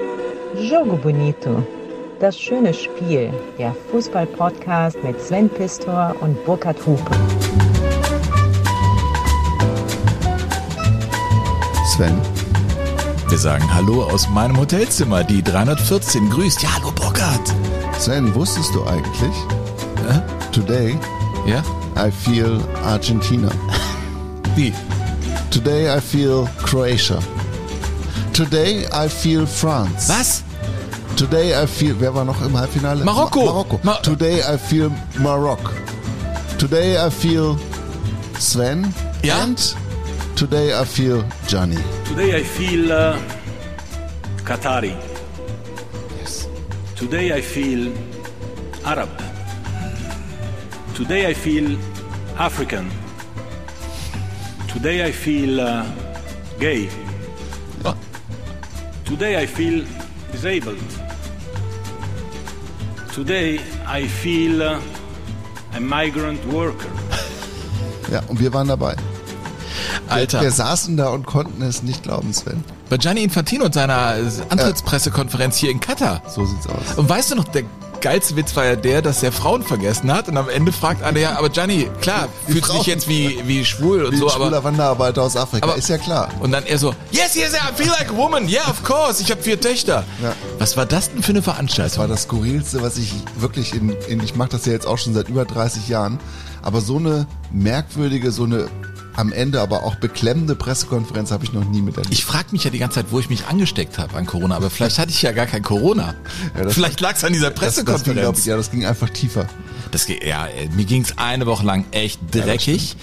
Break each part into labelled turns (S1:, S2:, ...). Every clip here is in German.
S1: Jogo Bonito. Das schöne Spiel. Der Fußball-Podcast mit Sven Pistor und Burkhard Hupe.
S2: Sven,
S3: Wir sagen Hallo aus meinem Hotelzimmer. Die 314 grüßt. Ja, hallo Burkhard.
S2: Sven, wusstest du eigentlich? Today
S3: Ja?
S2: I feel Argentina.
S3: Wie?
S2: Today I feel Croatia. Today I feel France.
S3: Was?
S2: Today I feel. Wer war noch im Halbfinale?
S3: Marokko.
S2: Ma Marokko.
S3: Ma
S2: Today I feel Maroc. Today I feel Sven.
S3: Ja?
S2: And today I feel Johnny.
S4: Today I feel uh, Qatari.
S2: Yes.
S4: Today I feel Arab. Today I feel African. Today I feel uh, gay. Today I feel disabled. Today I feel uh, a migrant worker.
S2: Ja, und wir waren dabei.
S3: Alter.
S2: Wir saßen da und konnten es nicht glauben, Sven.
S3: Bei Gianni Infantino und seiner Antrittspressekonferenz hier in Katar.
S2: So sieht's aus.
S3: Und weißt du noch, der geilste Witz war ja der, dass er Frauen vergessen hat und am Ende fragt einer ja, aber Gianni, klar,
S2: Die
S3: fühlst du dich
S2: Frauen.
S3: jetzt wie, wie schwul und
S2: Wie
S3: so,
S2: ein schwuler
S3: aber,
S2: Wanderarbeiter aus Afrika.
S3: aber
S2: ist ja klar.
S3: Und dann er so, yes, yes, I feel like a woman, yeah, of course, ich habe vier Töchter.
S2: Ja.
S3: Was war das denn für eine Veranstaltung?
S2: war das skurrilste, was ich wirklich in, in ich mache das ja jetzt auch schon seit über 30 Jahren, aber so eine merkwürdige, so eine am Ende aber auch beklemmende Pressekonferenz habe ich noch nie miterlebt.
S3: Ich frage mich ja die ganze Zeit, wo ich mich angesteckt habe an Corona, aber vielleicht hatte ich ja gar kein Corona.
S2: Ja,
S3: vielleicht lag es an dieser
S2: das, das ging, glaub
S3: Pressekonferenz.
S2: ich, ja, das ging einfach tiefer.
S3: Das geht, ja, äh, mir ging's eine Woche lang echt dreckig.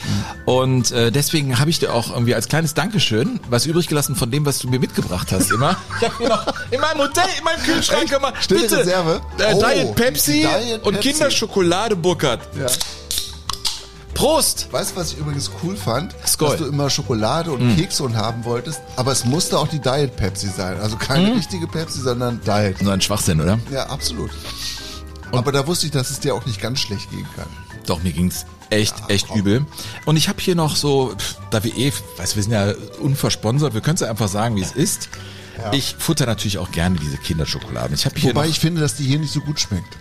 S3: und äh, deswegen habe ich dir auch irgendwie als kleines Dankeschön was übrig gelassen von dem, was du mir mitgebracht hast immer. Ich habe mir noch in meinem Hotel, in meinem Kühlschrank immer,
S2: Stille
S3: bitte,
S2: Reserve?
S3: Äh,
S2: Oh,
S3: Diet Pepsi
S2: Diet
S3: und
S2: Pepsi.
S3: Kinderschokolade Burkhardt.
S2: Ja.
S3: Prost!
S2: Weißt du, was ich übrigens cool fand?
S3: Skoll.
S2: Dass du immer Schokolade und Kekse und haben wolltest, aber es musste auch die Diet Pepsi sein. Also keine richtige Pepsi, sondern Diet.
S3: Nur ein Schwachsinn, oder?
S2: Ja, absolut. aber da wusste ich, dass es dir auch nicht ganz schlecht gehen kann.
S3: Doch, mir ging's echt, echt übel. Und ich habe hier noch so, da wir eh, weiß, wir sind ja unversponsert, wir können es ja einfach sagen, wie es ist. Ich futter natürlich auch gerne diese Kinderschokoladen. Ich habe hier
S2: Wobei ich finde, dass die hier nicht so gut schmeckt.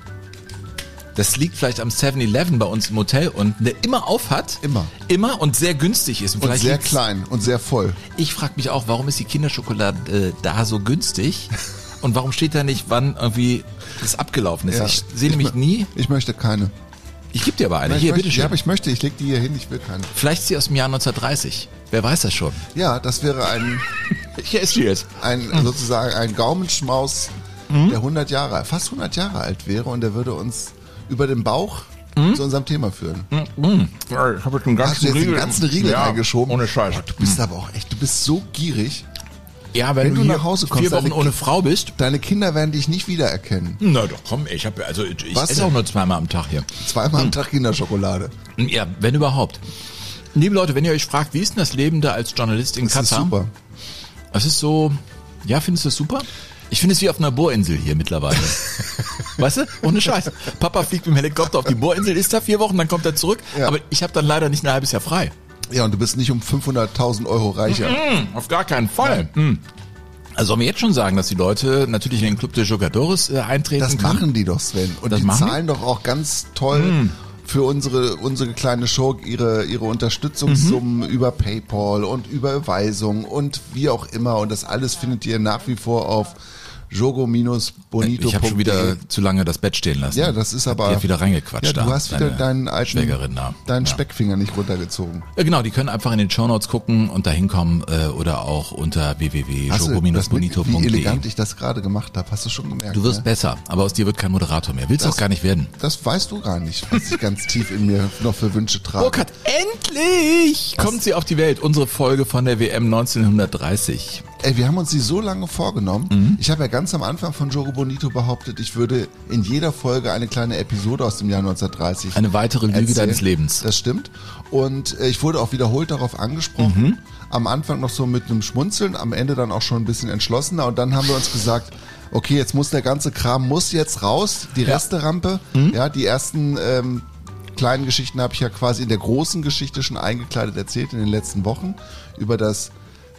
S3: Das liegt vielleicht am 7-Eleven bei uns im Hotel und der immer auf hat.
S2: Immer.
S3: Immer und sehr günstig ist.
S2: Und
S3: vielleicht
S2: sehr klein und sehr voll.
S3: Ich frage mich auch, warum ist die Kinderschokolade äh, da so günstig? Und warum steht da nicht, wann irgendwie das abgelaufen ist?
S2: Ja.
S3: Ich sehe nämlich nie.
S2: Ich möchte keine.
S3: Ich gebe dir aber eine.
S2: Nein,
S3: Hier,
S2: möchte,
S3: bitteschön.
S2: Ja, aber ich möchte, ich leg die hier hin, ich will keine.
S3: Vielleicht ist sie aus dem Jahr 1930. Wer weiß das schon?
S2: Ja, das wäre ein,
S3: Hier ist sie jetzt.
S2: ein sozusagen ein Gaumenschmaus, der 100 Jahre, fast 100 Jahre alt wäre und der würde uns über den Bauch zu unserem Thema führen.
S3: Ja, ich habe jetzt einen
S2: Hast du jetzt den ganzen Riegel
S3: ja,
S2: reingeschoben?
S3: Ohne Scheiß.
S2: Du bist aber auch echt, du bist so gierig.
S3: Ja, wenn,
S2: Wenn
S3: du,
S2: du nach Hause kommst,
S3: vier Wochen
S2: deine
S3: ohne Frau bist.
S2: Deine Kinder werden dich nicht wiedererkennen.
S3: Na doch, komm, ich habe also ich
S2: Was
S3: esse
S2: denn?
S3: auch nur zweimal am Tag hier.
S2: Zweimal am Tag Kinderschokolade.
S3: Ja, wenn überhaupt. Liebe Leute, wenn ihr euch fragt, wie ist denn das Leben da als Journalist in
S2: Das ist
S3: Katar?
S2: super.
S3: Es ist so, ja, findest du das super? Ich finde es wie auf einer Bohrinsel hier mittlerweile. weißt du? Ohne Scheiß. Papa fliegt mit dem Helikopter auf die Bohrinsel, ist da vier Wochen, dann kommt er zurück.
S2: Ja.
S3: Aber ich habe dann leider nicht ein halbes Jahr frei.
S2: Ja, und du bist nicht um 500.000 Euro reicher.
S3: Hm, auf gar keinen Fall. Hm. Also sollen wir jetzt schon sagen, dass die Leute natürlich in den Club de Jogadores äh, eintreten
S2: Das
S3: können?
S2: machen die doch, Sven. Und
S3: Das
S2: die
S3: machen die?
S2: Zahlen doch auch ganz toll für unsere, unsere kleine Show ihre, ihre Unterstützungssummen
S3: Mhm.
S2: über PayPal und über Überweisung und wie auch immer. Und das alles findet ihr nach wie vor auf jogo-bonito.de.
S3: Ich habe schon wieder zu lange das Bett stehen lassen.
S2: Ja, das ist aber.
S3: Die hat wieder reingequatscht.
S2: Ja, du hast wieder
S3: deine
S2: deinen alten,
S3: Schwägerin da.
S2: deinen
S3: Ja.
S2: Speckfinger nicht runtergezogen.
S3: Ja, genau, die können einfach in den Shownotes gucken und da hinkommen äh, oder auch unter
S2: das, wie
S3: www.jogo-bonito.de.
S2: elegant ich das gerade gemacht habe, hast du schon gemerkt.
S3: Du wirst
S2: ne?
S3: besser, aber aus dir wird kein Moderator mehr. Willst du
S2: Das-
S3: auch gar nicht werden.
S2: Das weißt du gar nicht, was ich ganz tief in mir noch für Wünsche trage.
S3: Burkhard, endlich kommt sie auf die Welt. Unsere Folge von der WM 1930.
S2: Ey, wir haben uns die so lange vorgenommen.
S3: Mhm.
S2: Ich habe ja ganz am Anfang von Jogo Bonito behauptet, ich würde in jeder Folge eine kleine Episode aus dem Jahr 1930
S3: Eine weitere Lüge
S2: erzählen.
S3: deines Lebens.
S2: Das stimmt. Und äh, ich wurde auch wiederholt darauf angesprochen.
S3: Mhm.
S2: Am Anfang noch so mit einem Schmunzeln, am Ende dann auch schon ein bisschen entschlossener. Und dann haben wir uns gesagt, okay, jetzt muss der ganze Kram muss jetzt raus, die Resterampe.
S3: Mhm.
S2: Ja, die ersten ähm, kleinen Geschichten habe ich ja quasi in der großen Geschichte schon eingekleidet erzählt in den letzten Wochen über das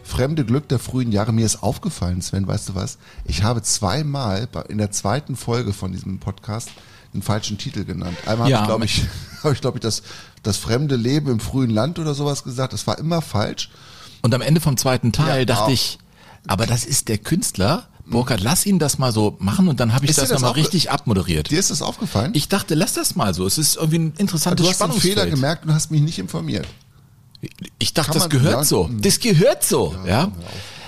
S2: fremde Glück der frühen Jahre. Mir ist aufgefallen, Sven, weißt du was? Ich habe zweimal in der zweiten Folge von diesem Podcast den falschen Titel genannt. Einmal
S3: Ja,
S2: habe ich, glaube ich, habe ich, glaube ich, das, das fremde Leben im frühen Land oder sowas gesagt. Das war immer falsch.
S3: Und am Ende vom zweiten Teil
S2: Ja,
S3: dachte
S2: auch.
S3: ich, aber das ist der Künstler. Burkhard, lass ihn das mal so machen und dann habe ich
S2: Ist
S3: das
S2: das
S3: nochmal richtig abmoderiert.
S2: Dir ist das aufgefallen?
S3: Ich dachte, lass das mal so. Es ist irgendwie ein interessantes
S2: du hast einen
S3: Spannungsfeld.
S2: Fehler gemerkt und hast mich nicht informiert.
S3: Ich dachte,
S2: Kann
S3: das
S2: man-
S3: gehört
S2: ja,
S3: so.
S2: mm.
S3: Das gehört so, ja.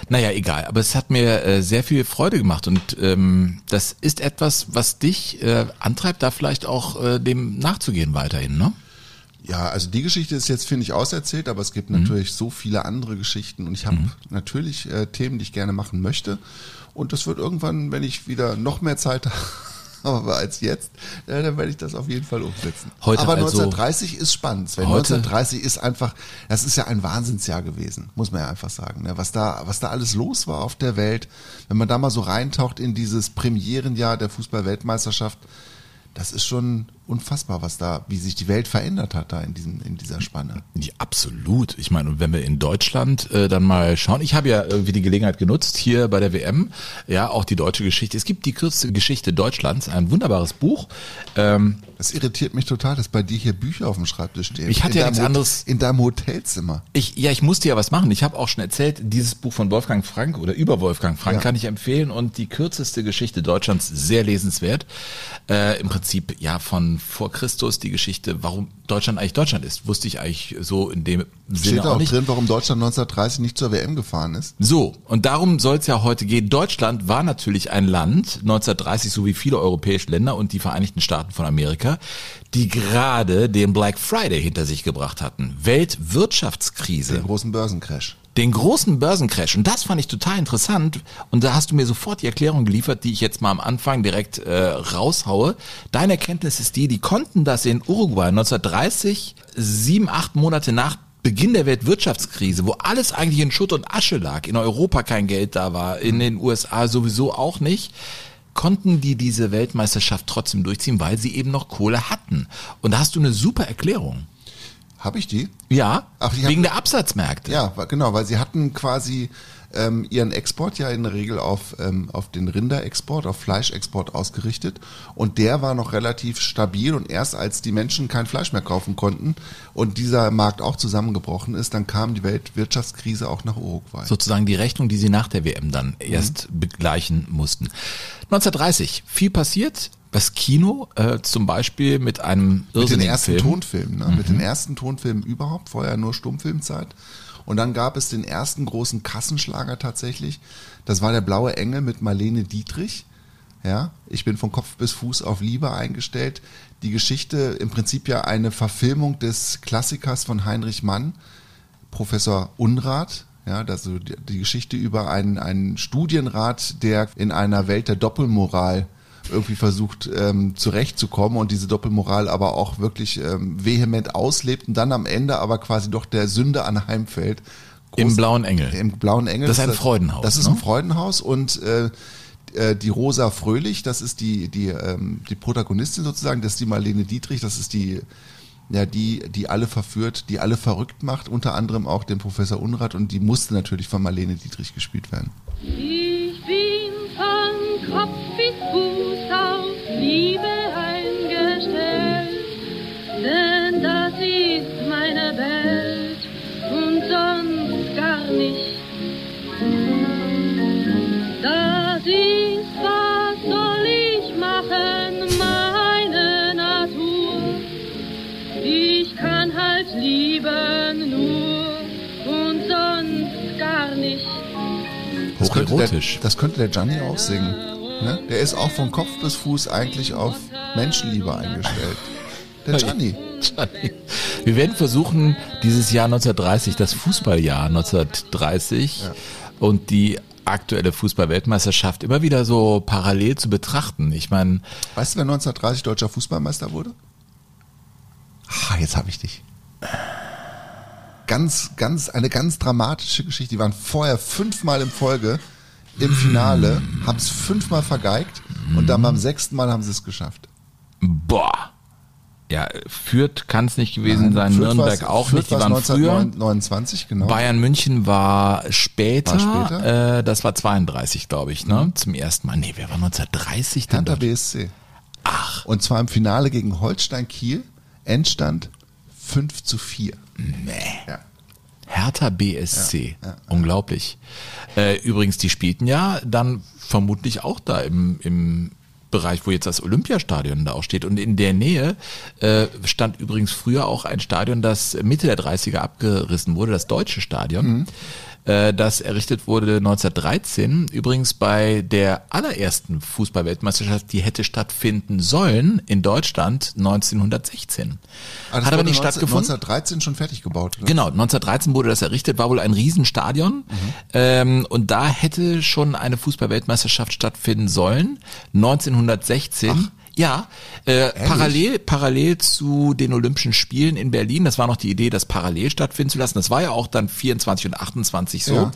S3: Naja, egal. Aber es hat mir äh, sehr viel Freude gemacht und ähm, das ist etwas, was dich äh, antreibt, da vielleicht auch äh, dem nachzugehen weiterhin, ne?
S2: Ja, also die Geschichte ist jetzt, finde ich, auserzählt, aber es gibt
S3: Mhm.
S2: natürlich so viele andere Geschichten und ich habe natürlich äh, Themen, die ich gerne machen möchte. Und das wird irgendwann, wenn ich wieder noch mehr Zeit habe als jetzt, äh, dann werde ich das auf jeden Fall umsetzen.
S3: Heute
S2: aber
S3: also-
S2: 1930 ist spannend. Sven.
S3: Heute-
S2: 1930 ist einfach, das ist ja ein Wahnsinnsjahr gewesen, muss man ja einfach sagen. Ne? Was da, was da alles los war auf der Welt, wenn man da mal so reintaucht in dieses Premierenjahr der Fußball-Weltmeisterschaft, das ist schon unfassbar, was da, wie sich die Welt verändert hat da in diesem, in dieser Spanne.
S3: Ja, absolut. Ich meine, und wenn wir in Deutschland äh, dann mal schauen, ich habe ja irgendwie die Gelegenheit genutzt, hier bei der WM, ja, auch die deutsche Geschichte. Es gibt die kürzeste Geschichte Deutschlands, ein wunderbares Buch. Ähm,
S2: Das irritiert mich total, dass bei dir hier Bücher auf dem Schreibtisch stehen.
S3: Ich hatte
S2: In
S3: ja nichts anderes-
S2: In deinem Hotelzimmer.
S3: Ich, ja, ich musste ja was machen. Ich habe auch schon erzählt, dieses Buch von Wolfgang Frank oder über Wolfgang Frank
S2: Ja.
S3: kann ich empfehlen und die kürzeste Geschichte Deutschlands sehr lesenswert. Äh, Im Prinzip ja von vor Christus die Geschichte, warum Deutschland eigentlich Deutschland ist, wusste ich eigentlich so in dem Sinne
S2: Steht
S3: auch
S2: auch
S3: nicht.
S2: drin, warum Deutschland 1930 nicht zur WM gefahren ist.
S3: So, und darum soll es ja heute gehen. Deutschland war natürlich ein Land, 1930 so wie viele europäische Länder und die Vereinigten Staaten von Amerika, die gerade den Black Friday hinter sich gebracht hatten. Weltwirtschaftskrise
S2: Den großen Börsencrash.
S3: Den großen Börsencrash. Und das fand ich total interessant. Und da hast du mir sofort die Erklärung geliefert, die ich jetzt mal am Anfang direkt äh, raushaue. Deine Erkenntnis ist die, die konnten das in Uruguay 1930, sieben, acht Monate nach Beginn der Weltwirtschaftskrise, wo alles eigentlich in Schutt und Asche lag, in Europa kein Geld da war, in den USA sowieso auch nicht, konnten die diese Weltmeisterschaft trotzdem durchziehen, weil sie eben noch Kohle hatten. Und da hast du eine super Erklärung.
S2: Habe ich die?
S3: Ja,
S2: Ach, ich hab-
S3: wegen der Absatzmärkte.
S2: Ja, genau, weil sie hatten quasi ähm, ihren Export ja in der Regel auf, ähm, auf den Rinderexport, auf Fleischexport ausgerichtet. Und der war noch relativ stabil und erst als die Menschen kein Fleisch mehr kaufen konnten und dieser Markt auch zusammengebrochen ist, dann kam die Weltwirtschaftskrise auch nach Uruguay.
S3: sozusagen die Rechnung, die sie nach der WM dann erst begleichen mussten. 1930, viel passiert. Das Kino äh, zum Beispiel mit einem
S2: mit den ersten
S3: Film.
S2: Tonfilmen, ne? mit den ersten Tonfilmen überhaupt, vorher nur Stummfilmzeit. Und dann gab es den ersten großen Kassenschlager tatsächlich. Das war der Blaue Engel mit Marlene Dietrich. Ja, ich bin von Kopf bis Fuß auf Liebe eingestellt. Die Geschichte im Prinzip ja eine Verfilmung des Klassikers von Heinrich Mann, Professor Unrat. Ja, also die, Geschichte über einen, einen Studienrat, der in einer Welt der Doppelmoral irgendwie versucht ähm, zurechtzukommen und diese Doppelmoral aber auch wirklich ähm, vehement auslebt und dann am Ende aber quasi doch der Sünde anheimfällt.
S3: Im Blauen Engel.
S2: Im Blauen Engel.
S3: Das ist ein Freudenhaus,
S2: Das ist
S3: ne?
S2: ein Freudenhaus und äh, äh, die Rosa Fröhlich, das ist die die ähm, die Protagonistin sozusagen, das ist die Marlene Dietrich, das ist die ja die die alle verführt, die alle verrückt macht, unter anderem auch den Professor Unrat und die musste natürlich von Marlene Dietrich gespielt werden.
S5: Ich bin von Kopf bis Fuß Liebe eingestellt, denn das ist meine Welt und sonst gar nicht. Das ist, was soll ich machen, meine Natur. Ich kann halt lieben nur und sonst gar nicht.
S2: Das könnte, der,
S3: Hocherotisch.
S2: das könnte der Gianni auch singen. Ne? Der ist auch von Kopf bis Fuß eigentlich auf Menschenliebe eingestellt. Der Gianni.
S3: Wir werden versuchen, dieses Jahr 1930, das Fußballjahr 1930 und die aktuelle Fußballweltmeisterschaft immer wieder so parallel zu betrachten. Ich meine,
S2: Weißt du, wer 1930 deutscher Fußballmeister wurde? Ah, jetzt habe ich dich. Ganz, ganz, eine ganz dramatische Geschichte. Die waren vorher fünfmal in Folge im Finale, haben es fünfmal vergeigt und dann beim sechsten Mal haben sie es geschafft.
S3: boah, Ja, Fürth kann es nicht gewesen sein,
S2: Fürth
S3: Nürnberg auch
S2: Fürth
S3: nicht, die waren früher.
S2: 1929, genau.
S3: Bayern München war später,
S2: War später?
S3: Äh, das war 32, glaube ich, ne? Zum ersten Mal. Nee, wer war 1930 denn
S2: Hertha
S3: dort?
S2: BSC. Ach. Und zwar im Finale gegen Holstein Kiel. Endstand 5 zu 4.
S3: Nee.
S2: Ja.
S3: Hertha BSC.
S2: Ja, ja.
S3: Unglaublich. Äh, übrigens, die spielten ja dann vermutlich auch da im, im Bereich, wo jetzt das Olympiastadion da auch steht. Und in der Nähe äh, stand übrigens früher auch ein Stadion, das Mitte der 30er abgerissen wurde, das Deutsche Stadion.
S2: Mhm.
S3: Äh, das errichtet wurde 1913, übrigens bei der allerersten Fußballweltmeisterschaft, die hätte stattfinden sollen in Deutschland 1916.
S2: Ah, das
S3: Hat aber nicht
S2: 19,
S3: stattgefunden.
S2: 1913 schon fertig gebaut. Oder?
S3: Genau, 1913 wurde das errichtet, war wohl ein Riesenstadion. Ähm, und da hätte schon eine Fußballweltmeisterschaft stattfinden sollen. 1916. Ja, äh, parallel, parallel zu den Olympischen Spielen in Berlin. Das war noch die Idee, das parallel stattfinden zu lassen. Das war ja auch dann 24 und 28 so.
S2: Ja.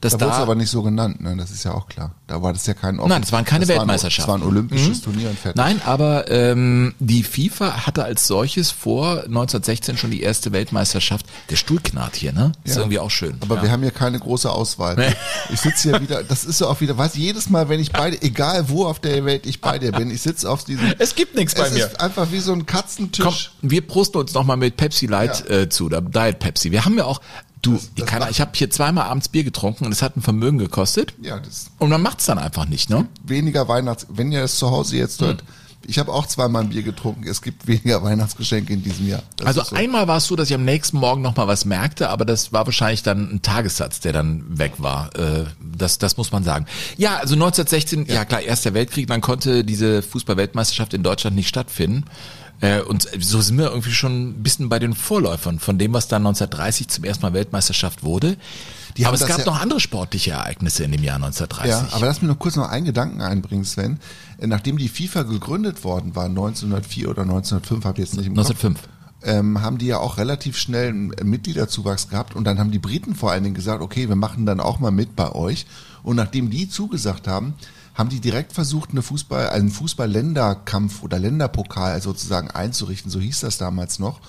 S3: Dass
S2: da wurde es aber nicht so genannt, ne? das ist ja auch klar. Da war das ja kein
S3: Nein, das waren keine
S2: das
S3: Weltmeisterschaften.
S2: War ein, das war ein olympisches Turnier und fertig.
S3: Nein, aber ähm, die FIFA hatte als solches vor 1916 schon die erste Weltmeisterschaft. Der Stuhl knarrt hier, ne? Ist
S2: Ja.
S3: irgendwie auch schön.
S2: Aber
S3: ja.
S2: wir haben hier keine große Auswahl. Ich sitze hier wieder, das ist so auch wieder, was jedes Mal, wenn ich bei dir, egal wo auf der Welt ich bei dir bin, ich sitze auf diesem.
S3: Es gibt nichts bei
S2: es
S3: mir.
S2: ist einfach wie so ein Katzentisch.
S3: Komm, wir prosten uns nochmal mit Pepsi Light
S2: Ja.
S3: äh, zu, oder Diet Pepsi. Wir haben ja auch, du,
S2: das
S3: ich, kann, ich habe hier zweimal abends Bier getrunken und es hat ein Vermögen gekostet.
S2: Ja, das
S3: Und man macht's dann einfach nicht, ne?
S2: weniger Weihnachts, wenn ihr das zu Hause jetzt hört,
S3: Hm.
S2: Ich habe auch zweimal ein Bier getrunken, es gibt weniger Weihnachtsgeschenke in diesem Jahr. Das
S3: Also
S2: so.
S3: einmal war es so, dass ich am nächsten Morgen nochmal was merkte, aber das war wahrscheinlich dann ein Tagessatz, der dann weg war. Äh, Das, das muss man sagen. Ja, also 1916, ja, klar, Erster Weltkrieg, dann konnte diese Fußball-Weltmeisterschaft in Deutschland nicht stattfinden. Äh, Und so sind wir irgendwie schon ein bisschen bei den Vorläufern von dem, was dann 1930 zum ersten Mal Weltmeisterschaft wurde.
S2: Die
S3: aber es gab
S2: ja-
S3: noch andere sportliche Ereignisse in dem Jahr 1930.
S2: Ja, aber lass mich noch kurz noch einen Gedanken einbringen, Sven. Äh, Nachdem die FIFA gegründet worden war, 1904 oder 1905, habe ich jetzt nicht im Kopf.
S3: 1905.
S2: ähm, haben die ja auch relativ schnell einen Mitgliederzuwachs gehabt und dann haben die Briten vor allen Dingen gesagt, okay, wir machen dann auch mal mit bei euch. Und nachdem die zugesagt haben, haben die direkt versucht, eine Fußball, einen Fußball-Länderkampf oder Länderpokal sozusagen einzurichten, so hieß das damals noch.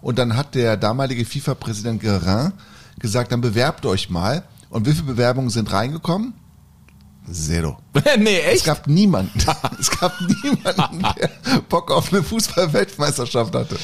S2: Und dann hat der damalige FIFA-Präsident Guerin gesagt, dann bewerbt euch mal. Und wie viele Bewerbungen sind reingekommen? Zero.
S3: nee,
S2: Es
S3: echt?
S2: gab niemanden, es gab niemanden, der Bock auf eine Fußball-Weltmeisterschaft hatte.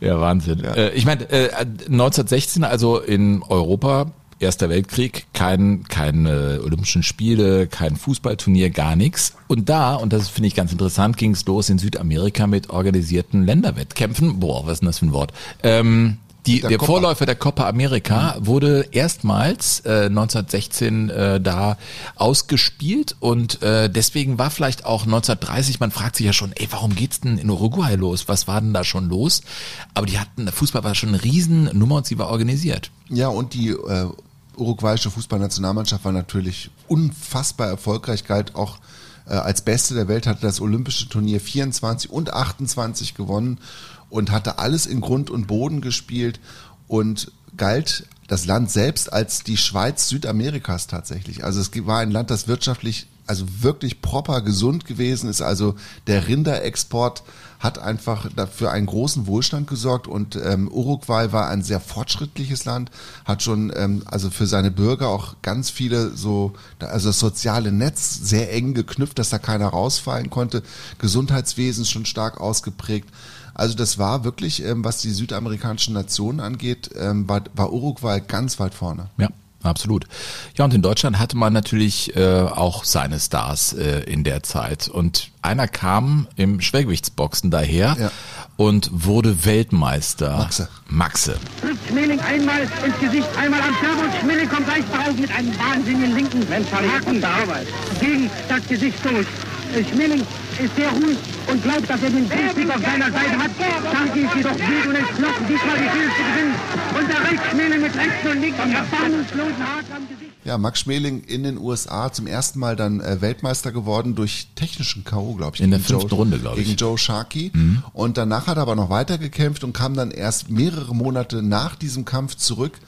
S3: Ja, Wahnsinn. Äh, ich meine, äh, 1916, also in Europa, Erster Weltkrieg, kein, keine Olympischen Spiele, kein Fußballturnier, gar nichts. Und da, und das finde ich ganz interessant, ging es los in Südamerika mit organisierten Länderwettkämpfen. Boah, was ist denn das für ein Wort? Ähm, die,
S2: Der
S3: der. Vorläufer der Copa America wurde erstmals äh, 1916 äh, da ausgespielt und äh, deswegen war vielleicht auch 1930, man fragt sich ja schon, ey, warum geht's denn in Uruguay los? Was war denn da schon los? Aber die hatten, der Fußball war schon eine Riesennummer und sie war organisiert.
S2: Ja, und die äh, uruguayische Fußballnationalmannschaft war natürlich unfassbar erfolgreich, galt auch äh, als Beste der Welt, hatte das olympische Turnier 24 und 28 gewonnen und hatte alles in Grund und Boden gespielt und galt das Land selbst als die Schweiz Südamerikas tatsächlich. Also es war ein Land, das wirtschaftlich also wirklich proper gesund gewesen ist. Also der Rinderexport hat einfach dafür einen großen Wohlstand gesorgt und ähm, Uruguay war ein sehr fortschrittliches Land, hat schon ähm, also für seine Bürger auch ganz viele so, also das soziale Netz sehr eng geknüpft, dass da keiner rausfallen konnte, Gesundheitswesen schon stark ausgeprägt. Also das war wirklich, ähm, was die südamerikanischen Nationen angeht, ähm, war, war Uruguay ganz weit vorne.
S3: Ja. Absolut. Ja, und in Deutschland hatte man natürlich äh, auch seine Stars äh, in der Zeit. Und einer kam im Schwergewichtsboxen daher
S2: Ja.
S3: und wurde Weltmeister.
S2: Maxe.
S3: Maxe.
S6: Schmeling einmal ins Gesicht, einmal am Körper und Schmeling kommt gleich darauf mit einem wahnsinnigen linken Haken gegen das Gesicht durch. Schmeling ist sehr ruhig und glaubt, dass er den Sieg auf seiner Seite hat. Scharki ist jedoch wild und entschlossen, diesmal die Spiele zu gewinnen. Und erreicht Schmeling mit rechts und links einen erfahrungslosen Haken am Gesicht.
S2: Ja, Max Schmeling in den USA zum ersten Mal dann äh, Weltmeister geworden durch technischen K.O., glaube ich.
S3: In der fünften
S2: Joe,
S3: Runde, glaub ich. Mhm.
S2: Gegen Joe Sharkey. Und danach hat er aber noch weiter gekämpft und kam dann erst mehrere Monate nach diesem Kampf zurück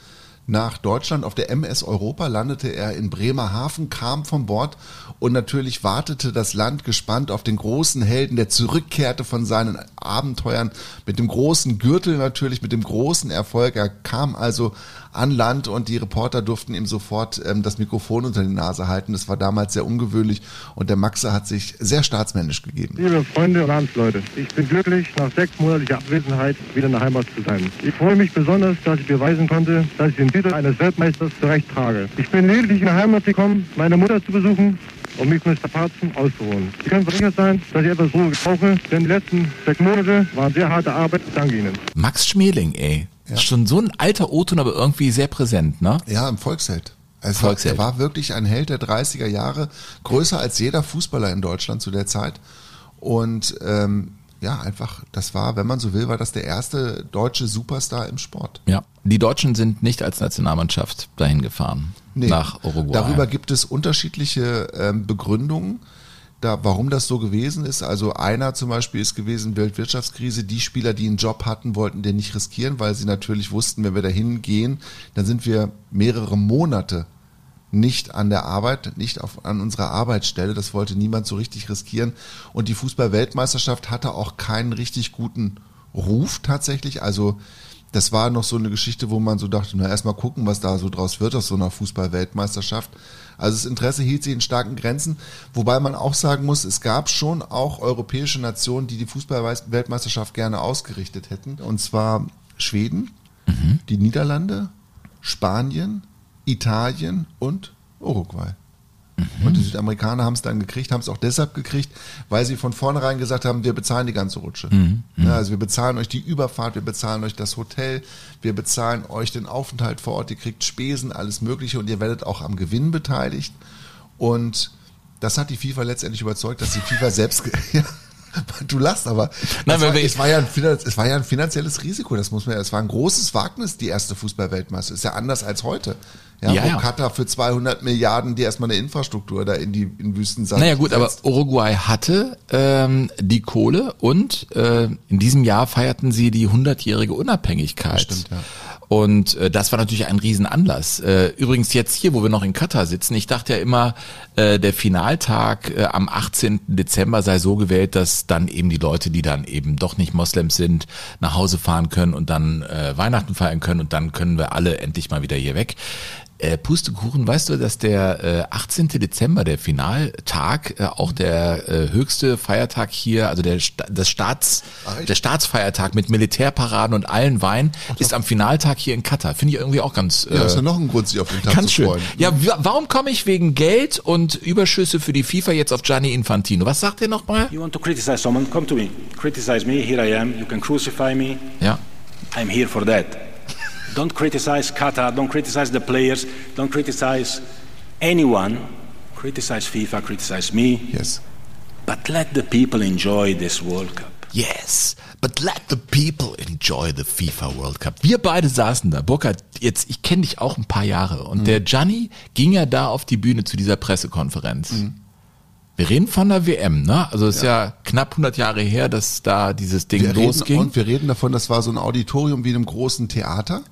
S2: nach Deutschland. Auf der MS Europa landete er in Bremerhaven, kam von Bord und natürlich wartete das Land gespannt auf den großen Helden, der zurückkehrte von seinen Abenteuern mit dem großen Gürtel natürlich, mit dem großen Erfolg. Er kam also an Land und die Reporter durften ihm sofort ähm, das Mikrofon unter die Nase halten. Das war damals sehr ungewöhnlich und der Maxe hat sich sehr staatsmännisch gegeben.
S7: Liebe Freunde und Landsleute, ich bin glücklich, nach sechsmonatlicher Abwesenheit wieder in der Heimat zu sein. Ich freue mich besonders, dass ich beweisen konnte, dass ich den Titel eines Weltmeisters zurecht trage. Ich bin lediglich in die Heimat gekommen, meine Mutter zu besuchen um mich mit Strapazen auszuruhen. Sie können versichert sein, dass ich etwas Ruhe brauche, denn die letzten sechs Monate waren sehr harte Arbeit. Danke Ihnen.
S3: Max Schmeling, ey.
S2: Ja.
S3: Schon so ein alter O-Ton, aber irgendwie sehr präsent, ne?
S2: Ja, im Volksheld. Es
S3: Volksheld.
S2: Er war wirklich ein Held der 30er Jahre, größer als jeder Fußballer in Deutschland zu der Zeit. Und ähm, ja, einfach, das war, wenn man so will, war das der erste deutsche Superstar im Sport.
S3: Ja. Die Deutschen sind nicht als Nationalmannschaft dahin gefahren.
S2: Nee,
S3: Nach Uruguay.
S2: Darüber gibt es unterschiedliche ähm, Begründungen, da, warum das so gewesen ist. Also einer zum Beispiel ist gewesen, Weltwirtschaftskrise, die Spieler, die einen Job hatten, wollten den nicht riskieren, weil sie natürlich wussten, wenn wir dahin gehen, dann sind wir mehrere Monate nicht an der Arbeit, nicht auf, an unserer Arbeitsstelle. Das wollte niemand so richtig riskieren. Und die Fußball-Weltmeisterschaft hatte auch keinen richtig guten Ruf tatsächlich. Also das war noch so eine Geschichte, wo man so dachte, na erstmal gucken, was da so draus wird aus so einer Fußball-Weltmeisterschaft. Also das Interesse hielt sich in starken Grenzen, wobei man auch sagen muss, es gab schon auch europäische Nationen, die die Fußball-Weltmeisterschaft gerne ausgerichtet hätten. Und zwar Schweden, die Niederlande, Spanien, Italien und Uruguay. Und die Südamerikaner haben es dann gekriegt, haben es auch deshalb gekriegt, weil sie von vornherein gesagt haben, wir bezahlen die ganze Rutsche. Ja, also wir bezahlen euch die Überfahrt, wir bezahlen euch das Hotel, wir bezahlen euch den Aufenthalt vor Ort, ihr kriegt Spesen, alles Mögliche und ihr werdet auch am Gewinn beteiligt. Und das hat die FIFA letztendlich überzeugt, dass die FIFA selbst... Du lachst, aber
S3: Nein,
S2: war, es, war ja ein, es war ja ein finanzielles Risiko, das muss man ja, es war ein großes Wagnis, die erste Fußballweltmeister. Ist ja anders als heute. Ja,
S3: Ja,
S2: wo
S3: ja.
S2: Katar für 200 Milliarden die erstmal eine Infrastruktur da in die in Wüstensand
S3: Naja gut, aber
S2: setzt.
S3: Uruguay hatte ähm, die Kohle und äh, in diesem Jahr feierten sie die 100-jährige Unabhängigkeit.
S2: stimmt, ja.
S3: Und äh, das war natürlich ein Riesenanlass. Äh, übrigens jetzt hier, wo wir noch in Katar sitzen, ich dachte ja immer, äh, der Finaltag äh, am 18. Dezember sei so gewählt, dass dann eben die Leute, die dann eben doch nicht Moslems sind, nach Hause fahren können und dann äh, Weihnachten feiern können und dann können wir alle endlich mal wieder hier weg. Äh, Pustekuchen, weißt du, dass der äh, 18. Dezember, der Finaltag, äh, auch der äh, höchste Feiertag hier, also der Sta das Staats,
S2: Ach,
S3: der Staatsfeiertag mit Militärparaden und allen Wein ist am Finaltag hier in Katar. Finde ich irgendwie auch ganz
S2: ja, ist ja
S3: äh,
S2: noch ein Grund, sich auf den Tag
S3: ganz
S2: zu
S3: schön.
S2: freuen.
S3: Ja, wa- warum komme ich wegen Geld und Überschüsse für die FIFA jetzt auf Gianni Infantino? Was sagt ihr nochmal?
S4: You want to criticize someone? Come to me. Criticize me. Here I am. You can crucify me.
S3: Ja.
S4: I'm here for that. Don't criticize Qatar. Don't criticize the players. Don't criticize anyone. Criticize FIFA. Criticize me.
S2: Yes.
S4: But let the people enjoy this World Cup.
S3: Yes, but let the people enjoy the FIFA World Cup. Wir beide saßen da. Burkhard, jetzt, ich kenne dich auch ein paar Jahre. Und der Gianni ging ja da auf die Bühne zu dieser Pressekonferenz. Wir reden von der WM, ne? Also es ist ja. knapp 100 Jahre her, dass da dieses Ding
S2: Wir reden,
S3: losging.
S2: und wir reden davon, das war so ein Auditorium wie in einem großen Theater.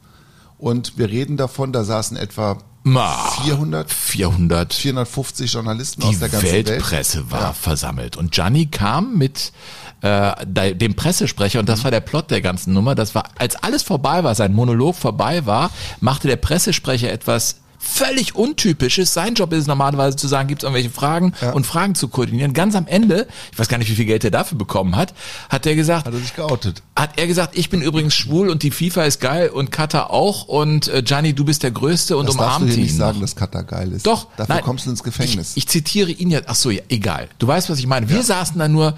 S2: Und wir reden davon, da saßen etwa
S3: Ma,
S2: 400,
S3: 400.
S2: 450 Journalisten
S3: Die
S2: aus der ganzen Welt.
S3: Weltpresse war versammelt. Und Gianni kam mit äh, de- dem Pressesprecher,
S2: Mhm.
S3: und das war der Plot der ganzen Nummer, das war, als alles vorbei war, sein Monolog vorbei war, machte der Pressesprecher etwas völlig untypisches. Sein Job ist es normalerweise zu sagen, gibt es irgendwelche Fragen und Fragen zu koordinieren. Ganz am Ende, ich weiß gar nicht, wie viel Geld er dafür bekommen hat, hat er gesagt,
S2: Hat er sich geoutet.
S3: hat er gesagt, ich bin übrigens schwul und die FIFA ist geil und Katar auch und äh, Gianni, du bist der Größte und
S2: Das darfst du
S3: umarmt
S2: dir
S3: ihn.
S2: nicht sagen,
S3: noch.
S2: dass Katar geil ist.
S3: Doch.
S2: Dafür
S3: nein,
S2: kommst du ins Gefängnis.
S3: Ich, ich zitiere ihn ja, ach so, ja, egal. Du weißt, was ich meine. Wir saßen da nur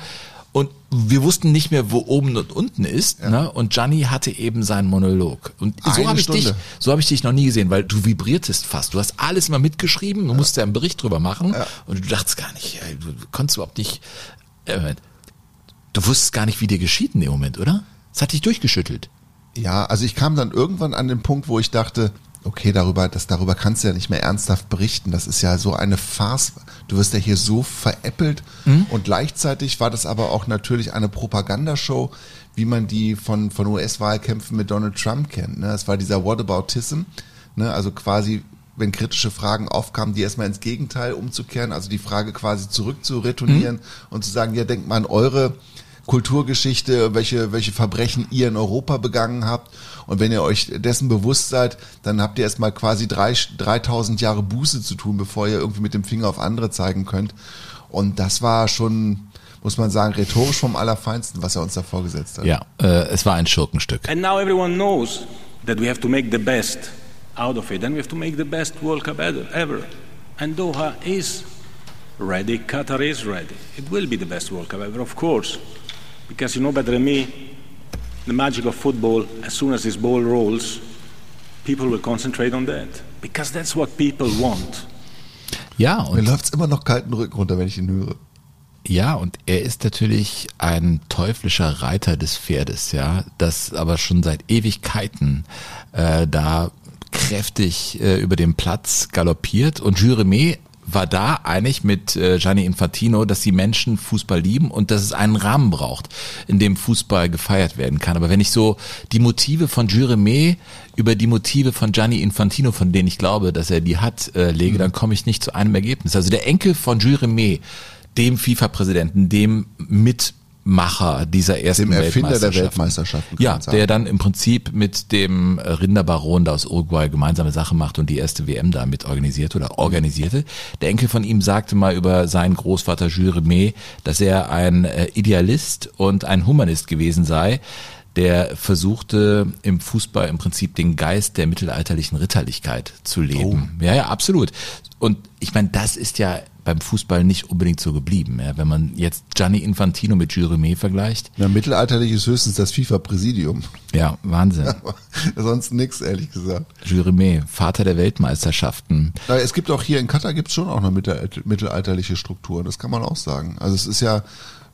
S3: wir wussten nicht mehr, wo oben und unten ist. Ne? Und Gianni hatte eben seinen Monolog. Und so
S2: Eine
S3: habe ich dich, so habe ich dich noch nie gesehen, weil du vibriertest fast. Du hast alles immer mitgeschrieben, du musst ja einen Bericht drüber machen und du dachtest gar nicht, du konntest überhaupt nicht. Äh, du wusstest gar nicht, wie dir geschieht in dem Moment, oder? Es hat dich durchgeschüttelt.
S2: Ja, also ich kam dann irgendwann an den Punkt, wo ich dachte, okay, darüber, das, darüber kannst du ja nicht mehr ernsthaft berichten. Das ist ja so eine Farce. Du wirst ja hier so veräppelt. Und gleichzeitig war das aber auch natürlich eine Propagandashow, wie man die von, von US-Wahlkämpfen mit Donald Trump kennt. Ne? Es war dieser Whataboutism. Ne? Also quasi, wenn kritische Fragen aufkamen, die erstmal ins Gegenteil umzukehren, also die Frage quasi zurück zu retournieren
S3: Mhm.
S2: und zu sagen, ja, denkt mal an eure Kulturgeschichte, welche, welche Verbrechen ihr in Europa begangen habt. Und wenn ihr euch dessen bewusst seid, dann habt ihr erstmal quasi drei, 3000 Jahre Buße zu tun, bevor ihr irgendwie mit dem Finger auf andere zeigen könnt. Und das war schon, muss man sagen, rhetorisch vom Allerfeinsten, was er uns da vorgesetzt hat.
S3: Ja, äh, es war ein Schurkenstück.
S4: And now everyone knows that we have to make the best out of it, and we have to make the best World Cup ever. ever. And Doha is ready, Qatar is ready. It will be the best World Cup ever, of course. Because you know better than me, the magic of football, as soon as this ball rolls, people will concentrate on that. Because that's what people want.
S3: Ja,
S2: Mir
S3: und
S2: läuft's immer noch kalten Rücken runter, wenn ich ihn höre.
S3: Ja, und er ist natürlich ein teuflischer Reiter des Pferdes, ja, das aber schon seit Ewigkeiten äh, da kräftig äh, über den Platz galoppiert. Und Juremé war da einig mit äh, Gianni Infantino, dass die Menschen Fußball lieben und dass es einen Rahmen braucht, in dem Fußball gefeiert werden kann. Aber wenn ich so die Motive von Juremé über die Motive von Gianni Infantino, von denen ich glaube, dass er die hat, äh, lege, dann komme ich nicht zu einem Ergebnis. Also der Enkel von Juremé, dem FIFA-Präsidenten, dem Mitmacher dieser ersten
S2: Dem Erfinder der
S3: Weltmeisterschaften. Ja,
S2: sagen.
S3: der dann im Prinzip mit dem Rinderbaron da aus Uruguay gemeinsame Sache macht und die erste WM da mit organisiert oder organisierte. Der Enkel von ihm sagte mal über seinen Großvater Jules Rimet, dass er ein äh, Idealist und ein Humanist gewesen sei, der versuchte im Fußball im Prinzip den Geist der mittelalterlichen Ritterlichkeit zu leben. Ja, ja, absolut. Und ich meine, das ist ja beim Fußball nicht unbedingt so geblieben. Ja. Wenn man jetzt Gianni Infantino mit Rimet vergleicht,
S2: Ja, mittelalterlich ist höchstens das FIFA-Präsidium.
S3: ja, Wahnsinn.
S2: Sonst nix, ehrlich gesagt.
S3: Rimet, Vater der Weltmeisterschaften.
S2: Es gibt auch hier in Katar gibt's schon auch eine mittel- mittelalterliche Struktur, das kann man auch sagen. Also es ist ja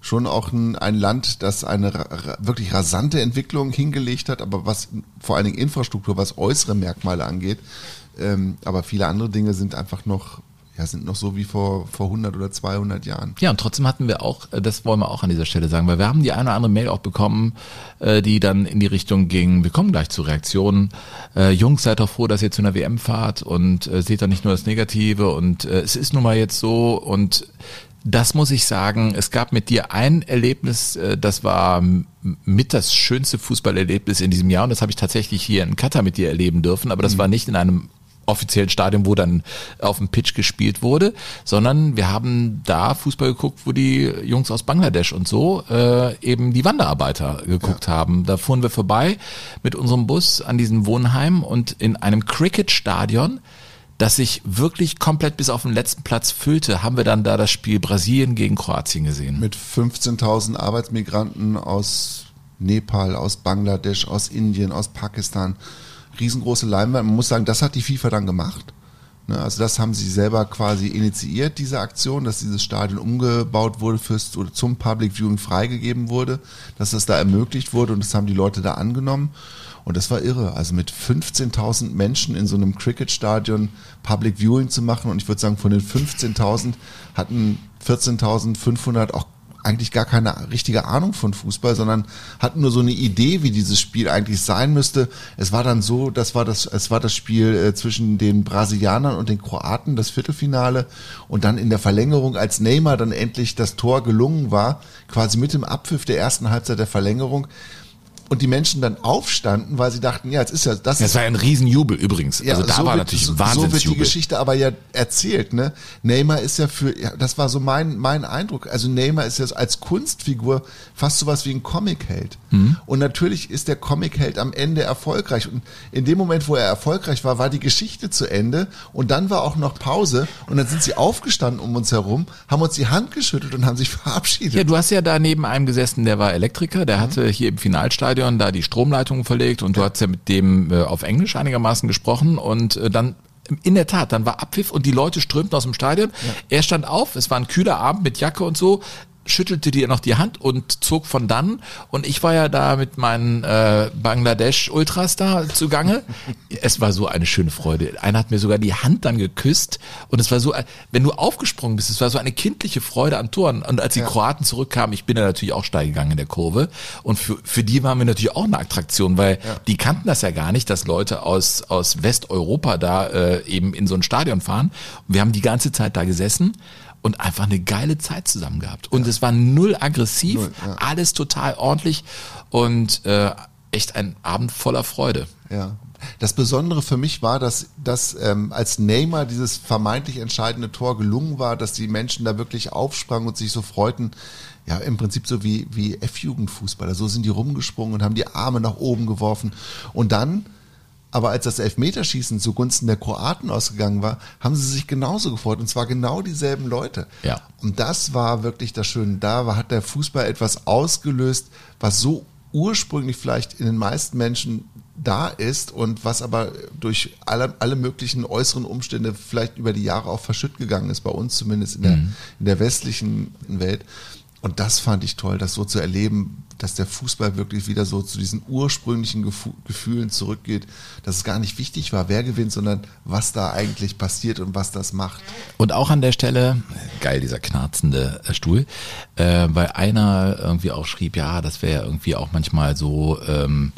S2: schon auch ein, ein Land, das eine wirklich rasante Entwicklung hingelegt hat, aber was vor allen Dingen Infrastruktur, was äußere Merkmale angeht, ähm, aber viele andere Dinge sind einfach noch, ja, sind noch so wie vor, vor 100 oder 200 Jahren.
S3: Ja, und trotzdem hatten wir auch, äh, das wollen wir auch an dieser Stelle sagen, weil wir haben die eine oder andere Mail auch bekommen, äh, die dann in die Richtung ging, wir kommen gleich zu Reaktionen. Äh, Jungs, seid doch froh, dass ihr zu einer WM fahrt und äh, seht da nicht nur das Negative und äh, es ist nun mal jetzt so und das muss ich sagen, es gab mit dir ein Erlebnis, äh, das war mit das schönste Fußballerlebnis in diesem Jahr und das habe ich tatsächlich hier in Katar mit dir erleben dürfen, aber das war nicht in einem offiziellen Stadion, wo dann auf dem Pitch gespielt wurde, sondern wir haben da Fußball geguckt, wo die Jungs aus Bangladesch und so äh, eben die Wanderarbeiter geguckt haben. Da fuhren wir vorbei mit unserem Bus an diesem Wohnheim und in einem Cricket-Stadion, das sich wirklich komplett bis auf den letzten Platz füllte, haben wir dann da das Spiel Brasilien gegen Kroatien gesehen.
S2: Mit 15.000 Arbeitsmigranten aus Nepal, aus Bangladesch, aus Indien, aus Pakistan. Riesengroße Leinwand. Man muss sagen, das hat die FIFA dann gemacht. Ne, Also das haben sie selber quasi initiiert, diese Aktion, dass dieses Stadion umgebaut wurde fürs, oder zum Public Viewing freigegeben wurde, dass das da ermöglicht wurde und das haben die Leute da angenommen. Und das war irre. Also mit 15.000 Menschen in so einem Cricket-Stadion Public Viewing zu machen und ich würde sagen, von den 15.000 hatten 14.500 auch eigentlich gar keine richtige Ahnung von Fußball, sondern hatten nur so eine Idee, wie dieses Spiel eigentlich sein müsste. Es war dann so, das war das, es war das Spiel äh, zwischen den Brasilianern und den Kroaten, das Viertelfinale, und dann in der Verlängerung, als Neymar dann endlich das Tor gelungen war, quasi mit dem Abpfiff der ersten Halbzeit der Verlängerung, und die Menschen dann aufstanden, weil sie dachten, ja, jetzt ist ja das.
S3: Das war ein Riesenjubel übrigens. also da war
S2: wird-
S3: natürlich
S2: so,
S3: ein
S2: so wird die
S3: Wahnsinnsjubel.
S2: Geschichte aber ja erzählt, ne? Neymar ist ja für, ja, das war so mein, mein Eindruck. Also Neymar ist ja als Kunstfigur fast sowas wie ein Comicheld.
S3: Mhm.
S2: Und natürlich ist der Comicheld am Ende erfolgreich. Und in dem Moment, wo er erfolgreich war, war die Geschichte zu Ende. Und dann war auch noch Pause. Und dann sind sie aufgestanden um uns herum, haben uns die Hand geschüttelt und haben sich verabschiedet.
S3: Ja, du hast ja da neben einem gesessen, der war Elektriker, der hatte hier im Finalstadion da die Stromleitungen verlegt und du hast ja mit dem äh, auf Englisch einigermaßen gesprochen und äh, dann in der Tat, dann war Abpfiff und die Leute strömten aus dem Stadion. Er stand auf, es war ein kühler Abend mit Jacke und so. Schüttelte dir noch die Hand und zog von dann. Und ich war ja da mit meinen äh, Bangladesch-Ultras da zugange. es war so eine schöne Freude. Einer hat mir sogar die Hand dann geküsst. Und es war so, wenn du aufgesprungen bist, es war so eine kindliche Freude an Toren. Und als die Kroaten zurückkamen, ich bin da natürlich auch steil gegangen in der Kurve. Und für, für die waren wir natürlich auch eine Attraktion, weil die kannten das ja gar nicht, dass Leute aus, aus Westeuropa da äh, eben in so ein Stadion fahren. Und wir haben die ganze Zeit da gesessen und einfach eine geile Zeit zusammen gehabt. Und es war null aggressiv,
S2: Null, ja.
S3: alles total ordentlich und äh, echt ein Abend voller Freude.
S2: Ja. Das Besondere für mich war, dass, dass ähm, als Neymar dieses vermeintlich entscheidende Tor gelungen war, dass die Menschen da wirklich aufsprangen und sich so freuten. Ja, im Prinzip so wie, wie F-Jugendfußballer. So sind die rumgesprungen und haben die Arme nach oben geworfen. Und dann, aber als das Elfmeterschießen zugunsten der Kroaten ausgegangen war, haben sie sich genauso gefreut. Und zwar genau dieselben Leute.
S3: Ja.
S2: Und das war wirklich das Schöne. Da hat der Fußball etwas ausgelöst, was so ursprünglich vielleicht in den meisten Menschen da ist und was aber durch alle, alle möglichen äußeren Umstände vielleicht über die Jahre auch verschütt gegangen ist, bei uns zumindest in der, in der westlichen Welt. Und das fand ich toll, das so zu erleben, dass der Fußball wirklich wieder so zu diesen ursprünglichen Gefühlen zurückgeht, dass es gar nicht wichtig war, wer gewinnt, sondern was da eigentlich passiert und was das macht.
S3: Und auch an der Stelle, geil, dieser knarzende äh, Stuhl, äh, weil einer irgendwie auch schrieb, ja, das wäre irgendwie auch manchmal so ähm,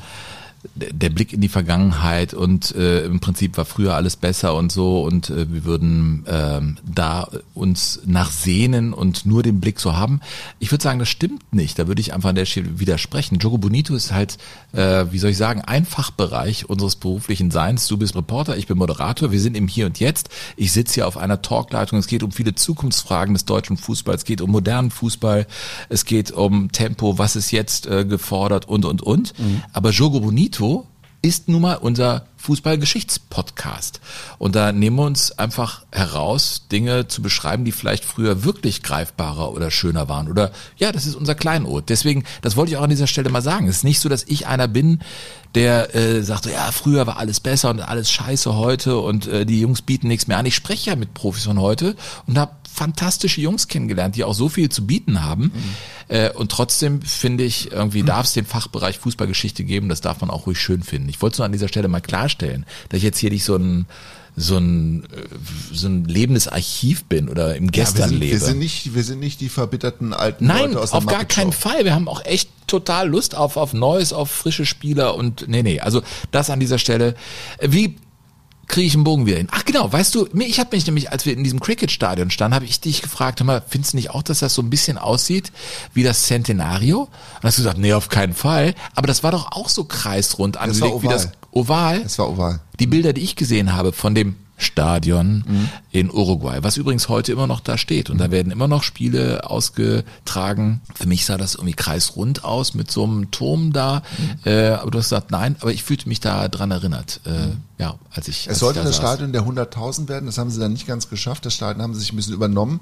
S3: der Blick in die Vergangenheit und äh, im Prinzip war früher alles besser und so und äh, wir würden ähm, da uns nachsehnen und nur den Blick so haben. Ich würde sagen, das stimmt nicht. Da würde ich einfach an der Stelle widersprechen. Jogo Bonito ist halt, äh, wie soll ich sagen, ein Fachbereich unseres beruflichen Seins. Du bist Reporter, ich bin Moderator. Wir sind im Hier und Jetzt. Ich sitze hier auf einer Talkleitung. Es geht um viele Zukunftsfragen des deutschen Fußballs. Es geht um modernen Fußball. Es geht um Tempo. Was ist jetzt äh, gefordert und, und, und. Aber Jogo Bonito ist nun mal unser Fußballgeschichtspodcast. Und da nehmen wir uns einfach heraus, Dinge zu beschreiben, die vielleicht früher wirklich greifbarer oder schöner waren. Oder ja, das ist unser Kleinod. Deswegen, das wollte ich auch an dieser Stelle mal sagen. Es ist nicht so, dass ich einer bin, der äh, sagt, ja, früher war alles besser und alles scheiße heute und äh, die Jungs bieten nichts mehr an. Ich spreche ja mit Profis von heute und habe fantastische Jungs kennengelernt, die auch so viel zu bieten haben. Äh, und trotzdem finde ich, irgendwie darf es den Fachbereich Fußballgeschichte geben, das darf man auch ruhig schön finden. Ich wollte es nur an dieser Stelle mal klarstellen, dass ich jetzt hier nicht so ein so ein, äh, so ein lebendes Archiv bin oder im
S2: Ja, wir,
S3: Gestern
S2: sind,
S3: lebe.
S2: wir, sind nicht, wir sind nicht die verbitterten alten
S3: Nein,
S2: Leute aus der
S3: auf gar keinen. Fall. Wir haben auch echt total Lust auf, auf Neues, auf frische Spieler und nee, nee, also das an dieser Stelle. Wie kriege ich einen Bogen wieder hin? Ach genau, weißt du, mir- ich habe mich nämlich, als wir in diesem Cricket-Stadion standen, habe ich dich gefragt, hör mal, findest du nicht auch, dass das so ein bisschen aussieht wie das Centenario? Und hast du gesagt, nee, auf keinen Fall. Aber das war doch auch so kreisrund
S2: Das
S3: angelegt wie das Oval.
S2: Es war oval.
S3: Die Bilder, die ich gesehen habe von dem Stadion in Uruguay, was übrigens heute immer noch da steht. Und da werden immer noch Spiele ausgetragen. Für mich sah das irgendwie kreisrund aus mit so einem Turm da. Äh, aber du hast gesagt, nein, aber ich fühlte mich da dran erinnert. Äh, ja, als ich. als
S2: Es sollte
S3: ich da
S2: das
S3: saß.
S2: Stadion der 100.000 werden, das haben sie dann nicht ganz geschafft. Das Stadion haben sie sich ein bisschen übernommen,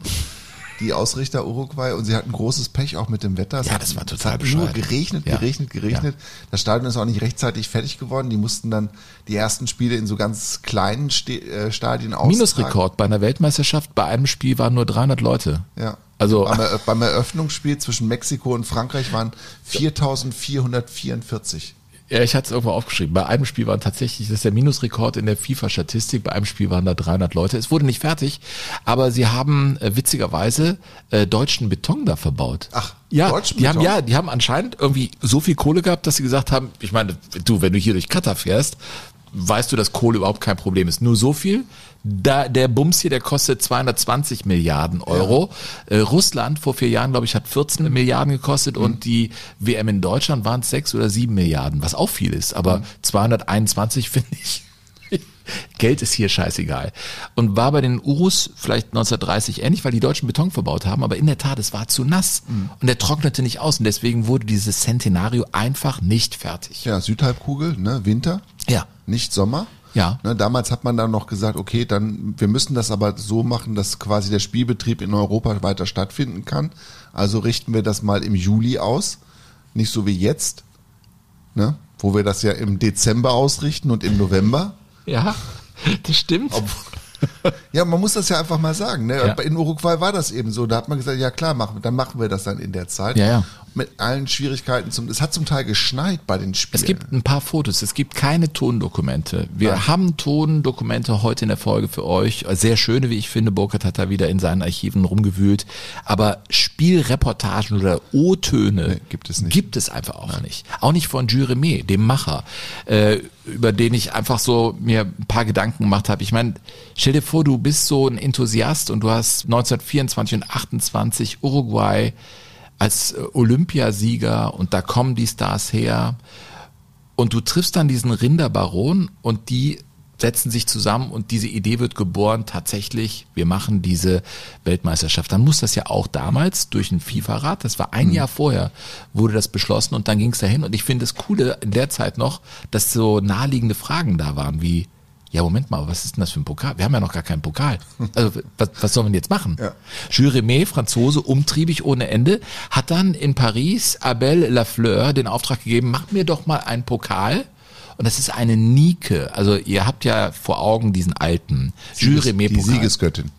S2: die Ausrichter Uruguay, und sie hatten großes Pech auch mit dem Wetter. Es
S3: Ja,
S2: hat-
S3: das war total
S2: hat nur
S3: bescheuert.
S2: geregnet,
S3: Ja.
S2: geregnet, geregnet. Das Stadion ist auch nicht rechtzeitig fertig geworden. Die mussten dann die ersten Spiele in so ganz kleinen äh, Stadien austragen.
S3: Minusrekord bei einer Weltmeisterschaft. Bei einem Spiel waren nur 300 Leute.
S2: Ja.
S3: Also-
S2: beim, beim Eröffnungsspiel zwischen Mexiko und Frankreich waren 4.444.
S3: Ja, ich hatte es irgendwo aufgeschrieben. Bei einem Spiel waren tatsächlich, das ist der Minusrekord in der FIFA-Statistik, bei einem Spiel waren da 300 Leute. Es wurde nicht fertig, aber sie haben äh, witzigerweise äh, deutschen Beton da verbaut.
S2: Ach,
S3: ja,
S2: deutschen
S3: die haben
S2: Beton?
S3: ja, die haben anscheinend irgendwie so viel Kohle gehabt, dass sie gesagt haben, ich meine, du, wenn du hier durch Katar fährst, weißt du, dass Kohle überhaupt kein Problem ist. Nur so viel. Da, der Bums hier, der kostet 220 Milliarden Euro. Äh, Russland vor vier Jahren, glaube ich, hat 14 Milliarden gekostet und die WM in Deutschland waren es sechs oder sieben Milliarden, was auch viel ist. Aber 221 finde ich. Geld ist hier scheißegal. Und war bei den Urus vielleicht 1930 ähnlich, weil die Deutschen Beton verbaut haben, aber in der Tat, es war zu nass und der trocknete nicht aus und deswegen wurde dieses Centenario einfach nicht fertig.
S2: Ja, Südhalbkugel, ne, Winter,
S3: Ja.
S2: nicht Sommer.
S3: Ja.
S2: Ne, damals hat man dann noch gesagt, okay, dann wir müssen das aber so machen, dass quasi der Spielbetrieb in Europa weiter stattfinden kann. Also richten wir das mal im Juli aus, nicht so wie jetzt, ne, wo wir das ja im Dezember ausrichten und im November.
S3: Ja, das stimmt.
S2: Ja, man muss das ja einfach mal sagen. Ne?
S3: Ja.
S2: In Uruguay war das eben so. Da hat man gesagt, ja klar, machen, dann machen wir das dann in der Zeit.
S3: Ja, ja.
S2: Mit allen Schwierigkeiten. Zum, es hat zum Teil geschneit bei den Spielen.
S3: Es gibt ein paar Fotos, es gibt keine Tondokumente. Wir haben Tondokumente heute in der Folge für euch. Sehr schöne, wie ich finde. Burkhardt hat da wieder in seinen Archiven rumgewühlt. Aber Spielreportagen oder O-Töne
S2: Nee, gibt es nicht.
S3: Gibt es einfach auch nicht. Auch nicht von Juremé, dem Macher, äh, über den ich einfach so mir ein paar Gedanken gemacht habe. Ich meine, stell dir vor, du bist so ein Enthusiast und du hast 1924 und 28 Uruguay als äh, Olympiasieger und da kommen die Stars her und du triffst dann diesen Rinderbaron und die setzen sich zusammen und diese Idee wird geboren, tatsächlich, wir machen diese Weltmeisterschaft. Dann muss das ja auch damals durch einen FIFA-Rat, das war ein Jahr vorher, wurde das beschlossen und dann ging es dahin. Und ich finde das Coole in der Zeit noch, dass so naheliegende Fragen da waren, wie, ja, Moment mal, was ist denn das für ein Pokal? Wir haben ja noch gar keinen Pokal. Also, was, was sollen wir denn jetzt machen?
S2: Ja.
S3: Juremé, Franzose, umtriebig ohne Ende, hat dann in Paris Abel Lafleur den Auftrag gegeben, mach mir doch mal einen Pokal. Und das ist eine Nike. Also ihr habt ja vor Augen diesen alten
S2: Die
S3: Juremé-Pokal.
S2: Siegesgöttin.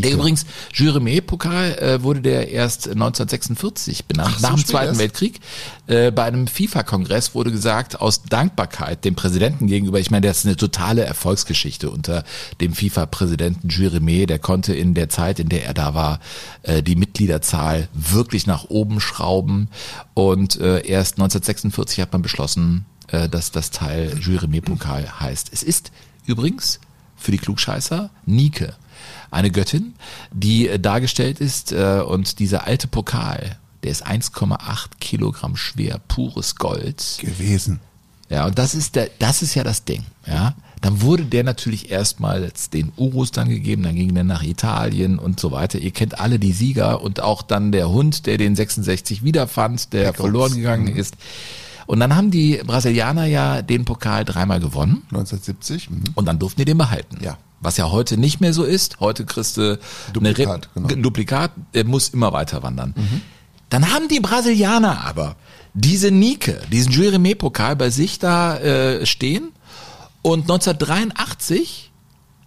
S3: Der übrigens, Juremé-Pokal äh, wurde der erst 1946 benannt,
S2: Ach, so
S3: nach dem
S2: spät
S3: Zweiten
S2: erst?
S3: Weltkrieg. Äh, bei einem FIFA-Kongress wurde gesagt, aus Dankbarkeit dem Präsidenten gegenüber, ich meine, das ist eine totale Erfolgsgeschichte unter dem FIFA-Präsidenten Juremé, der konnte in der Zeit, in der er da war, äh, die Mitgliederzahl wirklich nach oben schrauben und äh, erst 1946 hat man beschlossen, äh, dass das Teil Juremé-Pokal heißt. Es ist übrigens für die Klugscheißer Nike eine Göttin, die äh, dargestellt ist äh, und dieser alte Pokal, der ist 1,8 Kilogramm schwer, pures Gold.
S2: gewesen.
S3: Ja, und das ist der, das ist ja das Ding, ja. Dann wurde der natürlich erstmals den Urus dann gegeben, dann ging der nach Italien und so weiter. Ihr kennt alle die Sieger und auch dann der Hund, der den 66 wiederfand, der
S2: Records.
S3: verloren gegangen ist. Und dann haben die Brasilianer ja den Pokal dreimal gewonnen
S2: 1970. Mhm.
S3: und dann durften die den behalten.
S2: Ja.
S3: Was ja heute nicht mehr so ist. Heute kriegst du
S2: Duplikat, genau.
S3: Duplikat, der muss immer weiter wandern. Dann haben die Brasilianer aber diese Nike, diesen Juremé-Pokal bei sich da äh, stehen und 1983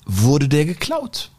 S3: wurde der geklaut.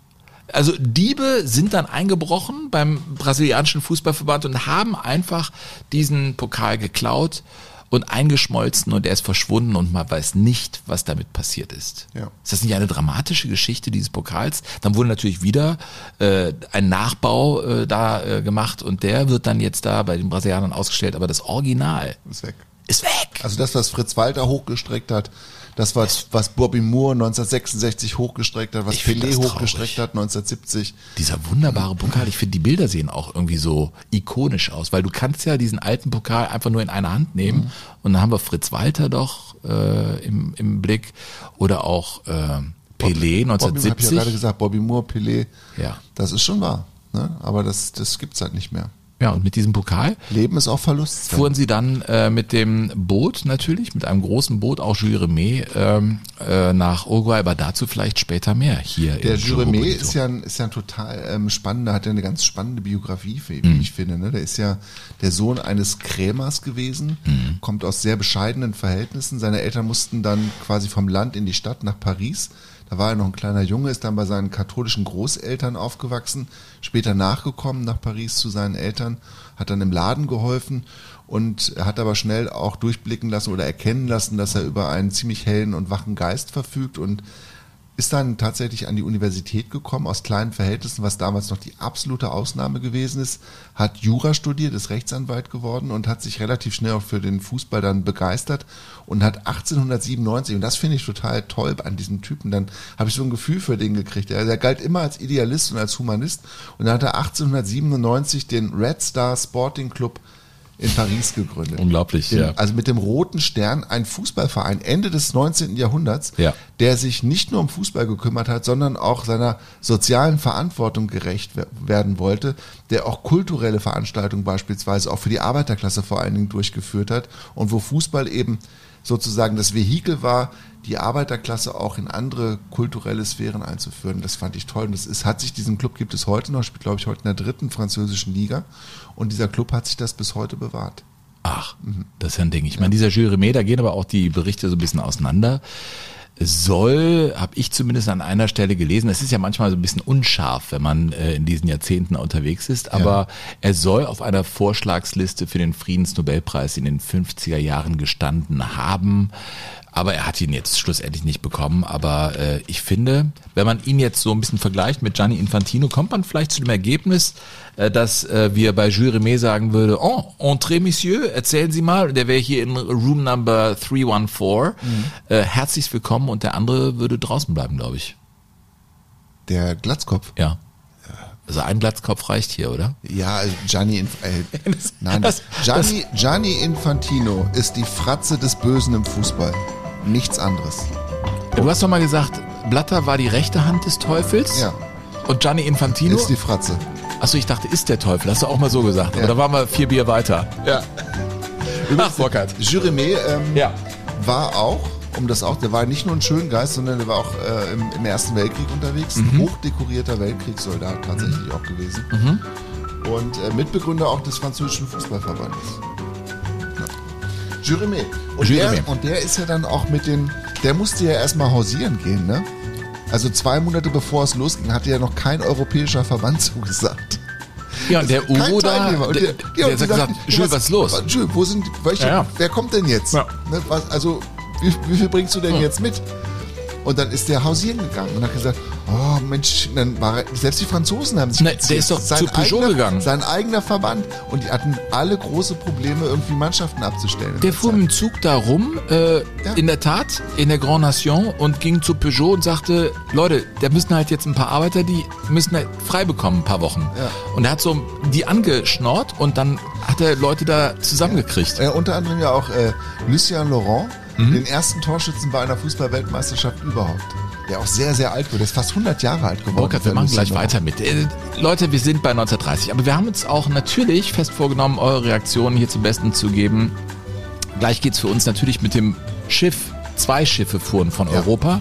S3: Also Diebe sind dann eingebrochen beim brasilianischen Fußballverband und haben einfach diesen Pokal geklaut und eingeschmolzen und er ist verschwunden und man weiß nicht, was damit passiert ist.
S2: Ja.
S3: Ist das nicht eine dramatische Geschichte dieses Pokals? Dann wurde natürlich wieder äh, ein Nachbau äh, da äh, gemacht und der wird dann jetzt da bei den Brasilianern ausgestellt, aber das Original
S2: Ist weg.
S3: ist weg.
S2: Also das, was Fritz Walter hochgestreckt hat, das, was, was Bobby Moore 1966 hochgestreckt hat, was Pelé hochgestreckt hat 1970.
S3: Dieser wunderbare Pokal, ich finde, die Bilder sehen auch irgendwie so ikonisch aus, weil du kannst ja diesen alten Pokal einfach nur in eine Hand nehmen
S2: Mhm.
S3: und dann haben wir Fritz Walter doch äh, im, im Blick oder auch äh, Pelé
S2: Bobby, hab ich ja
S3: 1970.
S2: gerade gesagt, Bobby Moore, Pelé.
S3: Ja.
S2: Das ist schon wahr. Ne? Aber das, das gibt's halt nicht mehr.
S3: Ja, und mit diesem Pokal
S2: Leben ist auch Verlust.
S3: fuhren sie dann äh, mit dem Boot natürlich, mit einem großen Boot, auch Juremé, ähm, äh, nach Uruguay, aber dazu vielleicht später mehr hier.
S2: Der Juremé
S3: Bonito.
S2: ist ja ein, ist ja ein total ähm, spannender, hat ja eine ganz spannende Biografie, wie
S3: Mhm.
S2: ich finde. Ne? Der ist ja der Sohn eines Krämers gewesen,
S3: Mhm.
S2: kommt aus sehr bescheidenen Verhältnissen. Seine Eltern mussten dann quasi vom Land in die Stadt nach Paris. Da war er noch ein kleiner Junge, ist dann bei seinen katholischen Großeltern aufgewachsen, später nachgekommen nach Paris zu seinen Eltern, hat dann im Laden geholfen und hat aber schnell auch durchblicken lassen oder erkennen lassen, dass er über einen ziemlich hellen und wachen Geist verfügt und ist dann tatsächlich an die Universität gekommen, aus kleinen Verhältnissen, was damals noch die absolute Ausnahme gewesen ist, hat Jura studiert, ist Rechtsanwalt geworden und hat sich relativ schnell auch für den Fußball dann begeistert und hat 1897, und das finde ich total toll an diesem Typen, dann habe ich so ein Gefühl für den gekriegt. Er, der galt immer als Idealist und als Humanist und dann hat er 1897 den Red Star Sporting Club in Paris gegründet.
S3: Unglaublich,
S2: den,
S3: ja.
S2: Also mit dem Roten Stern ein Fußballverein Ende des 19. Jahrhunderts,
S3: Ja.
S2: der sich nicht nur um Fußball gekümmert hat, sondern auch seiner sozialen Verantwortung gerecht wer- werden wollte, der auch kulturelle Veranstaltungen beispielsweise auch für die Arbeiterklasse vor allen Dingen durchgeführt hat und wo Fußball eben sozusagen das Vehikel war, die Arbeiterklasse auch in andere kulturelle Sphären einzuführen. Das fand ich toll. Und das ist, hat sich, diesen Club gibt es heute noch, spielt glaube ich heute in der dritten französischen Liga. Und dieser Club hat sich das bis heute bewahrt.
S3: Ach, das ist ja ein Ding. Ich meine, dieser Juremé, da gehen aber auch die Berichte so ein bisschen auseinander. soll, habe ich zumindest an einer Stelle gelesen, es ist ja manchmal so ein bisschen unscharf, wenn man äh, in diesen Jahrzehnten unterwegs ist, aber er soll auf einer Vorschlagsliste für den Friedensnobelpreis in den 50er Jahren gestanden haben. Aber er hat ihn jetzt schlussendlich nicht bekommen. Aber äh, ich finde, wenn man ihn jetzt so ein bisschen vergleicht mit Gianni Infantino, kommt man vielleicht zu dem Ergebnis, äh, dass äh, wir bei Jules Rimet sagen würde, oh, Entrez, Monsieur, erzählen Sie mal. Der wäre hier in Room Number 314. Äh, herzlich willkommen und der andere würde draußen bleiben, glaube ich.
S2: Der Glatzkopf.
S3: Ja. Also ein Glatzkopf reicht hier, oder?
S2: Ja, Gianni, Inf äh, nein,
S3: das-
S2: Gianni, Gianni Infantino ist die Fratze des Bösen im Fußball. Nichts anderes.
S3: Du hast doch mal gesagt, Blatter war die rechte Hand des Teufels.
S2: Ja.
S3: Und Gianni Infantino.
S2: Ist die Fratze.
S3: Achso, ich dachte, ist der Teufel. Hast du auch mal so gesagt. Aber
S2: Ja.
S3: da waren wir vier Bier weiter. Ja. Ach, Burkhard.
S2: Juremet ähm,
S3: Ja.
S2: war auch, um das auch, der war nicht nur ein Schöngeist, sondern der war auch äh, im, im Ersten Weltkrieg unterwegs.
S3: Mhm.
S2: Ein hochdekorierter Weltkriegssoldat tatsächlich auch gewesen.
S3: Mhm.
S2: Und äh, Mitbegründer auch des französischen Fußballverbandes. Juremet. Und,
S3: Juremet.
S2: Der, und der ist ja dann auch mit den, der musste ja erstmal hausieren gehen, ne? Also zwei Monate bevor es losging, hatte ja noch kein europäischer Verband zugesagt.
S3: Ja, und der Ugo da, der, der
S2: und
S3: hat gesagt,
S2: sagten,
S3: Jules, was ist los?
S2: Jules, wo sind, welche,
S3: Ja, ja.
S2: wer kommt denn jetzt?
S3: Ja.
S2: Ne, was, also, wie, wie viel bringst du denn
S3: Hm.
S2: jetzt mit? Und dann ist der hausieren gegangen und hat gesagt, oh Mensch, dann war selbst die Franzosen haben sich geziert.
S3: der ist doch
S2: sein
S3: zu Peugeot
S2: eigener,
S3: gegangen.
S2: Sein eigener Verband. Und die hatten alle große Probleme, irgendwie Mannschaften abzustellen.
S3: Der fuhr mit dem Zug da rum, äh, in der Tat, in der Grand Nation und ging zu Peugeot und sagte, Leute, da müssen halt jetzt ein paar Arbeiter, die müssen halt frei bekommen, ein paar Wochen.
S2: Ja.
S3: Und er hat so die angeschnort und dann hat er Leute da zusammengekriegt.
S2: Äh, unter anderem ja auch äh, Lucien Laurent,
S3: Mhm.
S2: den ersten Torschützen bei einer Fußball-Weltmeisterschaft überhaupt. Der auch sehr, sehr alt wurde. Der ist fast 100 Jahre alt geworden.
S3: Burkhard, wir machen gleich weiter mit. Äh, Leute, wir sind bei 1930, aber wir haben uns auch natürlich fest vorgenommen, eure Reaktionen hier zum Besten zu geben. Gleich geht's für uns natürlich mit dem Schiff. Zwei Schiffe fuhren von
S2: Ja.
S3: Europa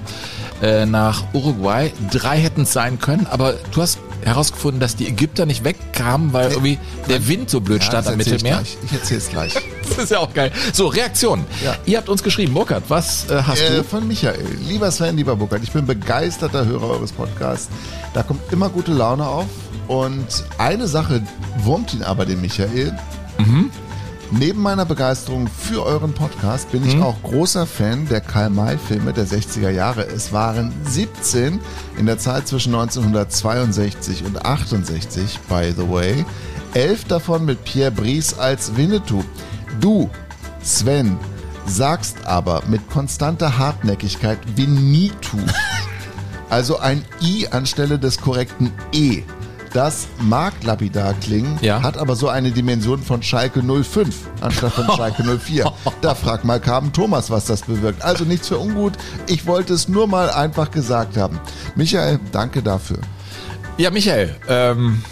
S3: äh, nach Uruguay. Drei hätten es sein können, aber du hast herausgefunden, dass die Ägypter nicht wegkamen, weil irgendwie der Wind so blöd
S2: Ja,
S3: stand am
S2: ich
S3: Mittelmeer.
S2: gleich. Ich erzähl's gleich.
S3: Das ist ja auch geil. So, Reaktion.
S2: Ja.
S3: Ihr habt uns geschrieben, Burkhard, was äh, hast
S2: Äh,
S3: du?
S2: von Michael. Lieber Sven, lieber Burkhard, ich bin begeisterter Hörer eures Podcasts. Da kommt immer gute Laune auf. Und eine Sache wurmt ihn aber, den Michael. Neben meiner Begeisterung für euren Podcast bin ich auch großer Fan der Karl-May-Filme der 60er Jahre. Es waren 17 in der Zeit zwischen 1962 und 68, by the way. Elf davon mit Pierre Brice als Winnetou. Du, Sven, sagst aber mit konstanter Hartnäckigkeit Winnetou. Also ein I anstelle des korrekten E. Das mag lapidar klingen,
S3: Ja.
S2: hat aber so eine Dimension von Schalke 05 anstatt von Schalke 04. Da fragt mal Carmen Thomas, was das bewirkt. Also nichts für ungut. Ich wollte es nur mal einfach gesagt haben. Michael, danke dafür.
S3: Ja, Michael, ähm,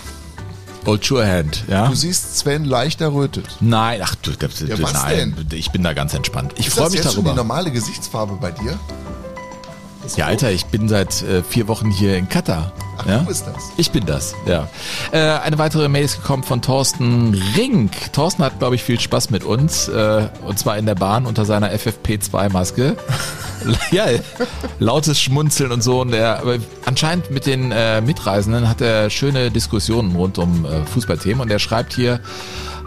S3: Old Sure Hand, ja?
S2: Du siehst Sven leicht errötet.
S3: Nein, ach du, das,
S2: Ja, was
S3: nein, ich bin da ganz entspannt. Ich
S2: Ist
S3: freue
S2: das
S3: mich
S2: jetzt schon die
S3: darüber.
S2: normale Gesichtsfarbe bei dir?
S3: Ja, Alter, ich bin seit äh, vier Wochen hier in Katar.
S2: Ach,
S3: ja?
S2: du bist das.
S3: Ich bin das, ja. Äh, eine weitere Mail ist gekommen von Thorsten Rink. Thorsten hat, glaube ich, viel Spaß mit uns. Äh, und zwar in der Bahn unter seiner FFP2-Maske. ja, lautes Schmunzeln und so. Und er, aber anscheinend mit den äh, Mitreisenden hat er schöne Diskussionen rund um äh, Fußballthemen. Und er schreibt hier,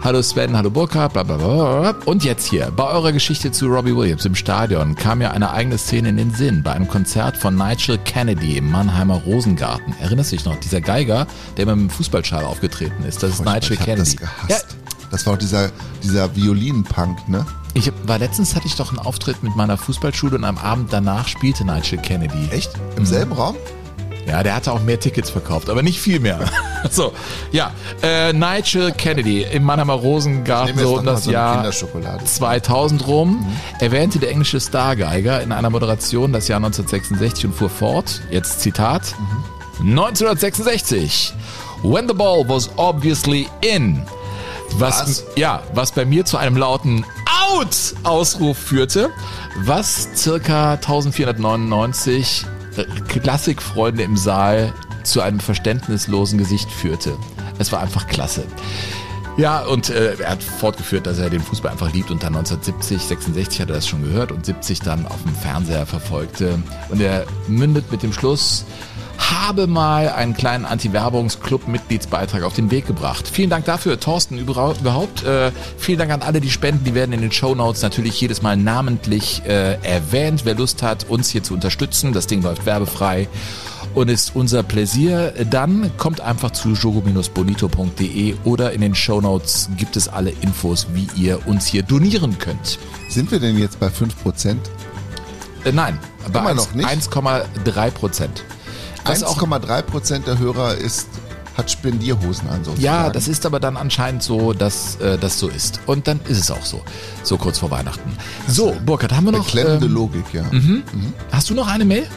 S3: Hallo Sven, hallo Burkhard, bla bla bla. Und jetzt hier, bei eurer Geschichte zu Robbie Williams im Stadion kam mir eine eigene Szene in den Sinn. Bei einem Konzert von Nigel Kennedy im Mannheimer Rosengarten. Erinnerst du dich noch? Dieser Geiger, der mit dem Fußballschal aufgetreten ist. Das ist
S2: Furchtbar,
S3: Nigel
S2: ich hab
S3: Kennedy.
S2: das gehasst. Das war auch dieser, dieser Violinenpunk, ne?
S3: Ich war letztens hatte ich doch einen Auftritt mit meiner Fußballschule und am Abend danach spielte Nigel Kennedy.
S2: Echt? Im selben Raum?
S3: Ja, der hatte auch mehr Tickets verkauft, aber nicht viel mehr. so, ja, äh, Nigel Kennedy im Mannheimer Rosengarten so um das
S2: so
S3: Jahr
S2: Kinderschokolade.
S3: 2000 rum, erwähnte der englische Stargeiger in einer Moderation das Jahr 1966 und fuhr fort, jetzt Zitat, 1966, when the ball was obviously in. Was,
S2: Was?
S3: ja, was bei mir zu einem lauten Out Ausruf führte, was circa 1499 äh, Klassikfreunde im Saal zu einem verständnislosen Gesicht führte. Es war einfach klasse. Ja, und äh, er hat fortgeführt, dass er den Fußball einfach liebt und dann 1970, 66 hat er das schon gehört und 70 dann auf dem Fernseher verfolgte. Und er mündet mit dem Schluss, habe mal einen kleinen Anti-Werbungsclub-Mitgliedsbeitrag auf den Weg gebracht. Vielen Dank dafür, Thorsten, überhaupt. Äh, vielen Dank an alle, die spenden. Die werden in den Show Notes natürlich jedes Mal namentlich äh, erwähnt. Wer Lust hat, uns hier zu unterstützen, das Ding läuft werbefrei und ist unser Pläsier. Dann kommt einfach zu jogo-bonito.de oder in den Show Notes gibt es alle Infos, wie ihr uns hier donieren könnt.
S2: Sind wir denn jetzt bei 5%?
S3: Äh, nein, bei
S2: Immer
S3: 1
S2: noch nicht?
S3: 1,3 Prozent. Was auch
S2: 1,3% der Hörer ist, hat Spendierhosen an sozusagen.
S3: Ja, das ist aber dann anscheinend so, dass äh, das so ist. Und dann ist es auch so. So kurz vor Weihnachten. So, Burkhard, haben wir noch.
S2: Beklemmende
S3: ähm,
S2: Logik, ja.
S3: Hast du noch eine Mail?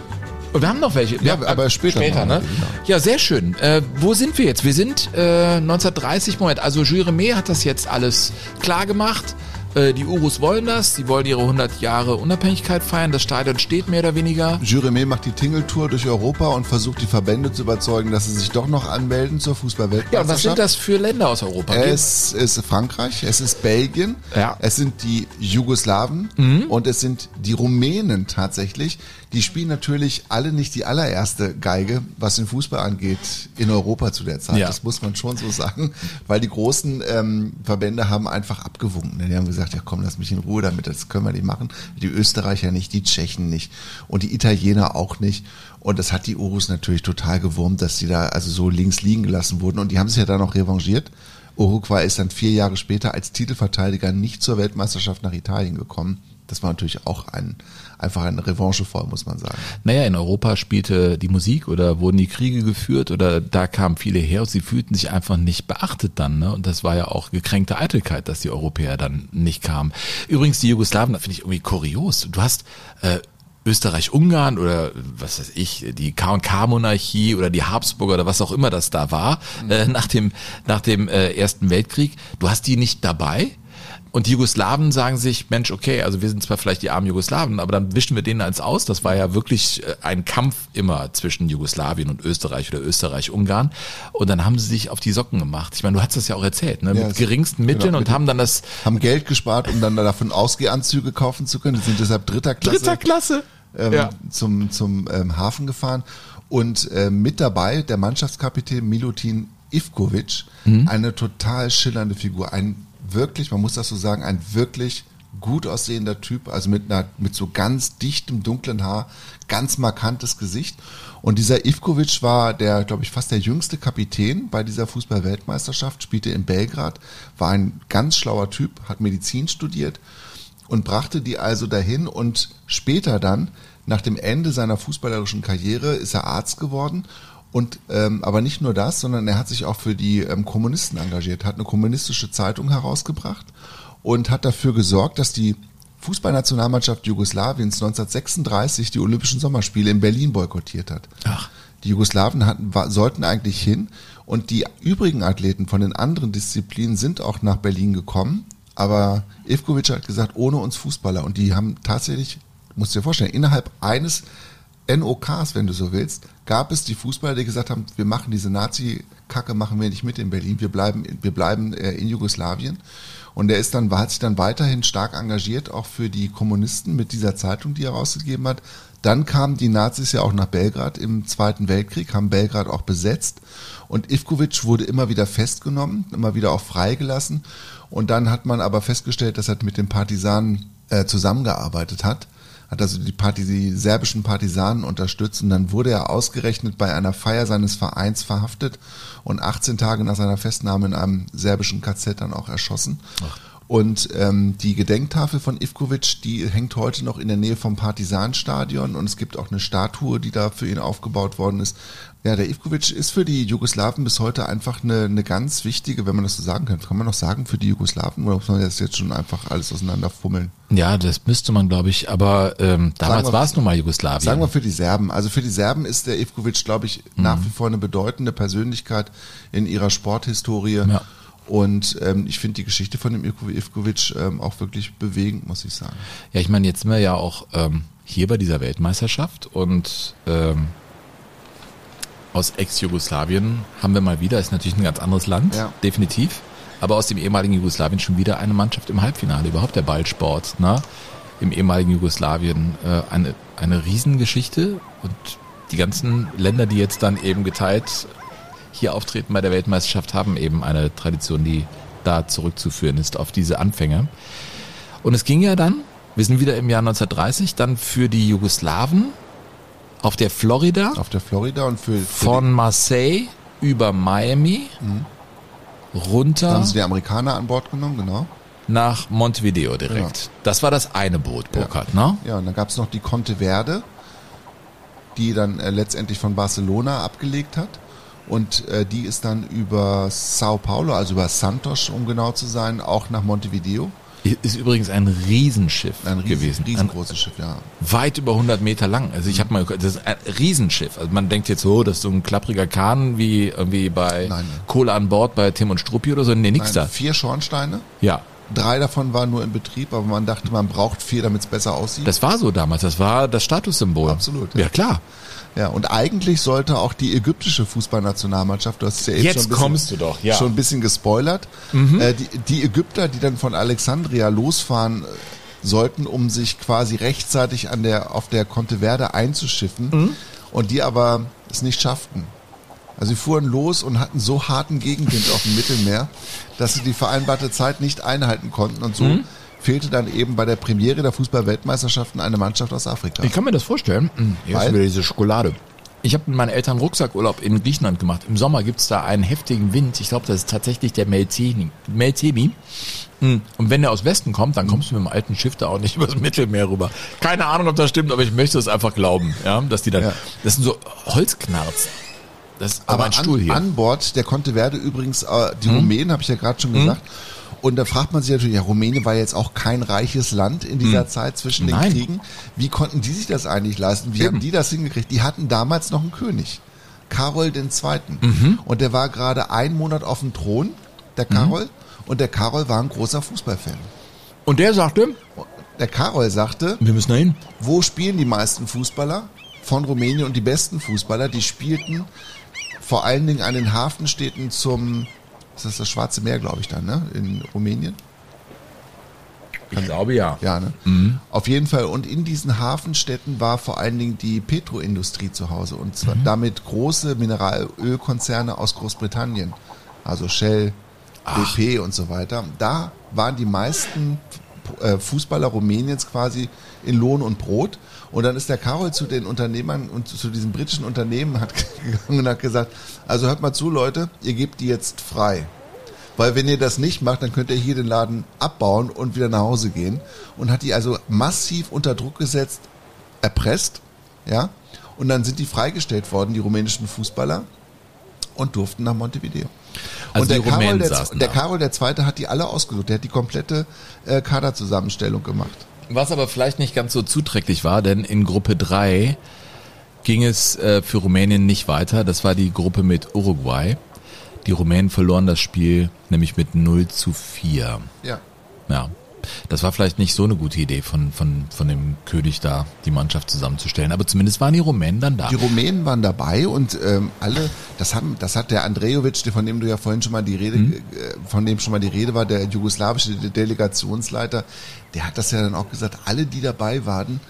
S3: Wir haben noch welche.
S2: Ja, aber später
S3: Später, ne?
S2: genau.
S3: Ja, sehr schön. Äh, wo sind wir jetzt? Wir sind äh, 1930, Moment, also Juremé hat das jetzt alles klar gemacht. Äh, die Urus wollen das, sie wollen ihre 100 Jahre Unabhängigkeit feiern. Das Stadion steht mehr oder weniger.
S2: Juremé macht die Tingeltour durch Europa und versucht die Verbände zu überzeugen, dass sie sich doch noch anmelden zur Fußballweltmeisterschaft.
S3: Ja, und was sind das für Länder aus Europa?
S2: Es ist Frankreich, es ist Belgien,
S3: Ja.
S2: es sind die Jugoslawen und es sind die Rumänen tatsächlich. Die spielen natürlich alle nicht die allererste Geige, was den Fußball angeht, in Europa zu der Zeit.
S3: Ja.
S2: Das muss man schon so sagen, weil die großen ähm, Verbände haben einfach abgewunken. Die haben gesagt, ja komm, lass mich in Ruhe damit, das können wir nicht machen. Die Österreicher nicht, die Tschechen nicht und die Italiener auch nicht. Und das hat die Urus natürlich total gewurmt, dass die da also so links liegen gelassen wurden. Und die haben sich ja dann auch revanchiert. Uruguay ist dann vier Jahre später als Titelverteidiger nicht zur Weltmeisterschaft nach Italien gekommen. Das war natürlich auch ein, einfach eine Revanche voll, muss man sagen.
S3: Naja, in Europa spielte die Musik oder wurden die Kriege geführt oder da kamen viele her und sie fühlten sich einfach nicht beachtet dann. Ne? Und das war ja auch gekränkte Eitelkeit, dass die Europäer dann nicht kamen. Übrigens, die Jugoslawen, das finde ich irgendwie kurios. Du hast äh, Österreich-Ungarn oder was weiß ich, die K&K-Monarchie oder die Habsburger oder was auch immer das da war, äh, nach dem, nach dem äh, Ersten Weltkrieg. Du hast die nicht dabei. Und die Jugoslawen sagen sich, Mensch, okay, also wir sind zwar vielleicht die armen Jugoslawen, aber dann wischen wir denen eins aus. Das war ja wirklich äh, ein Kampf immer zwischen Jugoslawien und Österreich oder Österreich-Ungarn. Und dann haben sie sich auf die Socken gemacht. Ich meine, du hast das ja auch erzählt, ne?
S2: Ja,
S3: mit geringsten Mitteln
S2: genau,
S3: und
S2: mit-
S3: haben dann das
S2: Haben Geld gespart, um dann davon Ausgehanzüge kaufen zu können. Die sind deshalb dritter Klasse.
S3: dritter Klasse.
S2: ähm,
S3: ja.
S2: zum, zum ähm, Hafen gefahren. Und ähm, mit dabei der Mannschaftskapitän Milutin Ivkovic,
S3: Mhm.
S2: eine total schillernde Figur. Ein wirklich, man muss das so sagen, ein wirklich gut aussehender Typ, also mit, einer, mit so ganz dichtem, dunklen Haar, ganz markantes Gesicht. Und dieser Ivkovic war der, glaube ich, fast der jüngste Kapitän bei dieser Fußball-Weltmeisterschaft, spielte in Belgrad, war ein ganz schlauer Typ, hat Medizin studiert und brachte die also dahin und später dann, nach dem Ende seiner fußballerischen Karriere, ist er Arzt geworden und ähm, aber nicht nur das, sondern er hat sich auch für die ähm, Kommunisten engagiert, hat eine kommunistische Zeitung herausgebracht und hat dafür gesorgt, dass die Fußballnationalmannschaft Jugoslawiens 1936 die Olympischen Sommerspiele in Berlin boykottiert hat.
S3: Ach.
S2: Die Jugoslawen hatten, war, sollten eigentlich hin und die übrigen Athleten von den anderen Disziplinen sind auch nach Berlin gekommen, aber Ivkovic hat gesagt, ohne uns Fußballer und die haben tatsächlich, musst dir vorstellen, innerhalb eines NOKs, wenn du so willst, gab es die Fußballer, die gesagt haben, wir machen diese Nazi-Kacke, machen wir nicht mit in Berlin, wir bleiben, wir bleiben äh, in Jugoslawien. Und er ist dann, hat sich dann weiterhin stark engagiert, auch für die Kommunisten mit dieser Zeitung, die er rausgegeben hat. Dann kamen die Nazis ja auch nach Belgrad im Zweiten Weltkrieg, haben Belgrad auch besetzt. Und Ivkovic wurde immer wieder festgenommen, immer wieder auch freigelassen. Und dann hat man aber festgestellt, dass er mit den Partisanen äh, zusammengearbeitet hat hat also die, Parti die serbischen Partisanen unterstützt und dann wurde er ausgerechnet bei einer Feier seines Vereins verhaftet und 18 Tage nach seiner Festnahme in einem serbischen KZ dann auch erschossen. Und ähm, die Gedenktafel von Ivkovic, die hängt heute noch in der Nähe vom Partisanstadion und es gibt auch eine Statue, die da für ihn aufgebaut worden ist. Ja, der Ivkovic ist für die Jugoslawen bis heute einfach eine, eine ganz wichtige, wenn man das so sagen kann. Kann man noch sagen für die Jugoslawen oder muss man das jetzt schon einfach alles auseinanderfummeln?
S3: Ja, das müsste man, glaube ich, aber ähm, damals war es nun mal Jugoslawien.
S2: Sagen wir für die Serben. Also für die Serben ist der Ivkovic, glaube ich, nach wie vor eine bedeutende Persönlichkeit in ihrer Sporthistorie.
S3: Ja.
S2: Und ähm, ich finde die Geschichte von dem Ivko- Ivkovic ähm, auch wirklich bewegend, muss ich sagen.
S3: Ja, ich meine, jetzt sind wir ja auch ähm, hier bei dieser Weltmeisterschaft und ähm, aus Ex-Jugoslawien haben wir mal wieder, ist natürlich ein ganz anderes Land,
S2: Ja.
S3: definitiv. aber aus dem ehemaligen Jugoslawien schon wieder eine Mannschaft im Halbfinale. Überhaupt der Ballsport, ne? Im ehemaligen Jugoslawien äh, eine, eine Riesengeschichte und die ganzen Länder, die jetzt dann eben geteilt hier auftreten bei der Weltmeisterschaft, haben eben eine Tradition, die da zurückzuführen ist auf diese Anfänge. Und es ging ja dann, wir sind wieder im Jahr 1930, dann für die Jugoslawen auf der Florida
S2: Auf der Florida und für, für
S3: von Marseille über Miami
S2: Mhm.
S3: runter
S2: haben sie die Amerikaner an Bord genommen, genau.
S3: nach Montevideo direkt.
S2: Ja.
S3: Das war das eine Boot, Burkhard, ne?
S2: Ja, und dann gab es noch die Conte Verde, die dann äh, letztendlich von Barcelona abgelegt hat. Und äh, die ist dann über Sao Paulo, also über Santos, um genau zu sein, auch nach Montevideo.
S3: Ist übrigens ein Riesenschiff
S2: Ein riesen,
S3: gewesen. Ein
S2: riesengroßes Schiff, ja.
S3: weit über 100 Meter lang. Also ich habe mal, das ist ein Riesenschiff. Also man denkt jetzt so, das ist so ein klappriger Kahn wie irgendwie bei
S2: Nein.
S3: Kohle an Bord bei Tim und Struppi oder so. Nee, nix
S2: Nein,
S3: da.
S2: vier Schornsteine.
S3: Ja,
S2: Drei davon waren nur in Betrieb, aber man dachte, man braucht vier, damit es besser aussieht.
S3: das war so damals. Das war das Statussymbol.
S2: Absolut,
S3: Ja,
S2: ja.
S3: klar.
S2: Ja, und eigentlich sollte auch die ägyptische Fußballnationalmannschaft, du hast es ja eben
S3: Jetzt
S2: schon, ein bisschen,
S3: kommst du doch, ja. Mhm.
S2: schon ein bisschen gespoilert, äh, die, die Ägypter, die dann von Alexandria losfahren äh, sollten, um sich quasi rechtzeitig an der, auf der Conte Verde einzuschiffen
S3: Mhm.
S2: und die aber es nicht schafften. Also sie fuhren los und hatten so harten Gegenwind auf dem Mittelmeer, dass sie die vereinbarte Zeit nicht einhalten konnten und so
S3: Mhm.
S2: Fehlte dann eben bei der Premiere der Fußball-Weltmeisterschaften eine Mannschaft aus Afrika.
S3: Ich kann mir das vorstellen. Hm, Hier ist
S2: Weil?
S3: wieder diese Schokolade. Ich habe mit meinen Eltern Rucksackurlaub in Griechenland gemacht. Im Sommer gibt's da einen heftigen Wind. Ich glaube, das ist tatsächlich der Meltemi. Meltemi. Hm, Und wenn der aus Westen kommt, dann kommst du mit dem alten Schiff da auch nicht übers Mittelmeer rüber. Keine Ahnung, ob das stimmt, aber ich möchte es einfach glauben, ja, dass die dann.
S2: Ja.
S3: Das sind so Holzknarz. Das ist aber,
S2: Aber
S3: ein Stuhl
S2: an,
S3: hier.
S2: An Bord der Conte Verde übrigens äh, die Rumänen, habe ich ja gerade schon gesagt. Und da fragt man sich natürlich, ja, Rumänien war jetzt auch kein reiches Land in dieser Zeit zwischen den
S3: Mhm. Nein.
S2: Kriegen. Wie konnten die sich das eigentlich leisten? Wie
S3: Eben.
S2: haben die das hingekriegt? Die hatten damals noch einen König, Karol II.
S3: Mhm.
S2: Und der war gerade einen Monat auf dem Thron, der Karol. Und der Karol war ein großer Fußballfan.
S3: Und der sagte,
S2: Der Karol sagte,
S3: wir müssen dahin.
S2: wo spielen die meisten Fußballer von Rumänien und die besten Fußballer, die spielten vor allen Dingen an den Hafenstädten zum, ist das das Schwarze Meer, glaube ich dann, ne? In Rumänien?
S3: Ich glaube ja.
S2: Ja, ne? Auf jeden Fall. Und in diesen Hafenstädten war vor allen Dingen die Petroindustrie zu Hause und zwar damit große Mineralölkonzerne aus Großbritannien, also Shell, BP und so weiter. Da waren die meisten äh, Fußballer Rumäniens quasi in Lohn und Brot. Und dann ist der Karol zu den Unternehmern und zu diesen britischen Unternehmen hat gegangen und hat gesagt, also hört mal zu, Leute, ihr gebt die jetzt frei. Weil wenn ihr das nicht macht, dann könnt ihr hier den Laden abbauen und wieder nach Hause gehen. Und hat die also massiv unter Druck gesetzt, erpresst, ja. Und dann sind die freigestellt worden, die rumänischen Fußballer, und durften nach Montevideo.
S3: Also
S2: und der Karol, der, der. Karol der Zweite hat die alle ausgesucht. Der hat die komplette äh, Kaderzusammenstellung gemacht.
S3: Was aber vielleicht nicht ganz so zuträglich war, denn in Gruppe 3 ging es äh, für Rumänien nicht weiter. Das war die Gruppe mit Uruguay. Die Rumänen verloren das Spiel nämlich mit 0 zu 4.
S2: Ja.
S3: Ja. Das war vielleicht nicht so eine gute Idee von, von, von dem König da, die Mannschaft zusammenzustellen. Aber zumindest waren die Rumänen dann da.
S2: Die Rumänen waren dabei und ähm, alle, das haben, das hat der Andrejovic, von dem du ja vorhin schon mal die Rede,
S3: Mhm.
S2: äh, von dem schon mal die Rede war, der jugoslawische De- Delegationsleiter, der hat das ja dann auch gesagt, alle, die dabei waren,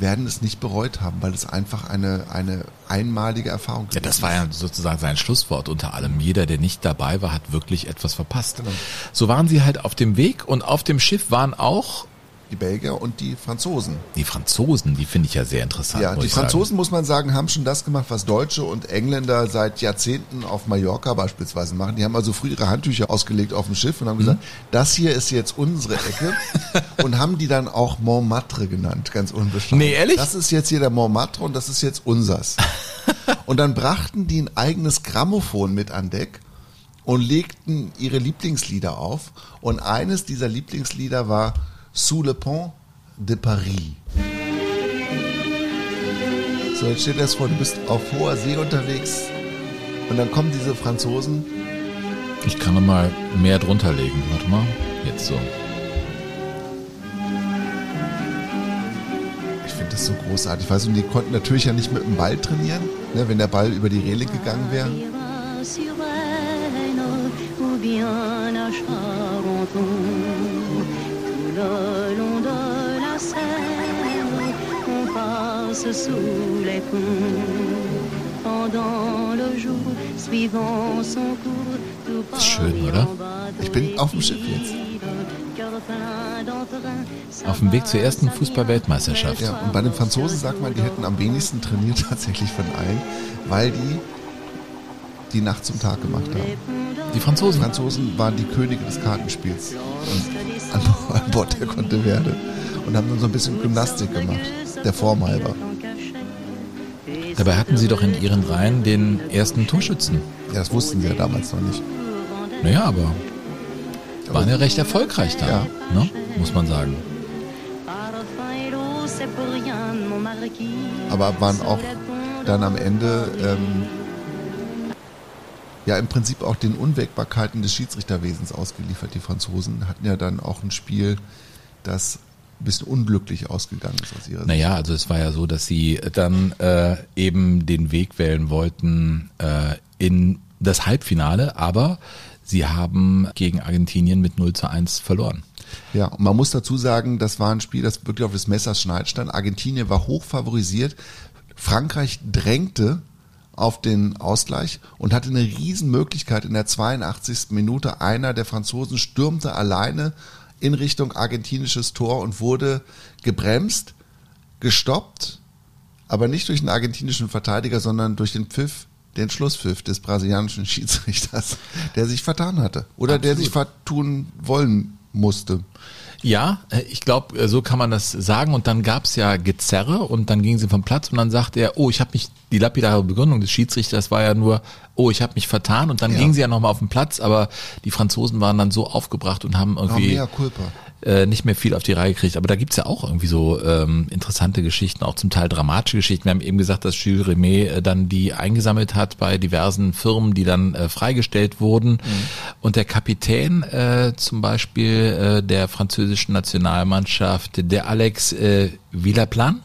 S2: werden es nicht bereut haben, weil es einfach eine, eine einmalige Erfahrung
S3: Ja, das war ja sozusagen sein Schlusswort unter allem. Jeder, der nicht dabei war, hat wirklich etwas verpasst.
S2: Genau.
S3: So waren sie halt auf dem Weg und auf dem Schiff waren auch
S2: Die Belgier und die Franzosen.
S3: die Franzosen, die finde ich ja sehr interessant.
S2: Ja, die
S3: sagen.
S2: Franzosen, muss man sagen, haben schon das gemacht, was Deutsche und Engländer seit Jahrzehnten auf Mallorca beispielsweise machen. Die haben also früh ihre Handtücher ausgelegt auf dem Schiff und haben gesagt, das hier ist jetzt unsere Ecke und haben die dann auch Montmartre genannt, ganz unbescheiden.
S3: Nee, ehrlich?
S2: Das ist jetzt hier der Montmartre und das ist jetzt unsers. und dann brachten die ein eigenes Grammophon mit an Deck und legten ihre Lieblingslieder auf und eines dieser Lieblingslieder war Sous le Pont de Paris. So, jetzt stell dir das vor, du bist auf hoher See unterwegs und dann kommen diese Franzosen.
S3: Ich kann noch mal mehr drunter legen. Warte mal. Jetzt so.
S2: Ich finde das so großartig. Weißt du, und die konnten natürlich ja nicht mit dem Ball trainieren, ne, wenn der Ball über die Reling gegangen wäre.
S8: Passe sous les ponts. Pendant le jour, suivant son cours,
S3: Ist schön, oder?
S2: Ich bin auf dem Schiff jetzt.
S3: Auf dem Weg zur ersten Fußball-Weltmeisterschaft.
S2: Ja, und bei den Franzosen sagt man, die hätten am wenigsten trainiert tatsächlich von allen, weil die die Nacht zum Tag gemacht haben.
S3: Die
S2: Die
S3: Franzosen.
S2: Franzosen waren die Könige des Kartenspiels und an, an Bord der Conteverde und haben dann so ein bisschen Gymnastik gemacht, der Form halber.
S3: Dabei hatten sie doch in ihren Reihen den ersten Torschützen.
S2: Ja, das wussten sie ja damals noch nicht.
S3: Naja, aber waren ja recht erfolgreich da,
S2: Ja.
S3: ne? muss man sagen.
S2: Aber waren auch dann am Ende ähm, ja im Prinzip auch den Unwägbarkeiten des Schiedsrichterwesens ausgeliefert. Die Franzosen hatten ja dann auch ein Spiel, das ein bisschen unglücklich ausgegangen ist aus ihrer Sicht.
S3: Naja, also es war ja so, dass sie dann äh, eben den Weg wählen wollten äh, in das Halbfinale, aber sie haben gegen Argentinien mit 0 zu 1 verloren.
S2: Ja, und man muss dazu sagen, das war ein Spiel, das wirklich auf des Messers Schneid stand. Argentinien war hoch favorisiert. Frankreich drängte auf den Ausgleich und hatte eine Riesenmöglichkeit in der 82. Minute. Einer der Franzosen stürmte alleine in Richtung argentinisches Tor und wurde gebremst, gestoppt, aber nicht durch den argentinischen Verteidiger, sondern durch den Pfiff, den Schlusspfiff des brasilianischen Schiedsrichters, der sich vertan hatte oder der sich vertun wollen musste.
S3: Ja, äh, ich glaube, so kann man das sagen. Und dann gab's ja Gezerre und dann gingen sie vom Platz und dann sagte er, oh, ich habe mich, die lapidare Begründung des Schiedsrichters war ja nur, oh, ich habe mich vertan. Und dann
S2: Ja.
S3: gingen sie ja nochmal auf den Platz, aber die Franzosen waren dann so aufgebracht und haben irgendwie
S2: mea culpa.
S3: Äh, nicht mehr viel auf die Reihe gekriegt. Aber da gibt's ja auch irgendwie so ähm, interessante Geschichten, auch zum Teil dramatische Geschichten. Wir haben eben gesagt, dass Jules Rimet äh, dann die eingesammelt hat bei diversen Firmen, die dann äh, freigestellt wurden. Und der Kapitän äh, zum Beispiel äh, der französischen Nationalmannschaft, der Alex äh, Villaplan,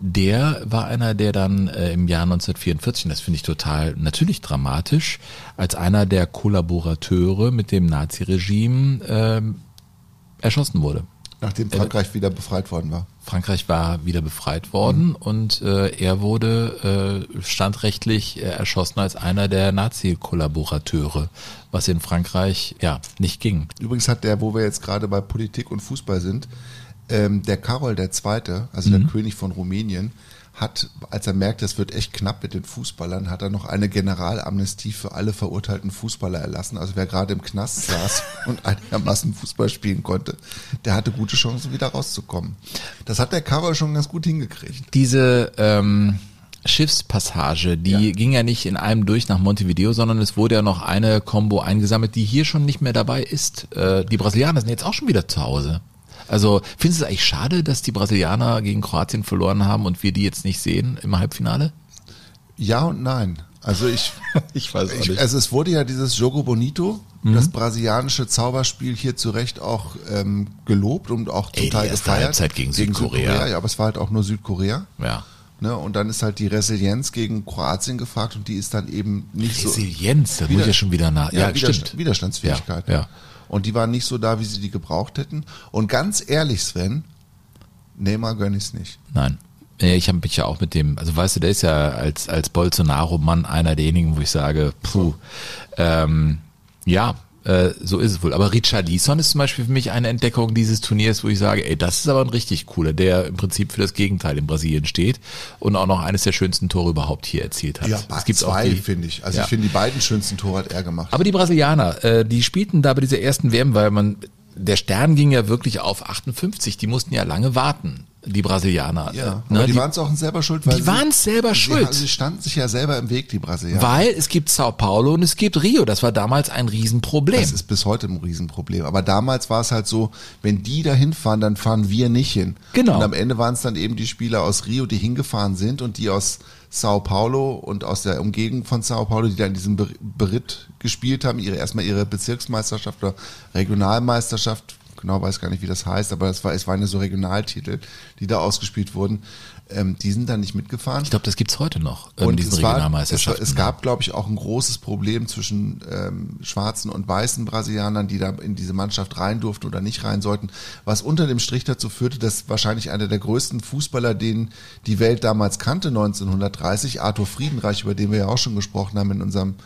S3: der war einer, der dann äh, im Jahr 1944, und das finde ich total natürlich dramatisch, als einer der Kollaborateure mit dem Naziregime ähm, erschossen wurde.
S2: Nachdem Frankreich wieder befreit worden war.
S3: Frankreich war wieder befreit worden und äh, er wurde äh, standrechtlich äh, erschossen als einer der Nazi-Kollaborateure, was in Frankreich ja nicht ging.
S2: Übrigens hat der, wo wir jetzt gerade bei Politik und Fußball sind, ähm, der Karol II., also der König von Rumänien, hat, als er merkte, es wird echt knapp mit den Fußballern, hat er noch eine Generalamnestie für alle verurteilten Fußballer erlassen. Also wer gerade im Knast saß und einigermaßen Fußball spielen konnte, der hatte gute Chancen, wieder rauszukommen. Das hat der Karol schon ganz gut hingekriegt.
S3: Diese ähm, Schiffspassage, die
S2: Ja.
S3: ging ja nicht in einem durch nach Montevideo, sondern es wurde ja noch eine Combo eingesammelt, die hier schon nicht mehr dabei ist. Äh, die Brasilianer sind jetzt auch schon wieder zu Hause. Also findest du es eigentlich schade, dass die Brasilianer gegen Kroatien verloren haben und wir die jetzt nicht sehen im Halbfinale?
S2: Ja und nein. Also ich,
S3: Ich weiß
S2: ich
S3: nicht.
S2: also es wurde ja dieses Jogo Bonito, das brasilianische Zauberspiel hier zu Recht auch ähm, gelobt und auch zum
S3: Ey,
S2: Teil gefeiert.
S3: Halbzeit gegen Südkorea.
S2: Ja, aber es war halt auch nur Südkorea.
S3: Ja.
S2: Ne? Und dann ist halt die Resilienz gegen Kroatien gefragt und die ist dann eben nicht so.
S3: Resilienz, da muss ich ja schon wieder nach. Ja,
S2: Widerstand-
S3: stimmt.
S2: Widerstandsfähigkeit.
S3: Ja, ja.
S2: Und die waren nicht so da, wie sie die gebraucht hätten. Und ganz ehrlich, Sven, Neymar gönn ich's nicht.
S3: Nein. Ich habe mich ja auch mit dem, also weißt du, der ist ja als, als Bolsonaro-Mann einer derjenigen, wo ich sage, puh, ähm, ja, äh, so ist es wohl. Aber Richarlison ist zum Beispiel für mich eine Entdeckung dieses Turniers, wo ich sage, ey, das ist aber ein richtig cooler, der im Prinzip für das Gegenteil in Brasilien steht und auch noch eines der schönsten Tore überhaupt hier erzielt hat.
S2: Ja,
S3: es gibt
S2: zwei, finde ich. Also
S3: Ja.
S2: ich finde, die beiden schönsten Tore hat er gemacht.
S3: Aber die Brasilianer, äh, die spielten da bei dieser ersten WM, weil man, der Stern ging ja wirklich auf 58, die mussten ja lange warten, die Brasilianer.
S2: ja,
S3: Äh, ne,
S2: aber die, waren es auch selber schuld. Weil
S3: die
S2: sie-
S3: waren's selber
S2: sie,
S3: schuld.
S2: Sie standen sich ja selber im Weg, die Brasilianer.
S3: Weil es gibt Sao Paulo und es gibt Rio. Das war damals ein Riesenproblem.
S2: Das ist bis heute ein Riesenproblem. Aber damals war es halt so, wenn die da hinfahren, dann fahren wir nicht hin.
S3: Genau.
S2: Und am Ende waren es dann eben die Spieler aus Rio, die hingefahren sind und die aus Sao Paulo und aus der Umgebung von Sao Paulo, die da in diesem Ber- Beritt gespielt haben, ihre erstmal ihre Bezirksmeisterschaft oder Regionalmeisterschaft, genau weiß gar nicht, wie das heißt, aber es war, es waren ja so Regionaltitel, die da ausgespielt wurden. Ähm, die sind da nicht mitgefahren.
S3: Ich glaube, das gibt's heute noch, ähm,
S2: Und es, war, es, es gab, glaube ich, auch ein großes Problem zwischen ähm, schwarzen und weißen Brasilianern, die da in diese Mannschaft rein durften oder nicht rein sollten, was unter dem Strich dazu führte, dass wahrscheinlich einer der größten Fußballer, den die Welt damals kannte, 1930, Arthur Friedenreich, über den wir ja auch schon gesprochen haben in unserem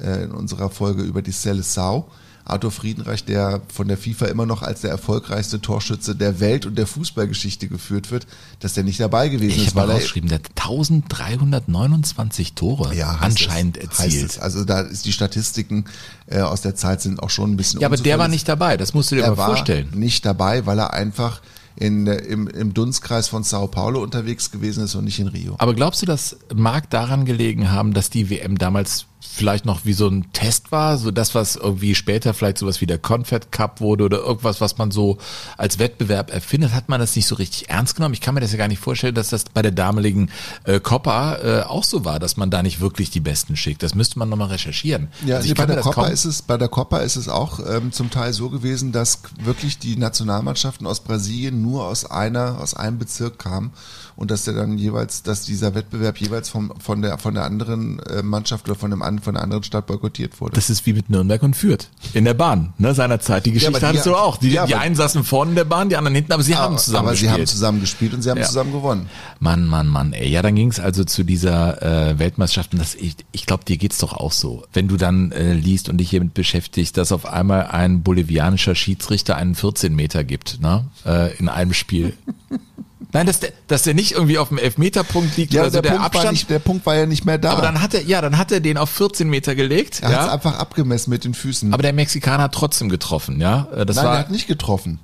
S2: äh, in unserer Folge über die Seleção, Arthur Friedenreich, der von der FIFA immer noch als der erfolgreichste Torschütze der Welt und der Fußballgeschichte geführt wird, dass der nicht dabei gewesen
S3: ich
S2: ist,
S3: habe
S2: weil er
S3: rausgeschrieben, der hat 1329 Tore
S2: ja,
S3: anscheinend
S2: es,
S3: erzielt.
S2: Also da ist die Statistiken äh, aus der Zeit sind auch schon ein bisschen
S3: Ja, aber der war nicht dabei, das musst du dir
S2: er
S3: mal
S2: war
S3: vorstellen.
S2: nicht dabei, weil er einfach in, äh, im, im Dunstkreis von Sao Paulo unterwegs gewesen ist und nicht in Rio.
S3: Aber glaubst du, das mag daran gelegen haben, dass die WM damals vielleicht noch wie so ein Test war, so das, was irgendwie später vielleicht sowas wie der Confed Cup wurde oder irgendwas, was man so als Wettbewerb erfindet, hat man das nicht so richtig ernst genommen? Ich kann mir das ja gar nicht vorstellen, dass das bei der damaligen äh, Copa äh, auch so war, dass man da nicht wirklich die Besten schickt. Das müsste man nochmal recherchieren.
S2: Ja,
S3: Also
S2: nee, bei der
S3: kaum-
S2: ist es bei der Copa ist es auch ähm, zum Teil so gewesen, dass wirklich die Nationalmannschaften aus Brasilien nur aus einer aus einem Bezirk kamen und dass der dann jeweils, dass dieser Wettbewerb jeweils vom, von der von der anderen äh, Mannschaft oder von dem von der anderen Stadt boykottiert wurde.
S3: Das ist wie mit Nürnberg und Fürth in der Bahn, ne, seinerzeit. Die Geschichte
S2: aber die-
S3: hattest du auch. Die,
S2: ja,
S3: die
S2: aber-
S3: einen saßen vorne in der Bahn, die anderen hinten, aber sie haben
S2: aber,
S3: zusammen
S2: aber sie
S3: gespielt.
S2: haben zusammen gespielt und sie haben
S3: Ja.
S2: zusammen gewonnen.
S3: Mann, Mann, Mann, ey. Ja, dann ging es also zu dieser äh, Weltmeisterschaft. Und das, ich, ich glaube, dir geht's doch auch so. Wenn du dann äh, liest und dich hiermit beschäftigst, dass auf einmal ein bolivianischer Schiedsrichter einen 14 Meter gibt, ne? Äh, in einem Spiel. Nein, dass der, dass der nicht irgendwie auf dem Elfmeterpunkt liegt
S2: Ja,
S3: oder so
S2: der,
S3: der,
S2: Punkt war
S3: Abstand.
S2: nicht, der Punkt war ja nicht mehr da.
S3: aber dann hat er, ja, dann hat er den auf 14 Meter gelegt.
S2: er hat es
S3: ja.
S2: einfach abgemessen mit den Füßen.
S3: Aber der Mexikaner hat trotzdem getroffen, ja. Äh, Das
S2: Nein,
S3: war
S2: der hat nicht getroffen.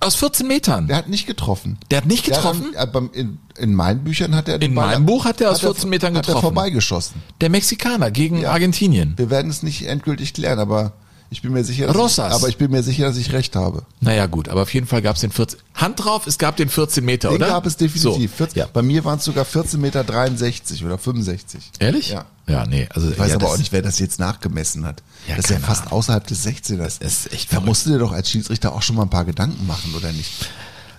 S3: aus 14 Metern.
S2: Der hat nicht getroffen.
S3: Der hat nicht getroffen?
S2: Hat, am- in, in meinen Büchern hat er den
S3: In
S2: Ball-
S3: meinem Buch hat er aus 14 Metern
S2: Hat er
S3: getroffen.
S2: vorbeigeschossen.
S3: Der Mexikaner gegen
S2: Ja.
S3: Argentinien.
S2: Wir werden es nicht endgültig klären, aber ich bin mir sicher, dass
S3: Rosas.
S2: ich, aber ich bin mir sicher, dass ich recht habe.
S3: Naja, gut, aber auf jeden Fall gab es den 14. Hand drauf, es gab den 14 Meter,
S2: Den
S3: oder?
S2: gab es definitiv.
S3: So,
S2: 14,
S3: ja.
S2: Bei mir waren es sogar 14,63 Meter oder 65.
S3: Ehrlich?
S2: Ja.
S3: Ja, nee, also
S2: Ich weiß
S3: ja,
S2: aber auch nicht, wer das jetzt nachgemessen hat.
S3: Ja,
S2: das ist ja fast
S3: Ahnung.
S2: außerhalb des 16ers.
S3: Das ist echt
S2: da musst du dir doch als Schiedsrichter auch schon mal ein paar Gedanken machen, oder nicht?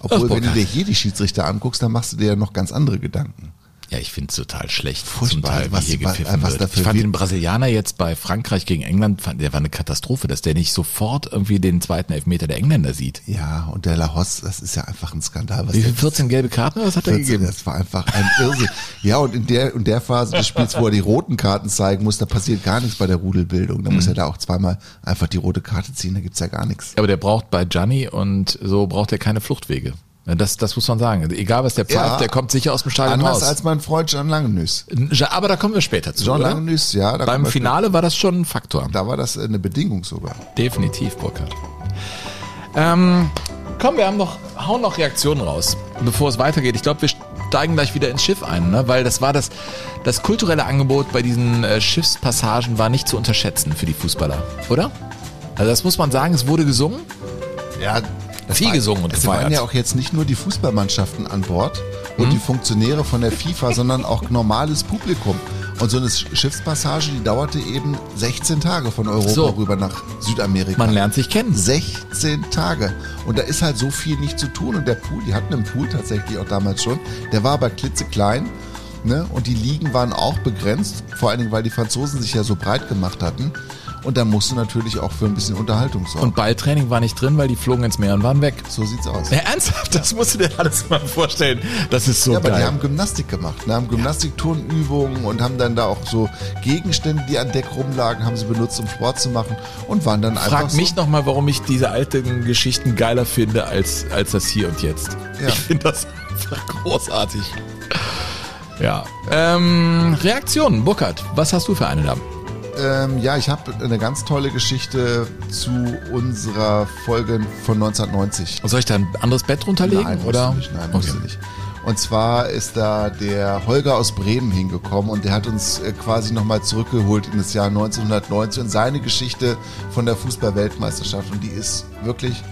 S2: Obwohl,
S3: Ach,
S2: wenn du dir hier die Schiedsrichter anguckst, dann machst du dir ja noch ganz andere Gedanken.
S3: Ja, ich finde es total schlecht.
S2: Furchtbar,
S3: Teil,
S2: was-
S3: hier
S2: was-
S3: gepfiffen
S2: was
S3: wird.
S2: da für
S3: ich fand den Brasilianer jetzt bei Frankreich gegen England, fand, der war eine Katastrophe, dass der nicht sofort irgendwie den zweiten Elfmeter der Engländer sieht.
S2: Ja, und der Lahos, das ist ja einfach ein Skandal. Was
S3: Wie viel?
S2: der-
S3: 14 gelbe Karten? Was hat er
S2: 14,
S3: gegeben?
S2: das war einfach ein Irrsinn. ja, und in der, in der Phase des Spiels, wo er die roten Karten zeigen muss, da passiert gar nichts bei der Rudelbildung. Da muss
S3: Mhm.
S2: er da auch zweimal einfach die rote Karte ziehen, da gibt's ja gar nichts.
S3: Aber der braucht bei Gianni und so braucht er keine Fluchtwege. Das, das muss man sagen. Egal was der pfeift,
S2: Ja.
S3: der kommt sicher aus dem Stadion
S2: Anders
S3: raus.
S2: als mein Freund Jean Langenüs.
S3: Ja, aber da kommen wir später zu.
S2: Jean
S3: oder?
S2: Langenüs, ja.
S3: Beim Finale war das schon ein Faktor.
S2: Da war das eine Bedingung sogar.
S3: Definitiv, Burkhard. Ähm, komm, wir haben noch, hauen noch Reaktionen raus, bevor es weitergeht. Ich glaube, wir steigen gleich wieder ins Schiff ein, ne? weil das war das, das kulturelle Angebot bei diesen äh, Schiffspassagen war nicht zu unterschätzen für die Fußballer, oder? Also das muss man sagen, es wurde gesungen.
S2: Ja,
S3: Viel
S2: war-
S3: gesungen und
S2: Es waren
S3: gefeiert.
S2: ja auch jetzt nicht nur die Fußballmannschaften an Bord und
S3: Mhm.
S2: die Funktionäre von der FIFA, sondern auch normales Publikum. Und so eine Schiffspassage, die dauerte eben 16 Tage von Europa
S3: So.
S2: rüber nach Südamerika.
S3: Man lernt sich kennen.
S2: 16 Tage. Und da ist halt so viel nicht zu tun. Und der Pool, die hatten einen Pool tatsächlich auch damals schon, der war aber klitzeklein. Ne? Und die Ligen waren auch begrenzt, vor allen Dingen, weil die Franzosen sich ja so breit gemacht hatten. Und da musst du natürlich auch für ein bisschen Unterhaltung sorgen.
S3: Und Balltraining war nicht drin, weil die flogen ins Meer und waren weg.
S2: so sieht's aus.
S3: Ja, ernsthaft, das musst du dir alles mal vorstellen. Das ist so
S2: Ja, aber
S3: geil.
S2: die haben Gymnastik gemacht, ne? haben Gymnastikturnübungen und haben dann da auch so Gegenstände, die an Deck rumlagen, haben sie benutzt, um Sport zu machen und waren dann einfach
S3: Frag
S2: so,
S3: mich nochmal, warum ich diese alten Geschichten geiler finde als, als das hier und jetzt.
S2: Ja.
S3: Ich finde das einfach großartig. Ja. Ähm, Reaktionen, Burkhard, was hast du für eine da?
S2: Ähm, ja, ich habe eine ganz tolle Geschichte zu unserer Folge von 1990.
S3: Soll ich da ein anderes Bett runterlegen?
S2: Nein,
S3: oder?
S2: du nicht. Nein,
S3: okay.
S2: du nicht. Und zwar ist da der Holger aus Bremen hingekommen und der hat uns äh, quasi nochmal zurückgeholt in das Jahr 1990 und seine Geschichte von der Fußball-Weltmeisterschaft. Und die ist wirklich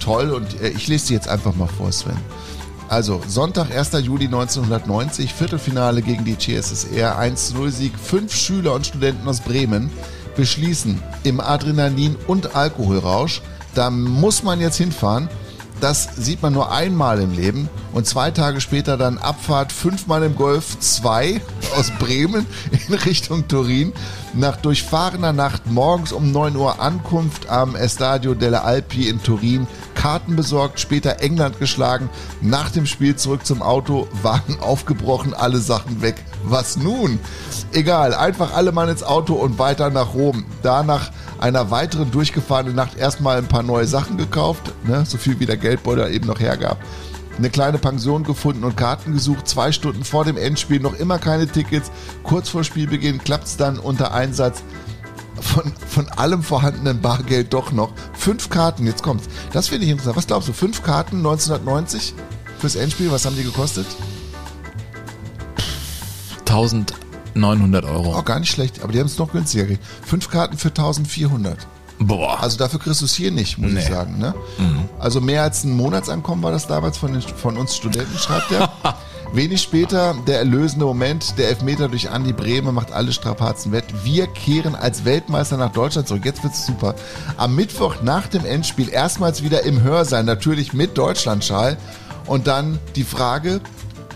S2: toll und äh, ich lese die jetzt einfach mal vor, Sven. Also, Sonntag, 1. Juli 1990, Viertelfinale gegen die CSSR, 1-0-Sieg. Fünf Schüler und Studenten aus Bremen beschließen, im Adrenalin- und Alkoholrausch Da muss man jetzt hinfahren. Das sieht man nur einmal im Leben und zwei Tage später dann Abfahrt fünfmal im Golf 2 aus Bremen in Richtung Turin. Nach durchfahrener Nacht morgens um 9 Uhr Ankunft am Estadio delle Alpi in Turin. Karten besorgt, später England geschlagen. Nach dem Spiel zurück zum Auto, Wagen aufgebrochen, alle Sachen weg. Was nun? Egal, einfach alle Mann ins Auto und weiter nach Rom. Danach einer weiteren durchgefahrenen Nacht erstmal ein paar neue Sachen gekauft, ne, so viel wie der Geldbeutel eben noch hergab. Eine kleine Pension gefunden und Karten gesucht. Zwei Stunden vor dem Endspiel noch immer keine Tickets. Kurz vor Spielbeginn klappt es dann unter Einsatz von, von allem vorhandenen Bargeld doch noch. Fünf Karten, jetzt kommt's. Das finde ich interessant. Was glaubst du? Fünf Karten 1990 fürs Endspiel, was haben die gekostet?
S3: 1900 Euro.
S2: Oh, gar nicht schlecht, aber die haben es noch günstiger gekriegt. Fünf Karten für 1400.
S3: Boah.
S2: Also dafür kriegst du es hier nicht, muss ich sagen. Ne? Also mehr als ein Monatsankommen war das damals von, den, von uns Studenten, schreibt er. Wenig später der erlösende Moment, der Elfmeter durch Andi Brehme macht alle Strapazen wett. Wir kehren als Weltmeister nach Deutschland zurück. Jetzt wird's super. Am Mittwoch nach dem Endspiel erstmals wieder im Hörsaal, natürlich mit Deutschlandschal. Und dann die Frage,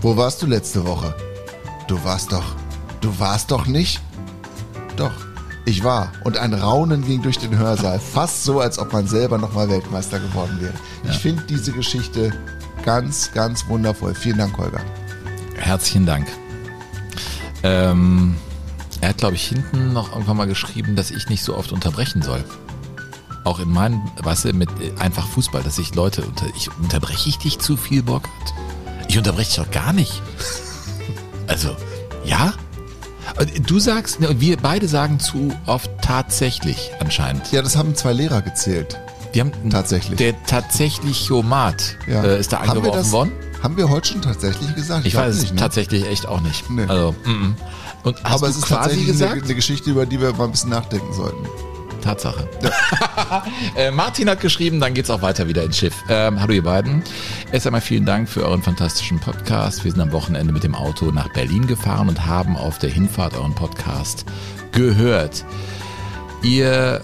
S2: wo warst du letzte Woche? Du warst doch, du warst doch nicht? Doch, ich war. Und ein Raunen ging durch den Hörsaal. Fast so, als ob man selber nochmal Weltmeister geworden wäre. Ich finde diese Geschichte ganz, ganz wundervoll. Vielen Dank, Holger.
S3: Herzlichen Dank. Ähm, er hat, glaube ich, hinten noch irgendwann mal geschrieben, dass ich nicht so oft unterbrechen soll. Auch in meinem, weißt du, mit äh, einfach Fußball, dass ich Leute unter. Ich, unterbreche ich dich zu viel, Bockert? Ich unterbreche dich doch gar nicht. Also, ja? Du sagst, ne, und wir beide sagen zu oft tatsächlich anscheinend.
S2: Ja, das haben zwei Lehrer gezählt.
S3: Die haben
S2: Tatsächlich.
S3: Der tatsächlich Jomat
S2: Ja.
S3: äh, ist da
S2: haben wir
S3: eingeworfen
S2: das,
S3: worden.
S2: Haben wir heute schon tatsächlich gesagt?
S3: Ich
S2: glaub
S3: weiß es
S2: nicht, ne?
S3: tatsächlich echt auch nicht.
S2: Nee.
S3: Also, mm, mm. Und hast
S2: Aber
S3: du
S2: es ist
S3: quasi
S2: tatsächlich
S3: gesagt?
S2: eine, eine Geschichte, über die wir mal ein bisschen nachdenken sollten.
S3: Tatsache. äh, Martin hat geschrieben, dann geht's auch weiter wieder ins Schiff. Ähm, hallo ihr beiden. Erst einmal vielen Dank für euren fantastischen Podcast. Wir sind am Wochenende mit dem Auto nach Berlin gefahren und haben auf der Hinfahrt euren Podcast gehört. Ihr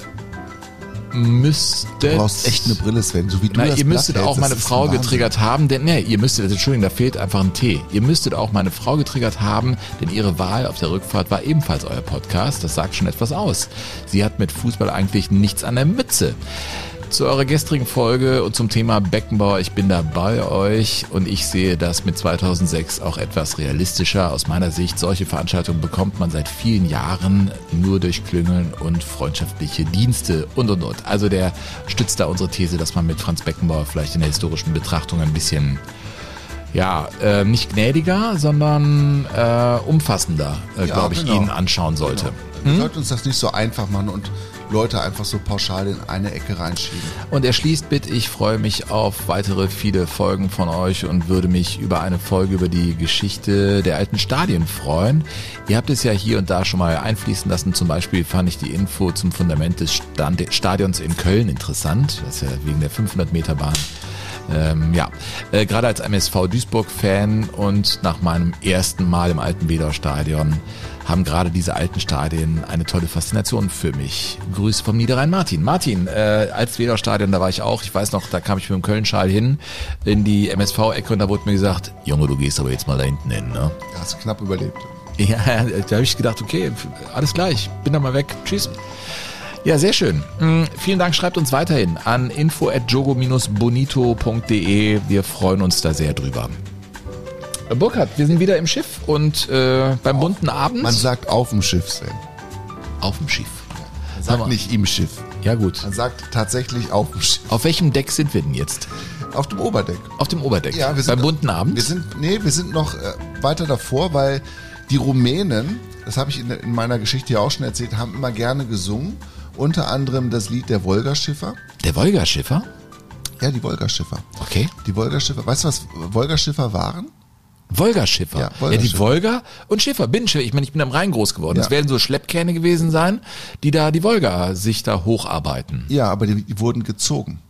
S3: müsstet...
S2: Du brauchst echt eine Brille, Sven, so wie du
S3: Na,
S2: das
S3: ihr müsstet auch meine Frau getriggert haben, denn ne, ihr müsstet, Entschuldigung, da fehlt einfach ein T. Ihr müsstet auch meine Frau getriggert haben, denn ihre Wahl auf der Rückfahrt war ebenfalls euer Podcast. Das sagt schon etwas aus. Sie hat mit Fußball eigentlich nichts an der Mütze. Zu eurer gestrigen Folge und zum Thema Beckenbauer, ich bin da bei euch und ich sehe das mit 2006 auch etwas realistischer. Aus meiner Sicht, solche Veranstaltungen bekommt man seit vielen Jahren nur durch Klüngeln und freundschaftliche Dienste und und und. Also der stützt da unsere These, dass man mit Franz Beckenbauer vielleicht in der historischen Betrachtung ein bisschen ja, äh, nicht gnädiger, sondern äh, umfassender, äh,
S2: Ja,
S3: glaube ich,
S2: genau.
S3: ihn anschauen sollte.
S2: Wir sollten uns das nicht so einfach machen und Leute einfach so pauschal in eine Ecke reinschieben.
S3: Und er schließt mit, ich freue mich auf weitere viele Folgen von euch und würde mich über eine Folge über die Geschichte der alten Stadien freuen. Ihr habt es ja hier und da schon mal einfließen lassen. Zum Beispiel fand ich die Info zum Fundament des Stadions in Köln interessant. Das ist ja wegen der 500 Meter Bahn. Ähm, ja, äh, gerade als MSV Duisburg-Fan und nach meinem ersten Mal im alten Wedau-Stadion haben gerade diese alten Stadien eine tolle Faszination für mich. Grüße vom Niederrhein Martin. Martin, äh, als Wedau-Stadion, da war ich auch. Ich weiß noch, da kam ich mit dem Köln-Schal hin in die MSV-Ecke und da wurde mir gesagt, Junge, du gehst aber jetzt mal da hinten hin, ne?
S2: Da hast du knapp überlebt.
S3: Ja, da habe ich gedacht, okay, alles gleich, bin da mal weg. Tschüss. Ja, sehr schön. Mm, Vielen Dank. Schreibt uns weiterhin an info@jogo-bonito.de. Wir freuen uns da sehr drüber. Äh, Burkhard, wir sind wieder im Schiff und äh, beim bunten Abend
S2: Man sagt auf dem Schiff, Sven.
S3: auf dem Schiff.
S2: Man
S3: Sag
S2: sagt nicht im Schiff.
S3: Ja gut.
S2: Man sagt tatsächlich auf dem Schiff.
S3: Auf welchem Deck sind wir denn jetzt?
S2: Auf dem Oberdeck.
S3: Auf dem Oberdeck.
S2: Ja, wir sind
S3: beim bunten Abend.
S2: Wir sind, nee, wir sind noch äh, weiter davor, weil die Rumänen, das habe ich in, in meiner Geschichte ja auch schon erzählt, haben immer gerne gesungen. Unter anderem das Lied der Wolgaschiffer.
S3: Der Wolga-Schiffer.
S2: Ja, die Wolgaschiffer.
S3: Okay.
S2: Die Wolgaschiffer. Weißt du, was Wolgaschiffer waren?
S3: Wolga-Schiffer.
S2: Ja,
S3: Ja, die. Wolga und Schiffer, Binnenschiffer. Ich meine, ich bin am Rhein groß geworden.
S2: Ja.
S3: Das werden so Schleppkähne gewesen sein, die da die Wolga sich da hocharbeiten.
S2: Ja, aber die, die wurden gezogen.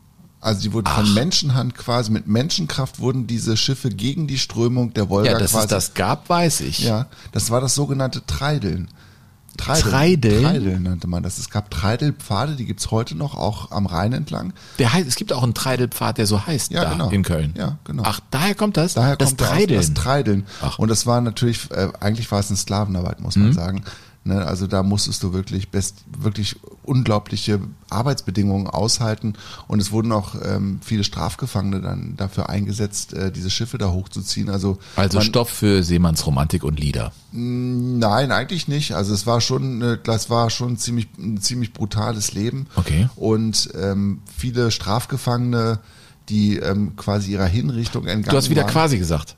S2: Also die wurden von Menschenhand quasi, mit Menschenkraft wurden diese Schiffe gegen die Strömung der Wolga
S3: Ja, dass
S2: quasi.
S3: es das gab, weiß ich.
S2: Ja, das war das sogenannte Treideln. Treideln.
S3: Treideln?
S2: Treideln nannte man das. Es gab Treidelpfade, die gibt's heute noch, auch am Rhein entlang.
S3: Der heißt, es gibt auch einen Treidelpfad, der so heißt,
S2: Ja,
S3: da
S2: genau.
S3: in Köln.
S2: Ja, genau.
S3: Ach, daher kommt das?
S2: Daher
S3: das
S2: kommt
S3: Treideln.
S2: Das Treideln.
S3: Ach.
S2: Und das war natürlich, äh, eigentlich war es eine Sklavenarbeit, muss
S3: Mhm.
S2: man sagen. Ne, also da musstest du wirklich best, wirklich unglaubliche Arbeitsbedingungen aushalten. Und es wurden auch ähm, viele Strafgefangene dann dafür eingesetzt, äh, diese Schiffe da hochzuziehen. Also,
S3: also
S2: man,
S3: Stoff für Seemannsromantik und Lieder.
S2: Nein, eigentlich nicht. Also es war schon, äh, das war schon ziemlich, ein ziemlich brutales Leben.
S3: Okay.
S2: Und ähm, viele Strafgefangene, die ähm, quasi ihrer Hinrichtung entgangen
S3: Du hast wieder
S2: waren.
S3: quasi gesagt.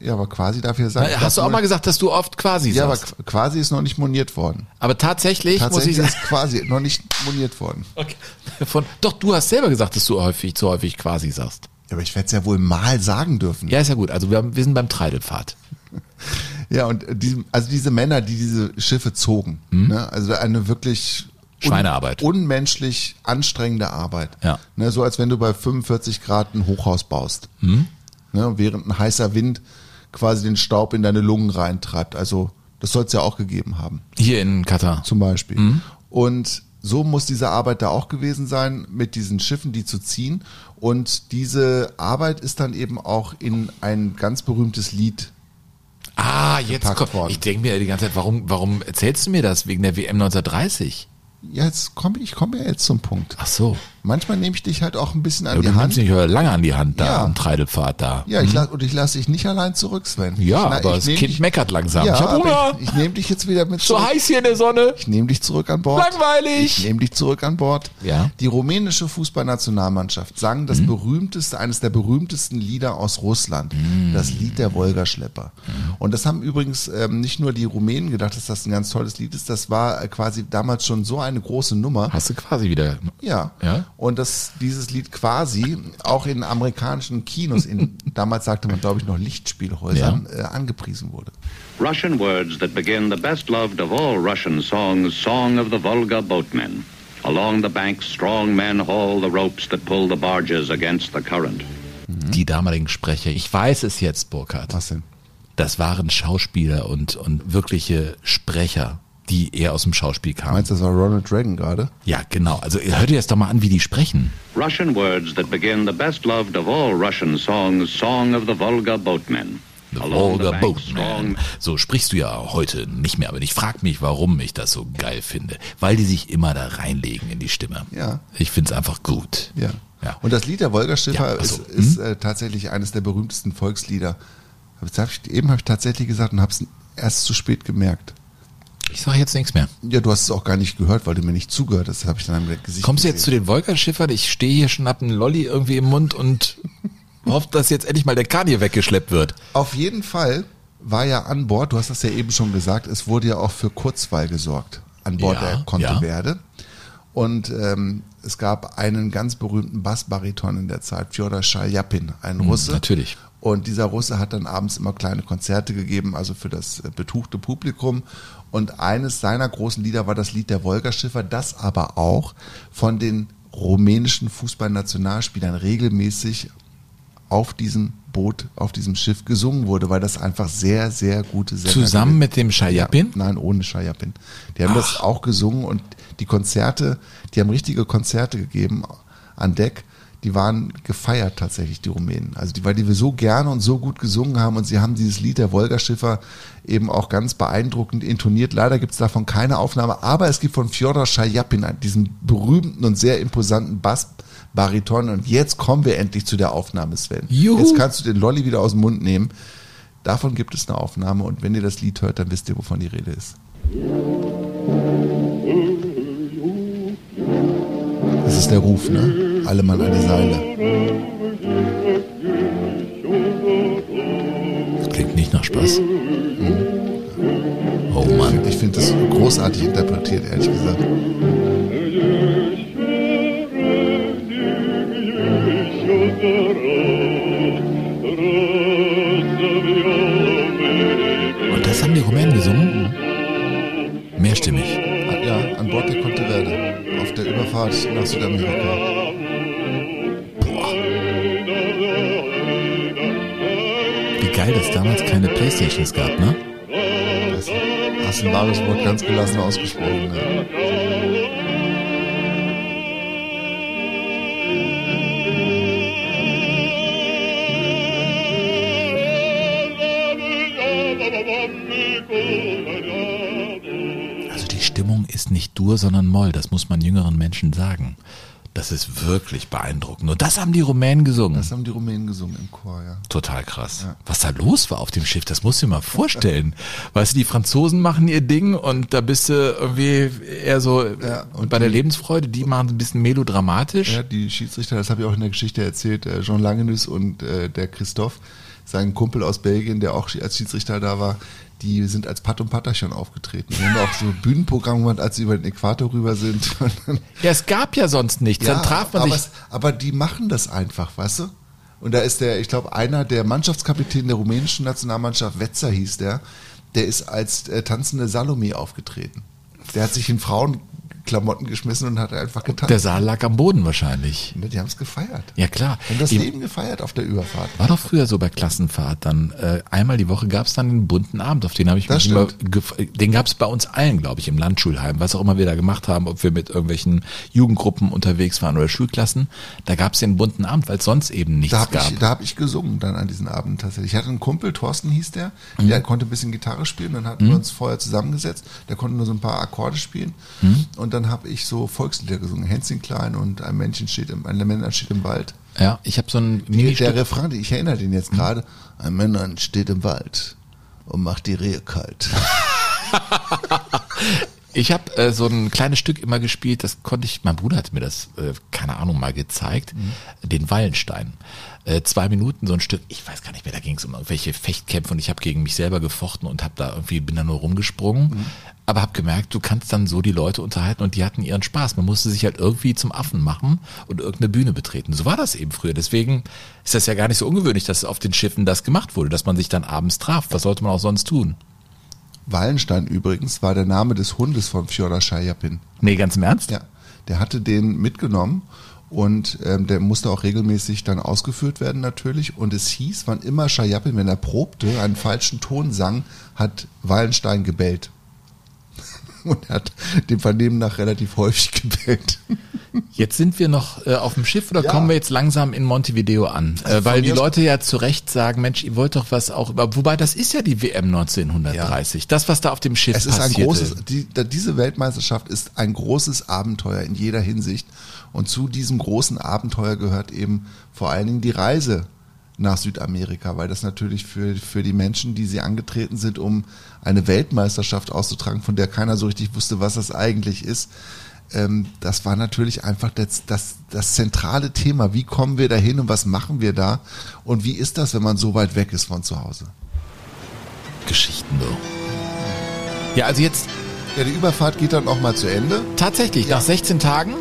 S2: Ja, aber quasi dafür sagen.
S3: Hast du auch mal gesagt, dass du oft quasi
S2: Ja, aber
S3: sagst?
S2: qu- quasi ist noch nicht moniert worden.
S3: Aber tatsächlich,
S2: Tatsächlich
S3: muss ich
S2: ist quasi noch nicht moniert worden.
S3: Okay. Von, doch, du hast selber gesagt, dass du häufig, zu häufig quasi sagst.
S2: Ja, aber ich werde es ja wohl mal sagen dürfen.
S3: Ja, ist ja gut. Also wir, haben, wir sind beim Treidelpfad.
S2: Ja, und äh, die, also diese Männer, die diese Schiffe zogen, ne, also eine wirklich un-
S3: Mhm. Schweinearbeit.
S2: unmenschlich anstrengende Arbeit.
S3: Ja.
S2: Ne, so als wenn du bei 45 Grad ein Hochhaus baust.
S3: Mhm.
S2: Ne, während ein heißer Wind quasi den Staub in deine Lungen reintreibt. Also das soll es ja auch gegeben haben.
S3: Hier in Katar.
S2: zum Beispiel.
S3: Mhm.
S2: Und so muss diese Arbeit da auch gewesen sein, mit diesen Schiffen, die zu ziehen. Und diese Arbeit ist dann eben auch in ein ganz berühmtes Lied.
S3: Ah, jetzt kommt.
S2: worden.
S3: Ich denke mir die ganze Zeit, warum, warum erzählst du mir das wegen der WM 1930?
S2: Ja, jetzt komme ich komme ja jetzt zum Punkt.
S3: Ach so.
S2: Manchmal nehme ich dich halt auch ein bisschen an
S3: Ja,
S2: die
S3: du
S2: Hand.
S3: nimmst mich lange an die Hand da
S2: Ja.
S3: am Treidelpfad da.
S2: Ja, ich lass, und ich lasse dich nicht allein zurück, Sven.
S3: Ja,
S2: ich, na,
S3: aber das Kind
S2: dich,
S3: meckert langsam.
S2: Ja,
S3: ich hab Hunger.
S2: ich, ich nehme dich jetzt wieder mit
S3: so
S2: zurück.
S3: heiß hier in der Sonne.
S2: Ich nehme dich zurück an Bord.
S3: Langweilig.
S2: Ich nehme dich zurück an Bord.
S3: Ja.
S2: Die rumänische Fußballnationalmannschaft sang das berühmteste, eines der berühmtesten Lieder aus Russland, das Lied der Wolgaschlepper. Und das haben übrigens ähm, nicht nur die Rumänen gedacht, dass das ein ganz tolles Lied ist. Das war äh, quasi damals schon so eine große Nummer.
S3: Hast du quasi wieder.
S2: Ja.
S3: Ja?
S2: Und dass dieses Lied quasi auch in amerikanischen Kinos, in, damals sagte man, glaube ich, noch Lichtspielhäusern, äh, angepriesen wurde.
S9: Russian words that begin the best loved of all Russian songs, Song of the Volga Boatmen. Along the banks, strong men haul the ropes that pull the barges against the current.
S3: Die damaligen Sprecher. Ich weiß es jetzt, Burkhard.
S2: Was denn?
S3: Das waren Schauspieler und, und wirkliche Sprecher, die eher aus dem Schauspiel kamen.
S2: Meinst du, das war Ronald Reagan gerade?
S3: Ja, genau. Also hör dir jetzt doch mal an, wie die sprechen.
S9: Russian words that begin the best loved of all Russian songs, Song of the Volga Boatmen.
S3: The Volga
S9: banks,
S3: Boatman. So sprichst du ja heute nicht mehr, aber ich frag mich, warum ich das so geil finde. Weil die sich immer da reinlegen in die Stimme.
S2: Ja.
S3: Ich find's einfach gut.
S2: Ja.
S3: Ja.
S2: Und das Lied der Wolgaschiffer
S3: Ja, ach so.
S2: ist, ist äh, tatsächlich eines der berühmtesten Volkslieder. Hab ich, eben habe ich tatsächlich gesagt und habe es erst zu spät gemerkt.
S3: Ich sag jetzt nichts mehr.
S2: Ja, du hast es auch gar nicht gehört, weil du mir nicht zugehört hast. Das habe ich dann am Gesicht
S3: Kommst du jetzt zu den Wolkerschiffern? Ich stehe hier schon, hab einen Lolli irgendwie im Mund und hoffe, dass jetzt endlich mal der Kahn hier weggeschleppt wird.
S2: Auf jeden Fall war ja an Bord, du hast das ja eben schon gesagt, es wurde ja auch für Kurzweil gesorgt an Bord
S3: Ja,
S2: der
S3: ja.
S2: Konteverde. Und ähm, es gab einen ganz berühmten Bassbariton in der Zeit, Fjodor Schaljapin, ein Russe.
S3: Hm, natürlich.
S2: Und dieser Russe hat dann abends immer kleine Konzerte gegeben, also für das äh, betuchte Publikum. Und eines seiner großen Lieder war das Lied der Wolgaschiffer, das aber auch von den rumänischen Fußballnationalspielern regelmäßig auf diesem Boot, auf diesem Schiff gesungen wurde, weil das einfach sehr, sehr gute Sänger
S3: Zusammen
S2: gewesen-
S3: mit dem Schajapin?
S2: Ja, nein, ohne Schajapin. Die haben das auch gesungen und die Konzerte, die haben richtige Konzerte gegeben an Deck. Die waren gefeiert tatsächlich, die Rumänen. Also die, weil die wir so gerne und so gut gesungen haben und sie haben dieses Lied der Wolgaschiffer eben auch ganz beeindruckend intoniert. Leider gibt es davon keine Aufnahme, aber es gibt von Fjodor Schajapin, diesen berühmten und sehr imposanten Bassbariton. Und jetzt kommen wir endlich zu der Aufnahme, Sven.
S3: Juhu.
S2: Jetzt kannst du den Lolli wieder aus dem Mund nehmen. Davon gibt es eine Aufnahme und wenn ihr das Lied hört, dann wisst ihr, wovon die Rede ist. Das ist der Ruf, ne? Alle an die Seile.
S3: Das klingt nicht nach Spaß. Oh Mann.
S2: Ich finde das großartig interpretiert, ehrlich gesagt.
S3: Und das haben die Rumänen gesungen? Mehrstimmig.
S2: Ja, an Bord der Conteverde. Überfahrt nach Südamerika.
S3: Wie geil, dass damals keine Playstations gab, ne?
S2: Das, Hast ein wahres Wort ganz gelassen ausgesprochen. Ne?
S3: Stimmung ist nicht Dur, sondern Moll. Das muss man jüngeren Menschen sagen. Das ist wirklich beeindruckend. Und das haben die Rumänen gesungen.
S2: Das haben die Rumänen gesungen im Chor, ja.
S3: Total krass. Was da los war auf dem Schiff, das musst du dir mal vorstellen. weißt du, die Franzosen machen ihr Ding und da bist du irgendwie eher so
S2: Ja,
S3: und bei der
S2: die-
S3: Lebensfreude, die machen es ein bisschen melodramatisch.
S2: Ja, die Schiedsrichter, das habe ich auch in der Geschichte erzählt, äh, Jean Langenus und äh, der Christoph, sein Kumpel aus Belgien, der auch als Schiedsrichter da war, die sind als Pat und Patterchen aufgetreten. Die haben auch so Bühnenprogramm gemacht, als sie über den Äquator rüber sind.
S3: Ja, es gab ja sonst nichts. Dann traf man
S2: aber,
S3: sich.
S2: es, aber die machen das einfach, weißt du? Und da ist der, ich glaube, einer der Mannschaftskapitän der rumänischen Nationalmannschaft, Wetzer hieß der, der ist als äh, tanzende Salome aufgetreten. Der hat sich in Frauenklamotten geschmissen und hat einfach getanzt.
S3: Der Saal lag am Boden wahrscheinlich.
S2: Die haben es gefeiert.
S3: Ja klar.
S2: Haben das
S3: Die-
S2: Leben gefeiert auf der Überfahrt.
S3: War doch früher so bei Klassenfahrt. Dann äh, einmal die Woche gab es dann den bunten Abend, auf den habe ich
S2: Das
S3: mich immer Den gab es bei uns allen, glaube ich, im Landschulheim, was auch immer wir da gemacht haben, ob wir mit irgendwelchen Jugendgruppen unterwegs waren oder Schulklassen. Da gab es den bunten Abend, weil es sonst eben nichts
S2: Da habe
S3: gab.
S2: ich, da hab ich gesungen dann an diesen Abend tatsächlich. Ich hatte einen Kumpel, Thorsten hieß der,
S3: Mhm.
S2: der konnte ein bisschen Gitarre spielen. Dann hatten wir uns vorher zusammengesetzt. Der konnte nur so ein paar Akkorde spielen.
S3: Mhm.
S2: Und dann habe ich so Volkslieder gesungen. Hänschen klein und ein Männchen steht im, ein Männlein steht im Wald.
S3: ja, ich habe so ein
S2: Der,
S3: Ministück.
S2: der Refrain, ich erinnere den jetzt gerade. Ein Männlein steht im Wald und macht die Rehe kalt.
S3: Ich habe äh, so ein kleines Stück immer gespielt, das konnte ich, mein Bruder hat mir das, äh, keine Ahnung, mal gezeigt, den Wallenstein. Äh, zwei Minuten so ein Stück, ich weiß gar nicht mehr, da ging es um irgendwelche Fechtkämpfe und ich habe gegen mich selber gefochten und habe da irgendwie, bin da nur rumgesprungen, aber habe gemerkt, du kannst dann so die Leute unterhalten und die hatten ihren Spaß. Man musste sich halt irgendwie zum Affen machen und irgendeine Bühne betreten. So war das eben früher. Deswegen ist das ja gar nicht so ungewöhnlich, dass auf den Schiffen das gemacht wurde, dass man sich dann abends traf. Was sollte man auch sonst tun?
S2: Wallenstein übrigens war der Name des Hundes von Fjodor Schajapin.
S3: Nee, ganz im Ernst?
S2: Ja, der hatte den mitgenommen und ähm, der musste auch regelmäßig dann ausgeführt werden natürlich. Und es hieß, wann immer Schajapin, wenn er probte, einen falschen Ton sang, hat Wallenstein gebellt. Und er hat dem Vernehmen nach relativ häufig gebellt.
S3: Jetzt sind wir noch äh, auf dem Schiff oder
S2: Ja.
S3: kommen wir jetzt langsam in Montevideo an? Äh,
S2: Also
S3: weil die Leute ja zu Recht sagen, Mensch, ihr wollt doch was auch über, wobei das ist ja die WM 1930. Das, was da auf dem Schiff
S2: Es ist ein großes, die, diese Weltmeisterschaft ist ein großes Abenteuer in jeder Hinsicht. Und zu diesem großen Abenteuer gehört eben vor allen Dingen die Reise nach Südamerika, weil das natürlich für, für die Menschen, die sie angetreten sind, um eine Weltmeisterschaft auszutragen, von der keiner so richtig wusste, was das eigentlich ist, ähm, das war natürlich einfach das, das, das zentrale Thema. Wie kommen wir dahin und was machen wir da? Und wie ist das, wenn man so weit weg ist von zu Hause?
S3: Geschichten so. Ja, also jetzt
S2: Ja, die Überfahrt geht dann auch mal zu Ende.
S3: tatsächlich nach 16 Tagen,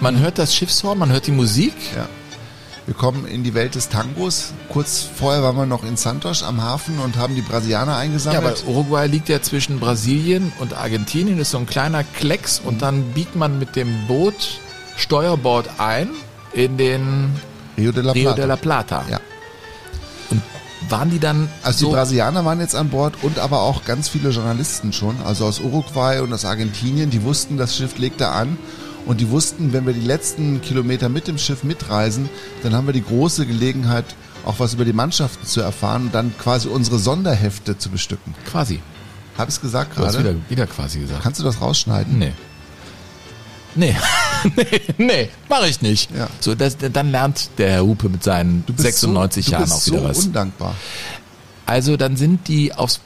S3: man hört das Schiffshorn, man hört die Musik.
S2: Ja. Wir kommen in die Welt des Tangos. Kurz vorher waren wir noch in Santos am Hafen und haben die Brasilianer
S3: Ja,
S2: eingesammelt.
S3: weil Uruguay liegt ja zwischen Brasilien und Argentinien, ist so ein kleiner Klecks und dann biegt man mit dem Boot Steuerbord ein in den
S2: Rio de la
S3: Rio
S2: Plata.
S3: de la Plata.
S2: Ja.
S3: Und waren die dann
S2: Also
S3: so
S2: die Brasilianer waren jetzt an Bord und aber auch ganz viele Journalisten schon, also aus Uruguay und aus Argentinien, die wussten, das Schiff legt da an und die wussten, wenn wir die letzten Kilometer mit dem Schiff mitreisen, dann haben wir die große Gelegenheit, auch was über die Mannschaften zu erfahren und dann quasi unsere Sonderhefte zu bestücken.
S3: quasi?
S2: Hab ich's gesagt
S3: Du hast wieder,
S2: gerade?
S3: wieder quasi gesagt.
S2: Kannst du das rausschneiden?
S3: Nee. Nee. nee, nee, mache ich nicht.
S2: Ja.
S3: So, das, dann lernt der Herr Hupe mit seinen
S2: Du bist
S3: 96
S2: so,
S3: Jahren
S2: du
S3: auch
S2: bist
S3: wieder
S2: so
S3: was.
S2: undankbar.
S3: Also dann sind die aufs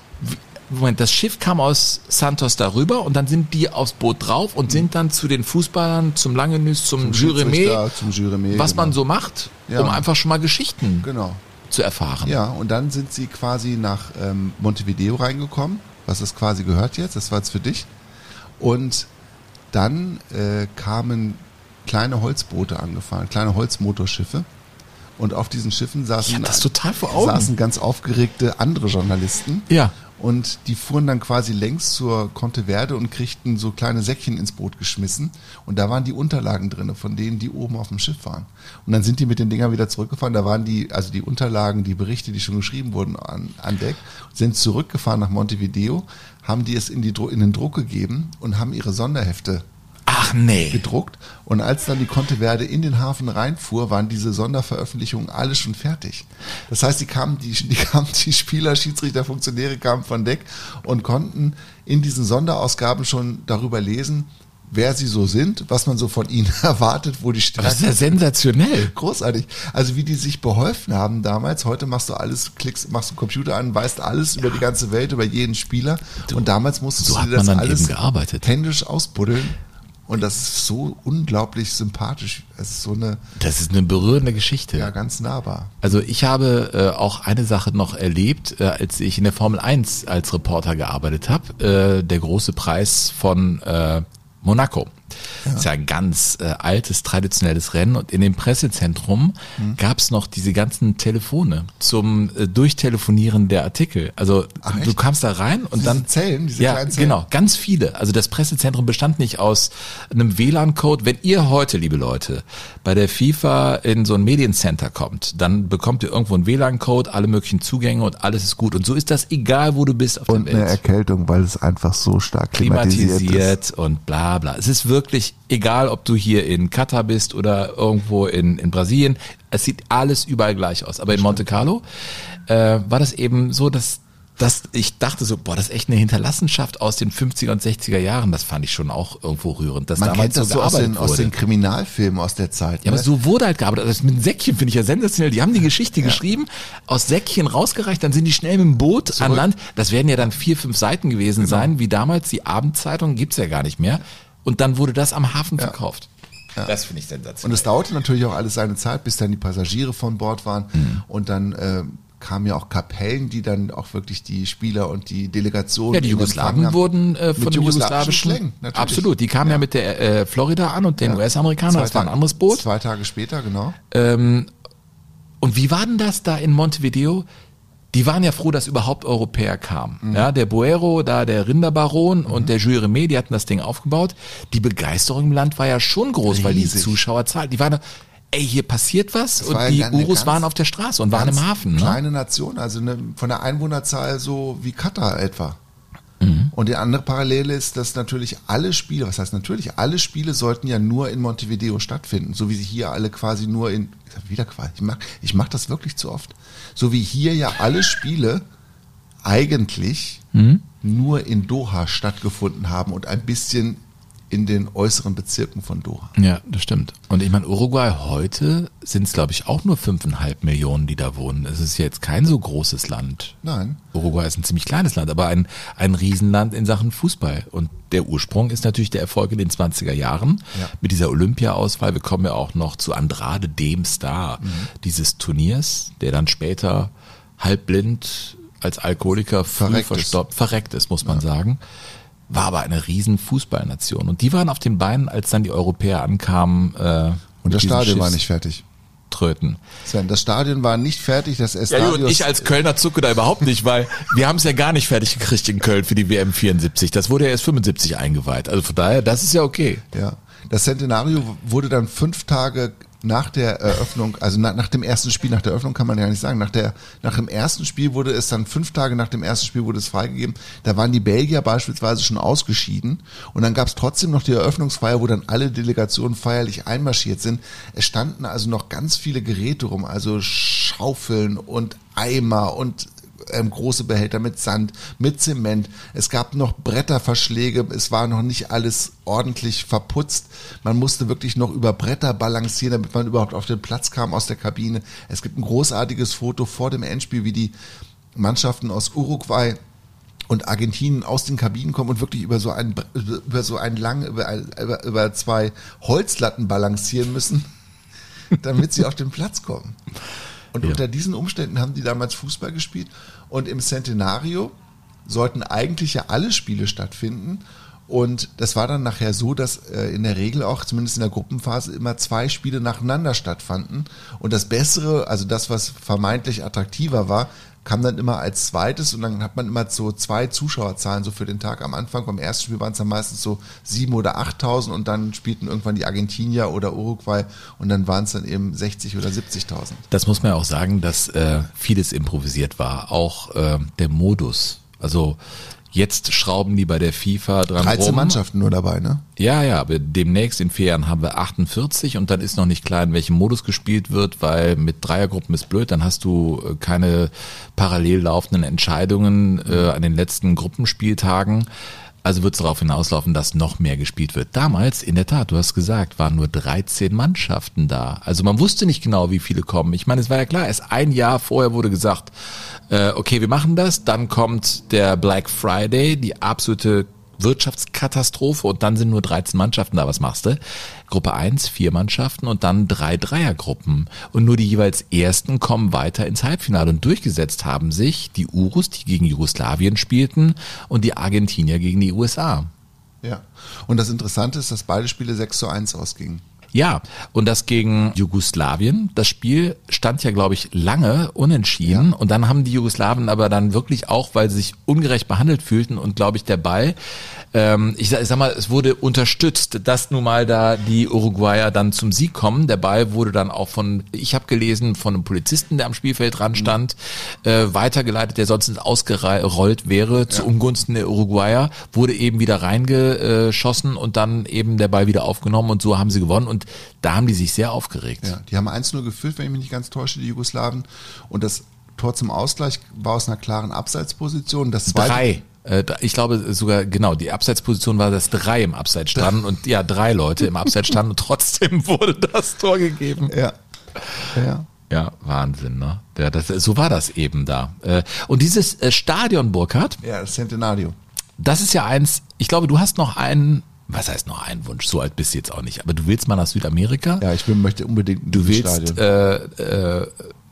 S3: Moment, das Schiff kam aus Santos darüber und dann sind die aufs Boot drauf und sind dann zu den Fußballern, zum Langenüs, zum, Juremé,
S2: Schiedsrichter, zum Juremé,
S3: was man
S2: genau.
S3: so macht,
S2: Ja.
S3: um einfach schon mal Geschichten
S2: Genau.
S3: zu erfahren.
S2: Ja, und dann sind sie quasi nach ähm, Montevideo reingekommen, was das quasi gehört jetzt, das war jetzt für dich. Und dann äh, kamen kleine Holzboote angefahren, kleine Holzmotorschiffe. Und auf diesen Schiffen saßen, saßen ganz aufgeregte andere Journalisten.
S3: Ja.
S2: Und die fuhren dann quasi längs zur Conteverde und kriegten so kleine Säckchen ins Boot geschmissen. Und da waren die Unterlagen drinne von denen, die oben auf dem Schiff waren. Und dann sind die mit den Dingern wieder zurückgefahren. Da waren die, also die Unterlagen, die Berichte, die schon geschrieben wurden, an, an Deck, sind zurückgefahren nach Montevideo, haben die es in, die, in den Druck gegeben und haben ihre Sonderhefte
S3: Ach nee.
S2: gedruckt. Und als dann die Conteverde in den Hafen reinfuhr, waren diese Sonderveröffentlichungen alle schon fertig. Das heißt, die kamen, die, die kamen, die Spieler, Schiedsrichter, Funktionäre kamen von Deck und konnten in diesen Sonderausgaben schon darüber lesen, wer sie so sind, was man so von ihnen erwartet, wo die Stärken
S3: Das ist ja sensationell.
S2: Großartig. Also wie die sich beholfen haben damals. Heute machst du alles, klickst, machst du Computer an, weißt alles über die ganze Welt, über jeden Spieler. und damals musstest
S3: so
S2: du dir das alles händisch ausbuddeln. Und das ist so unglaublich sympathisch. Es ist so eine,
S3: Das ist eine berührende Geschichte.
S2: ja, ganz nahbar.
S3: Also ich habe äh, auch eine Sache noch erlebt, äh, als ich in der Formel 1 als Reporter gearbeitet habe. Äh, der große Preis von äh, Monaco. Das ist ja ein ganz äh, altes, traditionelles Rennen und in dem Pressezentrum
S2: Mhm.
S3: gab's noch diese ganzen Telefone zum äh, Durchtelefonieren der Artikel. Also
S2: Ach,
S3: du
S2: echt?
S3: kamst da rein und
S2: Diese
S3: dann
S2: Zellen, diese
S3: ja,
S2: kleinen Zellen?
S3: genau, ganz viele. Also das Pressezentrum bestand nicht aus einem WLAN-Code. Wenn ihr heute, liebe Leute, bei der FIFA in so ein Mediencenter kommt, dann bekommt ihr irgendwo einen WLAN-Code, alle möglichen Zugänge und alles ist gut. Und so ist das egal, wo du bist auf
S2: Und
S3: der
S2: eine
S3: Welt.
S2: Erkältung, weil es einfach so stark klimatisiert, ist.
S3: Klimatisiert und bla bla. Es ist wirklich egal, ob du hier in Katar bist oder irgendwo in, in Brasilien. Es sieht alles überall gleich aus. Aber in Monte Carlo äh, war das eben so, dass dass ich dachte so, boah, das ist echt eine Hinterlassenschaft aus den 50er und 60er Jahren. Das fand ich schon auch irgendwo rührend, dass
S2: Man
S3: damals
S2: kennt das
S3: so
S2: aus den, aus den Kriminalfilmen aus der Zeit.
S3: Ja, aber
S2: ne?
S3: so wurde halt gearbeitet. Das mit Säckchen finde ich ja sensationell. Die haben die Geschichte geschrieben, aus Säckchen rausgereicht, dann sind die schnell mit dem Boot an Land. Das werden ja dann vier, fünf Seiten gewesen
S2: Genau.
S3: sein, wie damals die Abendzeitung, gibt's ja gar nicht mehr. Und dann wurde das am Hafen verkauft. Das finde ich
S2: Und
S3: sensationell.
S2: es dauerte natürlich auch alles seine Zeit, bis dann die Passagiere von Bord waren.
S3: Mhm.
S2: Und dann äh, kamen ja auch Kapellen, die dann auch wirklich die Spieler und die Delegationen.
S3: ja, die Jugoslawen wurden äh, von den
S2: jugoslawischen natürlich.
S3: absolut, die kamen ja, mit der äh, Florida an und den
S2: Ja.
S3: US-Amerikanern. Das war ein anderes Boot.
S2: Zwei Tage später, genau.
S3: Ähm, und wie war denn das da in Montevideo? Die waren ja froh, dass überhaupt Europäer kamen.
S2: Mhm.
S3: Ja, der Buero, da der Rinderbaron und der Jules Rimet, die hatten das Ding aufgebaut. Die Begeisterung im Land war ja schon groß, weil die
S2: Riesig.
S3: Zuschauerzahl, die waren, ey, hier passiert was
S2: Das
S3: und
S2: war
S3: die Urus waren auf der Straße und waren im Hafen. Ne?
S2: Kleine Nation, also eine, von der Einwohnerzahl so wie Katar etwa.
S3: Mhm.
S2: Und die andere Parallele ist, dass natürlich alle Spiele, was heißt natürlich, alle Spiele sollten ja nur in Montevideo stattfinden, so wie sie hier alle quasi nur in, ich sag wieder quasi, ich mach, ich mach das wirklich zu oft, so wie hier ja alle Spiele eigentlich
S3: Mhm.
S2: nur in Doha stattgefunden haben und ein bisschen in den äußeren Bezirken von Doha.
S3: Ja, das stimmt. Und ich meine, Uruguay heute sind es, glaube ich, auch nur fünfeinhalb Millionen, die da wohnen. Es ist jetzt kein so großes Land.
S2: Nein.
S3: Uruguay ist ein ziemlich kleines Land, aber ein, ein Riesenland in Sachen Fußball. Und der Ursprung ist natürlich der Erfolg in den 20er Jahren
S2: Ja.
S3: mit dieser Olympia-Auswahl. Wir kommen ja auch noch zu Andrade, dem Star
S2: Mhm.
S3: dieses Turniers, der dann später halbblind als Alkoholiker früh
S2: Verreckt
S3: verstorben, verreckt ist, muss man sagen. War aber eine riesen Fußballnation. Und die waren auf den Beinen, als dann die Europäer ankamen. Äh,
S2: Und das Stadion war nicht fertig.
S3: Tröten.
S2: Sven, das Stadion war nicht fertig, das
S3: Ja,
S2: Estadio.
S3: gut, ich als Kölner zucke da überhaupt nicht, weil wir haben es ja gar nicht fertig gekriegt in Köln für die WM 74. Das wurde ja erst 75 eingeweiht. Also von daher, das ist ja okay.
S2: Ja. Das Centenario wurde dann fünf Tage nach der Eröffnung, also nach, nach dem ersten Spiel, nach der Eröffnung kann man ja nicht sagen, nach, der, nach dem ersten Spiel wurde es dann fünf Tage nach dem ersten Spiel wurde es freigegeben. Da waren die Belgier beispielsweise schon ausgeschieden und dann gab es trotzdem noch die Eröffnungsfeier, wo dann alle Delegationen feierlich einmarschiert sind. Es standen also noch ganz viele Geräte rum, also Schaufeln und Eimer und ähm, große Behälter mit Sand, mit Zement. Es gab noch Bretterverschläge. Es war noch nicht alles ordentlich verputzt. Man musste wirklich noch über Bretter balancieren, damit man überhaupt auf den Platz kam aus der Kabine. Es gibt ein großartiges Foto vor dem Endspiel, wie die Mannschaften aus Uruguay und Argentinien aus den Kabinen kommen und wirklich über so einen über so einen lang über, über, über zwei Holzlatten balancieren müssen, damit sie auf den Platz kommen. Und
S3: Ja.
S2: unter diesen Umständen haben die damals Fußball gespielt und im Centenario sollten eigentlich ja alle Spiele stattfinden. Und das war dann nachher so, dass äh, in der Regel auch, zumindest in der Gruppenphase, immer zwei Spiele nacheinander stattfanden. Und das Bessere, also das, was vermeintlich attraktiver war, kam dann immer als zweites und dann hat man immer so zwei Zuschauerzahlen so für den Tag am Anfang. Beim ersten Spiel waren es dann meistens so sieben oder achttausend und dann spielten irgendwann die Argentinier oder Uruguay und dann waren es dann eben 60 oder 70.000.
S3: Das muss man auch sagen, dass äh, vieles improvisiert war. Auch äh, der Modus. Also Jetzt schrauben die bei der FIFA dran
S2: 13
S3: rum.
S2: Mannschaften nur dabei, ne?
S3: Ja, ja, aber demnächst in vier Jahren haben wir 48 und dann ist noch nicht klar, in welchem Modus gespielt wird, weil mit Dreiergruppen ist blöd, dann hast du äh, keine parallel laufenden Entscheidungen äh, an den letzten Gruppenspieltagen. Also wird es darauf hinauslaufen, dass noch mehr gespielt wird. Damals, in der Tat, du hast gesagt, waren nur 13 Mannschaften da. Also man wusste nicht genau, wie viele kommen. Ich meine, es war ja klar, erst ein Jahr vorher wurde gesagt, äh, okay, wir machen das, dann kommt der Black Friday, die absolute Wirtschaftskatastrophe und dann sind nur 13 Mannschaften da. Was machst du? Gruppe 1, vier Mannschaften und dann drei Dreiergruppen. Und nur die jeweils ersten kommen weiter ins Halbfinale. Und durchgesetzt haben sich die Urus, die gegen Jugoslawien spielten, und die Argentinier gegen die USA.
S2: Ja. Und das Interessante ist, dass beide Spiele 6 zu 1 ausgingen.
S3: Ja, und das gegen Jugoslawien. Das Spiel stand ja, glaube ich, lange unentschieden. Und dann haben die Jugoslawen aber dann wirklich auch, weil sie sich ungerecht behandelt fühlten und, glaube ich, der Ball, ähm, ich, sag, ich sag mal, es wurde unterstützt, dass nun mal da die Uruguayer dann zum Sieg kommen. Der Ball wurde dann auch von, ich habe gelesen, von einem Polizisten, der am Spielfeld dran stand, äh, weitergeleitet, der sonst ausgerollt wäre zu Ungunsten der Uruguayer, wurde eben wieder reingeschossen und dann eben der Ball wieder aufgenommen und so haben sie gewonnen. Und da haben die sich sehr aufgeregt.
S2: Ja, die haben 1-0 geführt, wenn ich mich nicht ganz täusche, die Jugoslawen. Und das Tor zum Ausgleich war aus einer klaren Abseitsposition. Das zweite,
S3: Drei. Äh, Ich glaube sogar, genau, die Abseitsposition war, dass drei im Abseits standen und ja, drei Leute im Abseits standen und trotzdem wurde das Tor gegeben.
S2: Ja. Ja.
S3: Ja, Wahnsinn, ne? Ja, das, so war das eben da. Äh, Und dieses äh, Stadion, Burkhardt,
S2: Ja, das Centenario.
S3: das ist ja eins, ich glaube, du hast noch einen, was heißt noch einen Wunsch? So alt bist du jetzt auch nicht, aber du willst mal nach Südamerika.
S2: Ja, ich will, möchte unbedingt
S3: Du willst
S2: Stadion.
S3: äh, äh,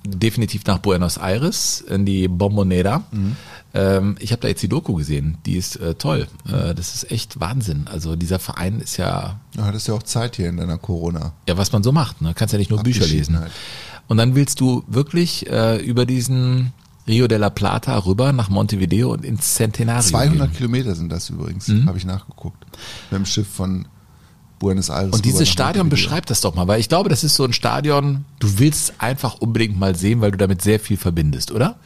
S3: definitiv nach Buenos Aires in die Bombonera.
S2: Mhm.
S3: Ähm, ich habe da jetzt die Doku gesehen, die ist äh, toll. Äh, das ist echt Wahnsinn. Also dieser Verein ist ja,
S2: Ja, hattest ja auch Zeit hier in deiner Corona.
S3: ja was man so macht. Ne? Kannst ja nicht nur Bücher lesen. Und dann willst du wirklich äh, über diesen Rio de la Plata rüber nach Montevideo und ins Centenario
S2: 200
S3: gehen.
S2: Kilometer sind das übrigens,
S3: Mhm.
S2: habe ich nachgeguckt. Mit dem Schiff von Buenos Aires.
S3: Und dieses Stadion beschreibt das doch mal, weil ich glaube, das ist so ein Stadion, du willst es einfach unbedingt mal sehen, weil du damit sehr viel verbindest, oder?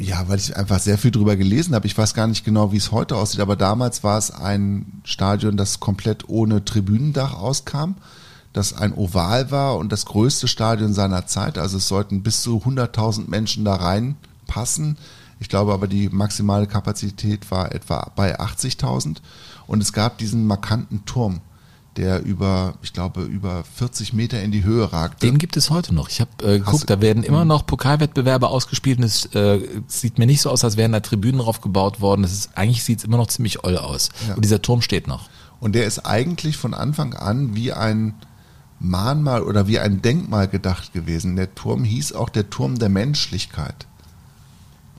S2: Ja, weil ich einfach sehr viel drüber gelesen habe. Ich weiß gar nicht genau, wie es heute aussieht, aber damals war es ein Stadion, das komplett ohne Tribünendach auskam, das ein Oval war und das größte Stadion seiner Zeit. Also es sollten bis zu 100.000 Menschen da reinpassen. Ich glaube aber, die maximale Kapazität war etwa bei 80.000. Und es gab diesen markanten Turm, der über, ich glaube, über 40 Meter in die Höhe ragte.
S3: Den gibt es heute noch. Ich habe äh, geguckt, da werden immer noch Pokalwettbewerbe ausgespielt und es äh, sieht mir nicht so aus, als wären da Tribünen drauf gebaut worden. Das ist, eigentlich sieht es immer noch ziemlich oll aus.
S2: Ja.
S3: Und dieser Turm steht noch.
S2: Und der ist eigentlich von Anfang an wie ein Mahnmal oder wie ein Denkmal gedacht gewesen. Der Turm hieß auch der Turm der Menschlichkeit.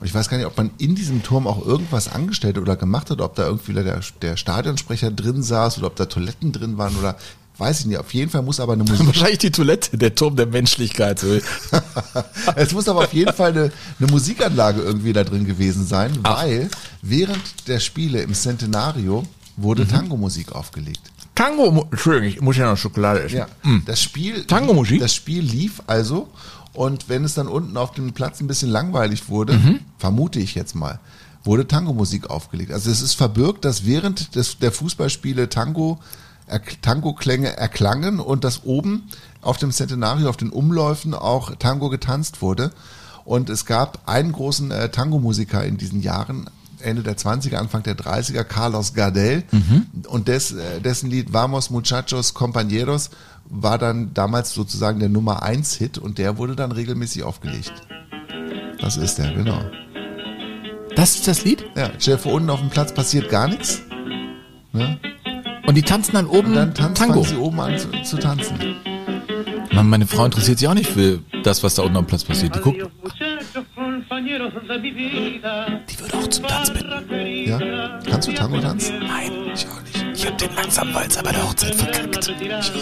S2: Und ich weiß gar nicht, ob man in diesem Turm auch irgendwas angestellt oder gemacht hat, ob da irgendwie der, der Stadionsprecher drin saß oder ob da Toiletten drin waren oder weiß ich nicht. Auf jeden Fall muss aber eine Musik.
S3: Wahrscheinlich die Toilette, der Turm der Menschlichkeit.
S2: Es muss aber auf jeden Fall eine, eine Musikanlage irgendwie da drin gewesen sein,
S3: Ach.
S2: weil während der Spiele im Centenario wurde Tango-Musik aufgelegt.
S3: Tango, Entschuldigung, ich muss ja noch Schokolade essen.
S2: Ja, das Spiel,
S3: Tango-Musik?
S2: das Spiel lief also und wenn es dann unten auf dem Platz ein bisschen langweilig wurde, vermute ich jetzt mal, wurde Tango-Musik aufgelegt. Also es ist verbirgt, dass während des, der Fußballspiele Tango, erk- Tango-Klänge erklangen und dass oben auf dem Centenario, auf den Umläufen auch Tango getanzt wurde. Und es gab einen großen äh, Tango-Musiker in diesen Jahren, Ende der 20er, Anfang der 30er, Carlos Gardel. Und des, äh, dessen Lied Vamos Muchachos Compañeros war dann damals sozusagen der Nummer 1 Hit und der wurde dann regelmäßig aufgelegt. Das ist der, genau.
S3: Das ist das Lied?
S2: Ja, stell dir vor, unten auf dem Platz passiert gar nichts. Ne?
S3: Und die tanzen dann oben
S2: Und dann tanzt,
S3: Tango.
S2: sie oben an zu, zu tanzen.
S3: Meine Frau interessiert sich auch nicht für das, was da unten am Platz passiert. Die guckt, die würde auch zum Tanz bitten.
S2: Ja? Kannst du Tango tanzen?
S3: Nein, ich auch nicht. Ich habe den langsamen Walzer bei der Hochzeit verkackt. Ich.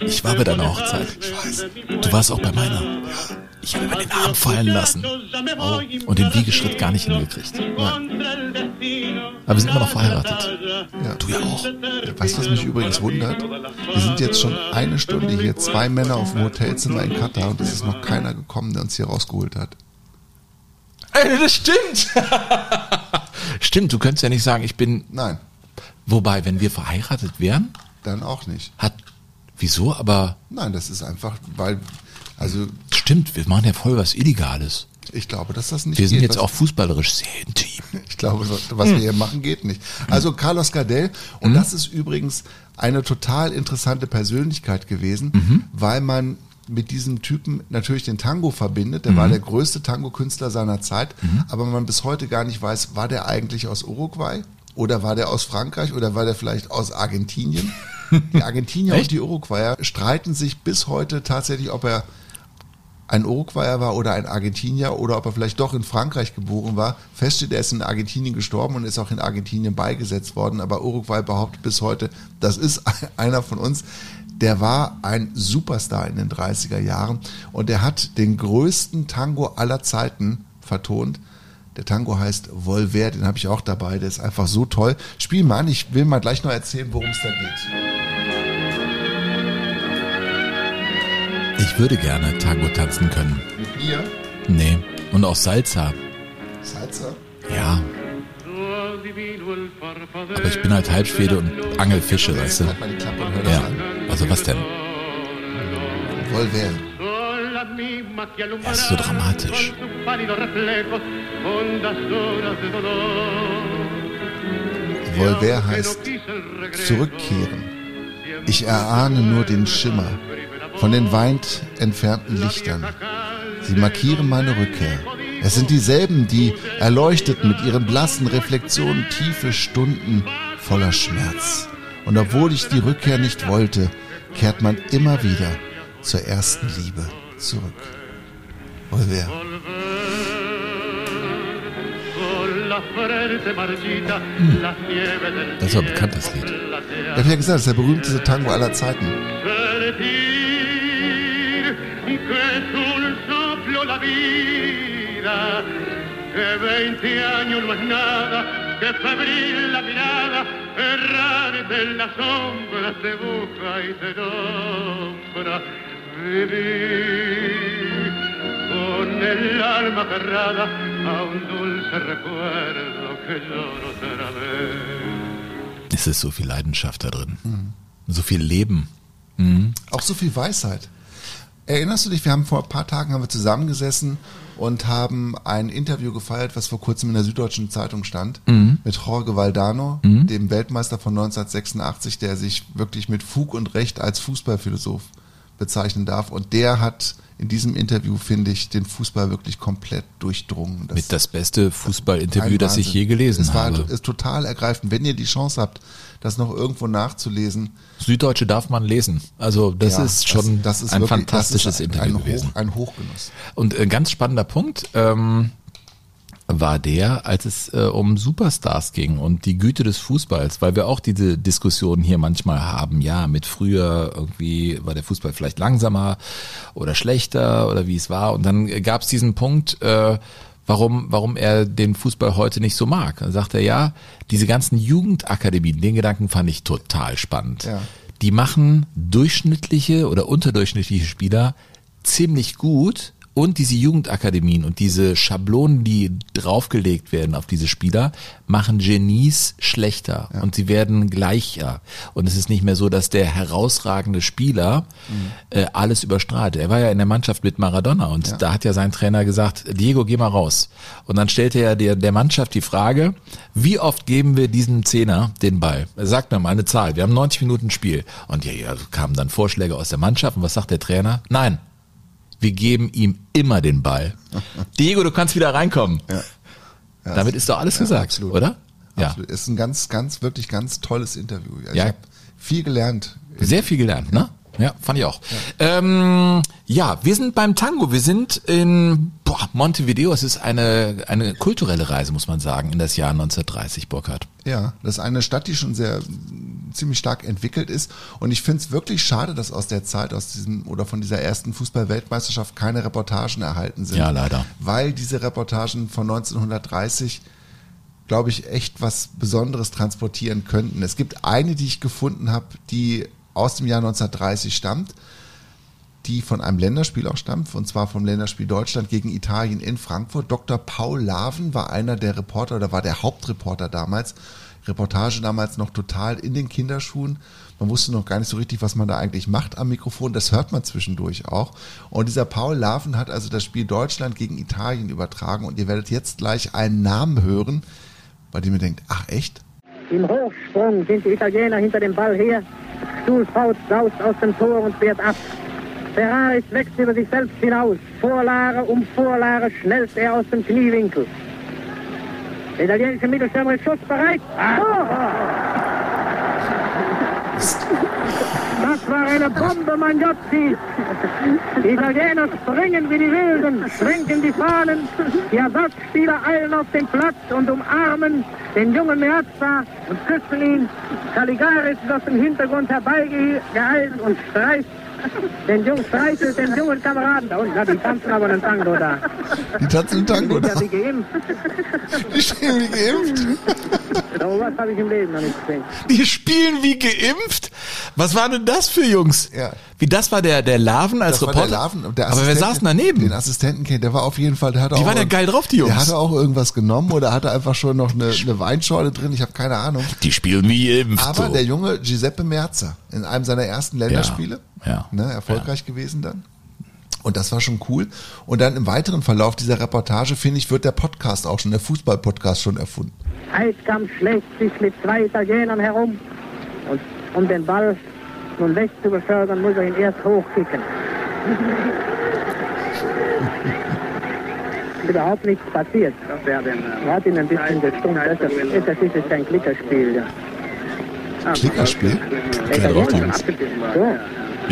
S3: Ich war bei deiner Hochzeit. Ich weiß. Du warst auch bei meiner. Ich habe mir den Arm fallen lassen. Oh. Und den Wiegeschritt gar nicht hingekriegt. Aber wir sind immer noch verheiratet.
S2: Ja.
S3: Du ja auch.
S2: Weißt du, was mich übrigens wundert? Wir sind jetzt schon eine Stunde hier, zwei Männer auf dem Hotelzimmer in Katar und es ist noch keiner gekommen, der uns hier rausgeholt hat.
S3: Ey, das stimmt. Stimmt, du könntest ja nicht sagen, ich bin.
S2: Nein,
S3: Wobei, wenn wir verheiratet wären,
S2: dann auch nicht.
S3: hat. Wieso? Aber
S2: Nein, das ist einfach, weil, also
S3: stimmt, wir machen ja voll was Illegales.
S2: ich glaube, dass das nicht
S3: Wir sind
S2: geht.
S3: jetzt
S2: Was-
S3: auch fußballerisch sehr intim.
S2: Ich glaube, was was wir hier machen, geht nicht. Also Carlos Gardel, und das ist übrigens eine total interessante Persönlichkeit gewesen, weil man mit diesem Typen natürlich den Tango verbindet. Der war der größte Tango-Künstler seiner Zeit, aber man bis heute gar nicht weiß, war der eigentlich aus Uruguay? Oder war der aus Frankreich oder war der vielleicht aus Argentinien? Die Argentinier und die Uruguayer streiten sich bis heute tatsächlich, ob er ein Uruguayer war oder ein Argentinier oder ob er vielleicht doch in Frankreich geboren war. Fest steht, er ist in Argentinien gestorben und ist auch in Argentinien beigesetzt worden. Aber Uruguay behauptet bis heute, das ist einer von uns. Der war ein Superstar in den 30er Jahren und der hat den größten Tango aller Zeiten vertont. Der Tango heißt Volver, den habe ich auch dabei. Der ist einfach so toll. Spiel mal an, ich will mal gleich noch erzählen, worum es da geht.
S3: Ich würde gerne Tango tanzen können.
S2: Mit mir,
S3: Nee. Und auch Salsa.
S2: Salsa.
S3: Ja. Aber ich bin halt Halbschwede und angel Fische, weißt du?
S2: Halt
S3: Ja. Also was denn?
S2: Volver.
S3: Das ist so dramatisch.
S2: Volver heißt zurückkehren. Ich erahne nur den Schimmer von den weit entfernten Lichtern. Sie markieren meine Rückkehr. Es sind dieselben, die erleuchtet mit ihren blassen Reflexionen tiefe Stunden voller Schmerz. Und obwohl ich die Rückkehr nicht wollte, kehrt man immer wieder zur ersten Liebe zurück. Volver.
S3: Das ist aber ein bekanntes Lied.
S2: Ich habe ja gesagt, das ist der berühmteste Tango aller Zeiten.
S10: Que 20 años no es nada, que febril la mirada, errar en las sombras te busca y te nombra. Vivir con el alma cerrada a un dulce recuerdo que lloro otra vez.
S3: Es ist so viel Leidenschaft da drin. So viel Leben. Mhm.
S2: Auch so viel Weisheit. Erinnerst du dich, wir haben vor ein paar Tagen haben wir zusammengesessen und haben ein Interview gefeiert, was vor kurzem in der Süddeutschen Zeitung stand, mit Jorge Valdano, dem Weltmeister von 1986, der sich wirklich mit Fug und Recht als Fußballphilosoph bezeichnen darf. Und der hat in diesem Interview, finde ich, den Fußball wirklich komplett durchdrungen. Das
S3: Mit das beste Fußballinterview, das ich je gelesen
S2: es war,
S3: habe.
S2: ist total ergreifend. Wenn ihr die Chance habt, das noch irgendwo nachzulesen,
S3: Süddeutsche darf man lesen. Also das
S2: ja,
S3: ist schon
S2: das, das ist
S3: ein
S2: wirklich-
S3: fantastisches
S2: das ist
S3: Interview
S2: ein
S3: gewesen.
S2: Hoch, ein Hochgenuss.
S3: Und ein ganz spannender Punkt ähm, war der, als es äh, um Superstars ging und die Güte des Fußballs, weil wir auch diese Diskussion hier manchmal haben, ja, mit früher irgendwie war der Fußball vielleicht langsamer oder schlechter oder wie es war. Und dann gab es diesen Punkt, äh, warum, warum er den Fußball heute nicht so mag. Dann sagt er, ja, diese ganzen Jugendakademien, den Gedanken fand ich total spannend.
S2: Ja.
S3: Die machen durchschnittliche oder unterdurchschnittliche Spieler ziemlich gut und diese Jugendakademien und diese Schablonen, die draufgelegt werden auf diese Spieler, machen Genies schlechter und sie werden gleicher. Und es ist nicht mehr so, dass der herausragende Spieler äh, alles überstrahlt. Er war ja in der Mannschaft mit Maradona und da hat ja sein Trainer gesagt, Diego, geh mal raus. Und dann stellte er der, der Mannschaft die Frage, wie oft geben wir diesem Zehner den Ball? Sagt mir mal eine Zahl. Wir haben 90 Minuten Spiel. Und ja, ja, kamen dann Vorschläge aus der Mannschaft. Und was sagt der Trainer? Nein, wir geben ihm immer den Ball. Diego, du kannst wieder reinkommen.
S2: Ja,
S3: Damit ist doch alles
S2: ja,
S3: gesagt,
S2: absolut.
S3: oder? Ja.
S2: Absolut. Ist ein ganz, ganz, wirklich ganz tolles Interview. Ich
S3: Ja.
S2: habe viel gelernt.
S3: Sehr viel gelernt, ne? Ja, fand ich auch. Ja. Ähm, ja, wir sind beim Tango. Wir sind in boah, Montevideo. Es ist eine, eine kulturelle Reise, muss man sagen, in das Jahr 1930, Burkhard.
S2: Ja, das ist eine Stadt, die schon sehr ziemlich stark entwickelt ist. Und ich finde es wirklich schade, dass aus der Zeit, aus diesem oder von dieser ersten Fußball-Weltmeisterschaft keine Reportagen erhalten sind.
S3: Ja, leider.
S2: Weil diese Reportagen von 1930 glaube ich, echt was Besonderes transportieren könnten. Es gibt eine, die ich gefunden habe, die aus dem Jahr 1930 stammt. Die von einem Länderspiel auch stammt, und zwar vom Länderspiel Deutschland gegen Italien in Frankfurt. Dr. Paul Laven war einer der Reporter oder war der Hauptreporter damals. Reportage damals noch total in den Kinderschuhen. Man wusste noch gar nicht so richtig, was man da eigentlich macht am Mikrofon. Das hört man zwischendurch auch. Und dieser Paul Laven hat also das Spiel Deutschland gegen Italien übertragen. Und ihr werdet jetzt gleich einen Namen hören, bei dem ihr denkt, ach echt?
S6: Im Hochsprung sind die Italiener hinter dem Ball her. Stuhlfaut saust aus dem Tor und fährt ab. Ferraris wächst über sich selbst hinaus. Vorlage um Vorlage schnellt er aus dem Kniewinkel. Der italienische Mittelstürmer ist schussbereit. Das war eine Bombe, Magnozzi. Die Italiener springen wie die Wilden, schwenken die Fahnen. Die Ersatzspieler eilen auf den Platz und umarmen den jungen Meazza und küssen ihn. Caligaris ist aus dem Hintergrund herbeigeeilt und streicht den jungen, streichelt den jungen Kameraden. Da unten, na, die tanzen aber einen Tango da.
S2: Die tanzen einen Tango
S6: Die sind
S2: da.
S6: ja wie geimpft.
S2: Die stehen wie geimpft.
S6: Aber was habe ich im Leben noch nicht gesehen.
S3: Die spielen wie geimpft. Was waren denn das für Jungs?
S2: Ja.
S3: Wie das war der der Laven als
S2: Das war
S3: Reporter.
S2: der Larven. Der
S3: Aber wer saß daneben?
S2: Den Assistenten kennt, der war auf jeden Fall, der hatte
S3: Die
S2: auch.
S3: waren ja geil drauf, die Jungs.
S2: Der hatte auch irgendwas genommen oder hatte einfach schon noch eine, eine Weinschorle drin, ich habe keine Ahnung.
S3: Die spielen wie geimpft.
S2: Aber
S3: so.
S2: der junge Giuseppe Merzer in einem seiner ersten Länderspiele,
S3: Ja.
S2: Ne, erfolgreich gewesen dann. Und das war schon cool. Und dann im weiteren Verlauf dieser Reportage, finde ich, wird der Podcast auch schon, der Fußball-Podcast schon erfunden.
S6: Heidkamp schlägt sich mit zwei Italienern herum und um den Ball nun weg zu befördern, muss er ihn erst hochkicken. Überhaupt nichts passiert. Er hat ihn ein bisschen gestummt. Das ist, das ist kein Klickerspiel. Ja.
S2: Klickerspiel?
S3: Die Jungs.
S6: So.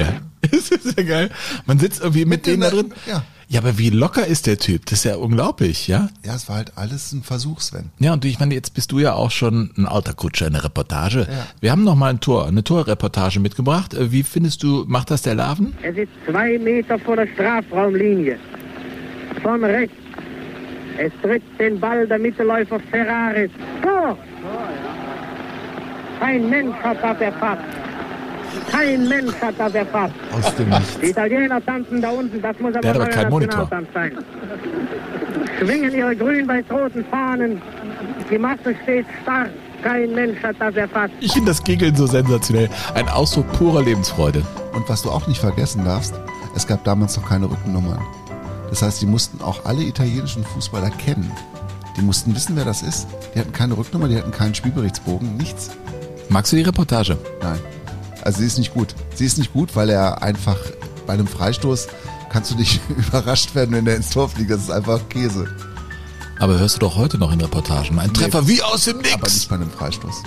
S3: Ja. Das ist ja geil. Man sitzt irgendwie mit, denen da drin.
S2: Ja.
S3: Ja, aber wie locker ist der Typ? Das ist ja unglaublich, ja?
S2: Ja, es war halt alles ein Versuch, Sven.
S3: Ja, und ich meine, jetzt bist du ja auch schon ein alter Kutscher in der Reportage.
S2: Ja.
S3: Wir haben noch mal ein Tor, eine Torreportage mitgebracht. Äh, Wie findest du, macht das der Laven?
S6: Es ist zwei Meter vor der Strafraumlinie. Von rechts. Es tritt den Ball der Mittelläufer Ferraris. Tor! Kein Mensch hat das erfasst. Kein Mensch hat das erfasst.
S2: Aus dem Nichts.
S6: Die Italiener tanzen da unten, das muss aber
S3: Der hat keinen Monitor.
S6: Sein. Schwingen ihre grün-weiß-roten Fahnen. Die Masse steht starr. Kein Mensch hat das erfasst.
S3: Ich finde das Gegeln so sensationell. Ein Ausdruck purer Lebensfreude.
S2: Und was du auch nicht vergessen darfst, es gab damals noch keine Rückennummern. Das heißt, die mussten auch alle italienischen Fußballer kennen. Die mussten wissen, wer das ist. Die hatten keine Rücknummer, die hatten keinen Spielberichtsbogen, nichts.
S3: Magst du die Reportage?
S2: Nein. Also sie ist nicht gut. Sie ist nicht gut, weil er einfach bei einem Freistoß kannst du nicht überrascht werden, wenn der ins Tor fliegt. Das ist einfach Käse.
S3: Aber hörst du doch heute noch in Reportagen. Ein Treffer wie aus dem
S2: Aber nicht
S3: Nix.
S2: bei einem Freistoß.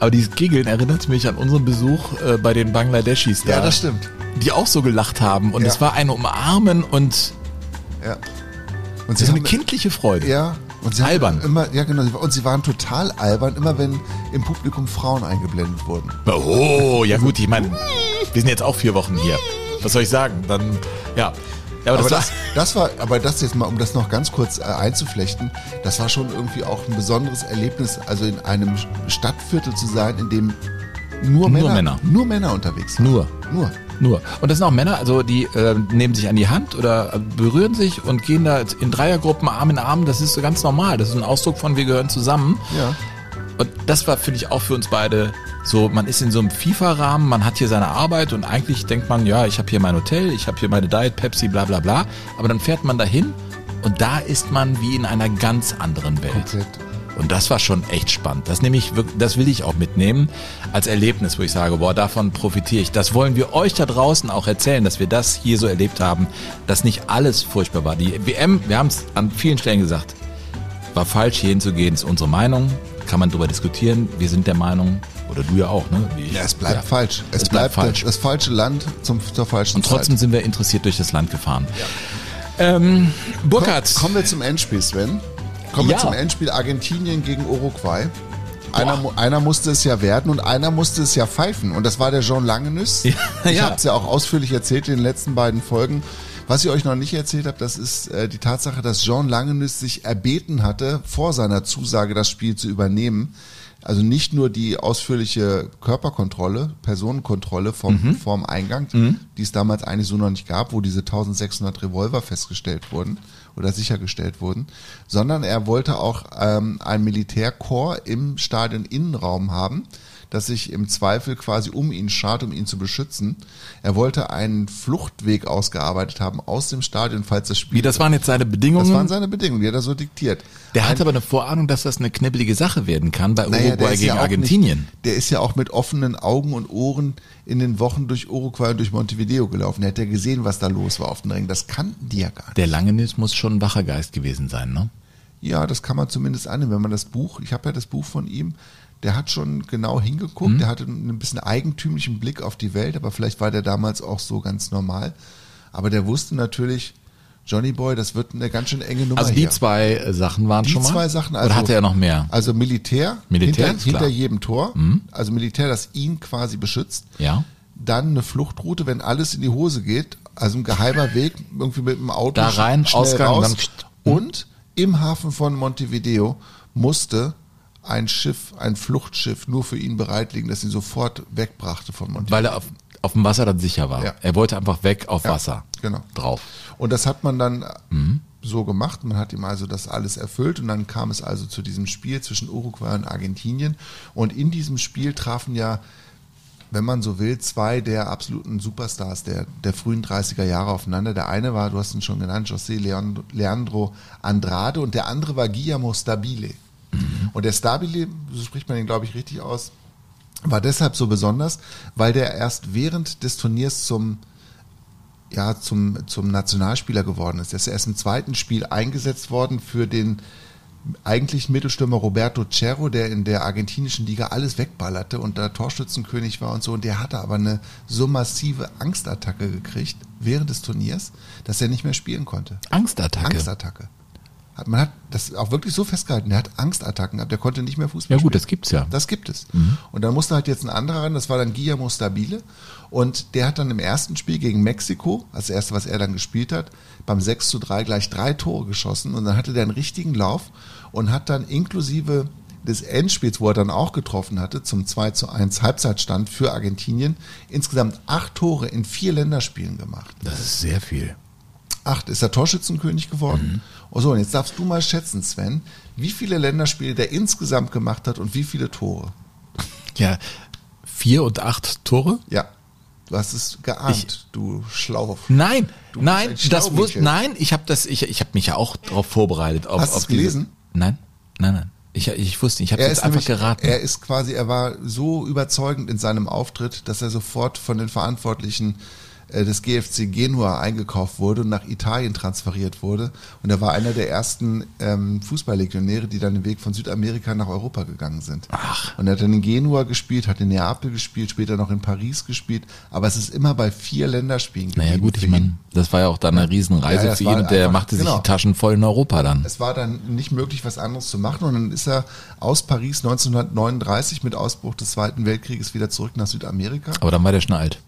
S3: Aber dieses Gegeln erinnert mich an unseren Besuch äh, bei den Bangladeschis da.
S2: Ja, das stimmt.
S3: Die auch so gelacht haben. Und
S2: Ja.
S3: es war ein Umarmen und
S2: Ja. Und
S3: so eine kindliche Freude.
S2: Ja. Und sie
S3: Albern.
S2: Immer, ja, genau. Und sie waren total albern, immer wenn im Publikum Frauen eingeblendet wurden.
S3: Oh, ja gut, ich meine, wir sind jetzt auch vier Wochen hier. Was soll ich sagen? Dann, ja. Ja, aber,
S2: Aber
S3: das,
S2: das, das war, aber das jetzt mal, um das noch ganz kurz äh, einzuflechten, das war schon irgendwie auch ein besonderes Erlebnis, also in einem Stadtviertel zu sein, in dem nur,
S3: Nur
S2: Männer,
S3: Männer.
S2: nur Männer unterwegs.
S3: Nur.
S2: Nur.
S3: Nur. Und das sind auch Männer, also die äh, nehmen sich an die Hand oder berühren sich und gehen da in Dreiergruppen Arm in Arm. Das ist so ganz normal. Das ist ein Ausdruck von wir gehören zusammen.
S2: Ja.
S3: Und das war, finde ich, auch für uns beide so, man ist in so einem FIFA-Rahmen, man hat hier seine Arbeit und eigentlich denkt man, ja, ich habe hier mein Hotel, ich habe hier meine Diet, Pepsi, bla bla bla. Aber dann fährt man dahin und da ist man wie in einer ganz anderen Welt.
S2: Komplett.
S3: Und das war schon echt spannend. Das nehme ich das will ich auch mitnehmen als Erlebnis, wo ich sage, boah, davon profitiere ich. Das wollen wir euch da draußen auch erzählen, dass wir das hier so erlebt haben, dass nicht alles furchtbar war. Die WM, wir haben es an vielen Stellen gesagt, war falsch hier hinzugehen, ist unsere Meinung. Kann man darüber diskutieren. Wir sind der Meinung, oder du ja auch, ne? Ich.
S2: Ja, es bleibt
S3: Ja.
S2: falsch. Es,
S3: Es
S2: bleibt,
S3: bleibt falsch.
S2: Das, falsche Land zum, zur falschen
S3: Und trotzdem
S2: Zeit.
S3: sind wir interessiert durch das Land gefahren. Ähm, Burkhard,
S2: Komm, kommen wir zum Endspiel, Sven. Kommen wir
S3: Ja.
S2: zum Endspiel Argentinien gegen Uruguay. Einer, einer musste es ja werden und einer musste es ja pfeifen. Und das war der Jean Langenüs.
S3: Ja,
S2: ich
S3: ja.
S2: habe es ja auch ausführlich erzählt in den letzten beiden Folgen. Was ich euch noch nicht erzählt habe, das ist äh, die Tatsache, dass Jean Langenüs sich erbeten hatte, vor seiner Zusage das Spiel zu übernehmen, Also nicht nur die ausführliche Körperkontrolle, Personenkontrolle vom,
S3: Mhm.
S2: vorm Eingang, die es damals eigentlich so noch nicht gab, wo diese 1600 Revolver festgestellt wurden oder sichergestellt wurden, sondern er wollte auch ähm, ein Militärkorps im Stadion-Innenraum haben, das sich im Zweifel quasi um ihn schart, um ihn zu beschützen. Er wollte einen Fluchtweg ausgearbeitet haben aus dem Stadion, falls das Spiel...
S3: Wie, das waren jetzt seine Bedingungen?
S2: Das waren seine Bedingungen, die hat er so diktiert.
S3: Der hat aber eine Vorahnung, dass das eine knibbelige Sache werden kann bei Uruguay gegen
S2: ja
S3: Argentinien.
S2: Nicht, der ist ja auch mit offenen Augen und Ohren in den Wochen durch Uruguay und durch Montevideo gelaufen. Der hat ja gesehen, was da los war auf den Ringen. Das kannten die ja gar nicht.
S3: Der Langenis muss schon ein wacher Geist gewesen sein, ne?
S2: Ja, das kann man zumindest annehmen, wenn man das Buch, ich habe ja das Buch von ihm, der hat schon genau hingeguckt, der hatte einen bisschen eigentümlichen Blick auf die Welt, aber vielleicht war der damals auch so ganz normal. Aber der wusste natürlich, Johnny Boy, das wird eine ganz schön enge Nummer
S3: Also die
S2: hier.
S3: zwei äh, Sachen waren
S2: Die
S3: schon mal?
S2: zwei Sachen, also,
S3: Oder hatte er noch mehr?
S2: Also Militär,
S3: Militär,
S2: hinter, hinter jedem Tor,
S3: Mhm.
S2: also Militär, das ihn quasi beschützt.
S3: Ja.
S2: Dann eine Fluchtroute, wenn alles in die Hose geht, also ein geheimer Weg, irgendwie mit dem Auto
S3: Da rein, Ausgang,
S2: raus. Und im Hafen von Montevideo musste ein Schiff, ein Fluchtschiff nur für ihn bereit liegen, das ihn sofort wegbrachte von Montevideo.
S3: Weil er auf, auf dem Wasser dann sicher war.
S2: Ja.
S3: Er wollte einfach weg auf
S2: Ja,
S3: Wasser.
S2: genau.
S3: Drauf.
S2: Und das hat man dann
S3: Mhm.
S2: so gemacht. Man hat ihm also das alles erfüllt und dann kam es also zu diesem Spiel zwischen Uruguay und Argentinien. Und in diesem Spiel trafen ja, wenn man so will, zwei der absoluten Superstars der, der frühen 30er Jahre aufeinander. Der eine war, du hast ihn schon genannt, José Leandro Andrade und der andere war Guillermo Stabile. Und der Stabile, so spricht man ihn, glaube ich, richtig aus, war deshalb so besonders, weil der erst während des Turniers zum ja, zum, zum Nationalspieler geworden ist. Er ist erst im zweiten Spiel eingesetzt worden für den eigentlichen Mittelstürmer Roberto Cerro, der in der argentinischen Liga alles wegballerte und da Torschützenkönig war und so. Und der hatte aber eine so massive Angstattacke gekriegt während des Turniers, dass er nicht mehr spielen konnte.
S3: Angstattacke.
S2: Angstattacke. Hat, man hat das auch wirklich so festgehalten. Der hat Angstattacken gehabt. Der konnte nicht mehr Fußball
S3: Ja gut,
S2: spielen.
S3: das gibt's ja.
S2: Das gibt es. Und dann musste halt jetzt ein anderer ran, das war dann Guillermo Stabile. Und der hat dann im ersten Spiel gegen Mexiko, als erste, was er dann gespielt hat, beim 6 zu 3 gleich drei Tore geschossen. Und dann hatte der einen richtigen Lauf und hat dann inklusive des Endspiels, wo er dann auch getroffen hatte, zum 2 zu 1 Halbzeitstand für Argentinien, insgesamt acht Tore in vier Länderspielen gemacht.
S3: Das ist sehr viel.
S2: Acht ist er Torschützenkönig geworden. Oh so, und jetzt darfst du mal schätzen, Sven, wie viele Länderspiele der insgesamt gemacht hat und wie viele Tore.
S3: Ja, vier und acht Tore?
S2: Ja, du hast es geahnt, du Schlauch.
S3: Nein,
S2: Du
S3: nein,
S2: ein
S3: das wusste, nein, ich habe das, ich, ich habe mich ja auch darauf vorbereitet. Auf,
S2: Hast du es gelesen?
S3: Nein, nein, nein. Ich, ich wusste, nicht, ich habe jetzt
S2: ist
S3: einfach
S2: nämlich,
S3: geraten.
S2: er ist quasi, er war so überzeugend in seinem Auftritt, dass er sofort von den Verantwortlichen des GFC Genua eingekauft wurde und nach Italien transferiert wurde. Und er war einer der ersten ähm, Fußballlegionäre, die dann den Weg von Südamerika nach Europa gegangen sind.
S3: Ach.
S2: Und er hat dann in Genua gespielt, hat in Neapel gespielt, später noch in Paris gespielt. Aber es ist immer bei vier Länderspielen geblieben.
S3: naja gut, ich meine, das war ja auch dann eine Riesenreise
S2: Ja,
S3: für ihn und der
S2: einfach-
S3: machte sich
S2: genau.
S3: die Taschen voll in Europa dann.
S2: Es war dann nicht möglich, was anderes zu machen. Und dann ist er aus Paris 1939 mit Ausbruch des Zweiten Weltkrieges wieder zurück nach Südamerika.
S3: Aber dann war der schon alt.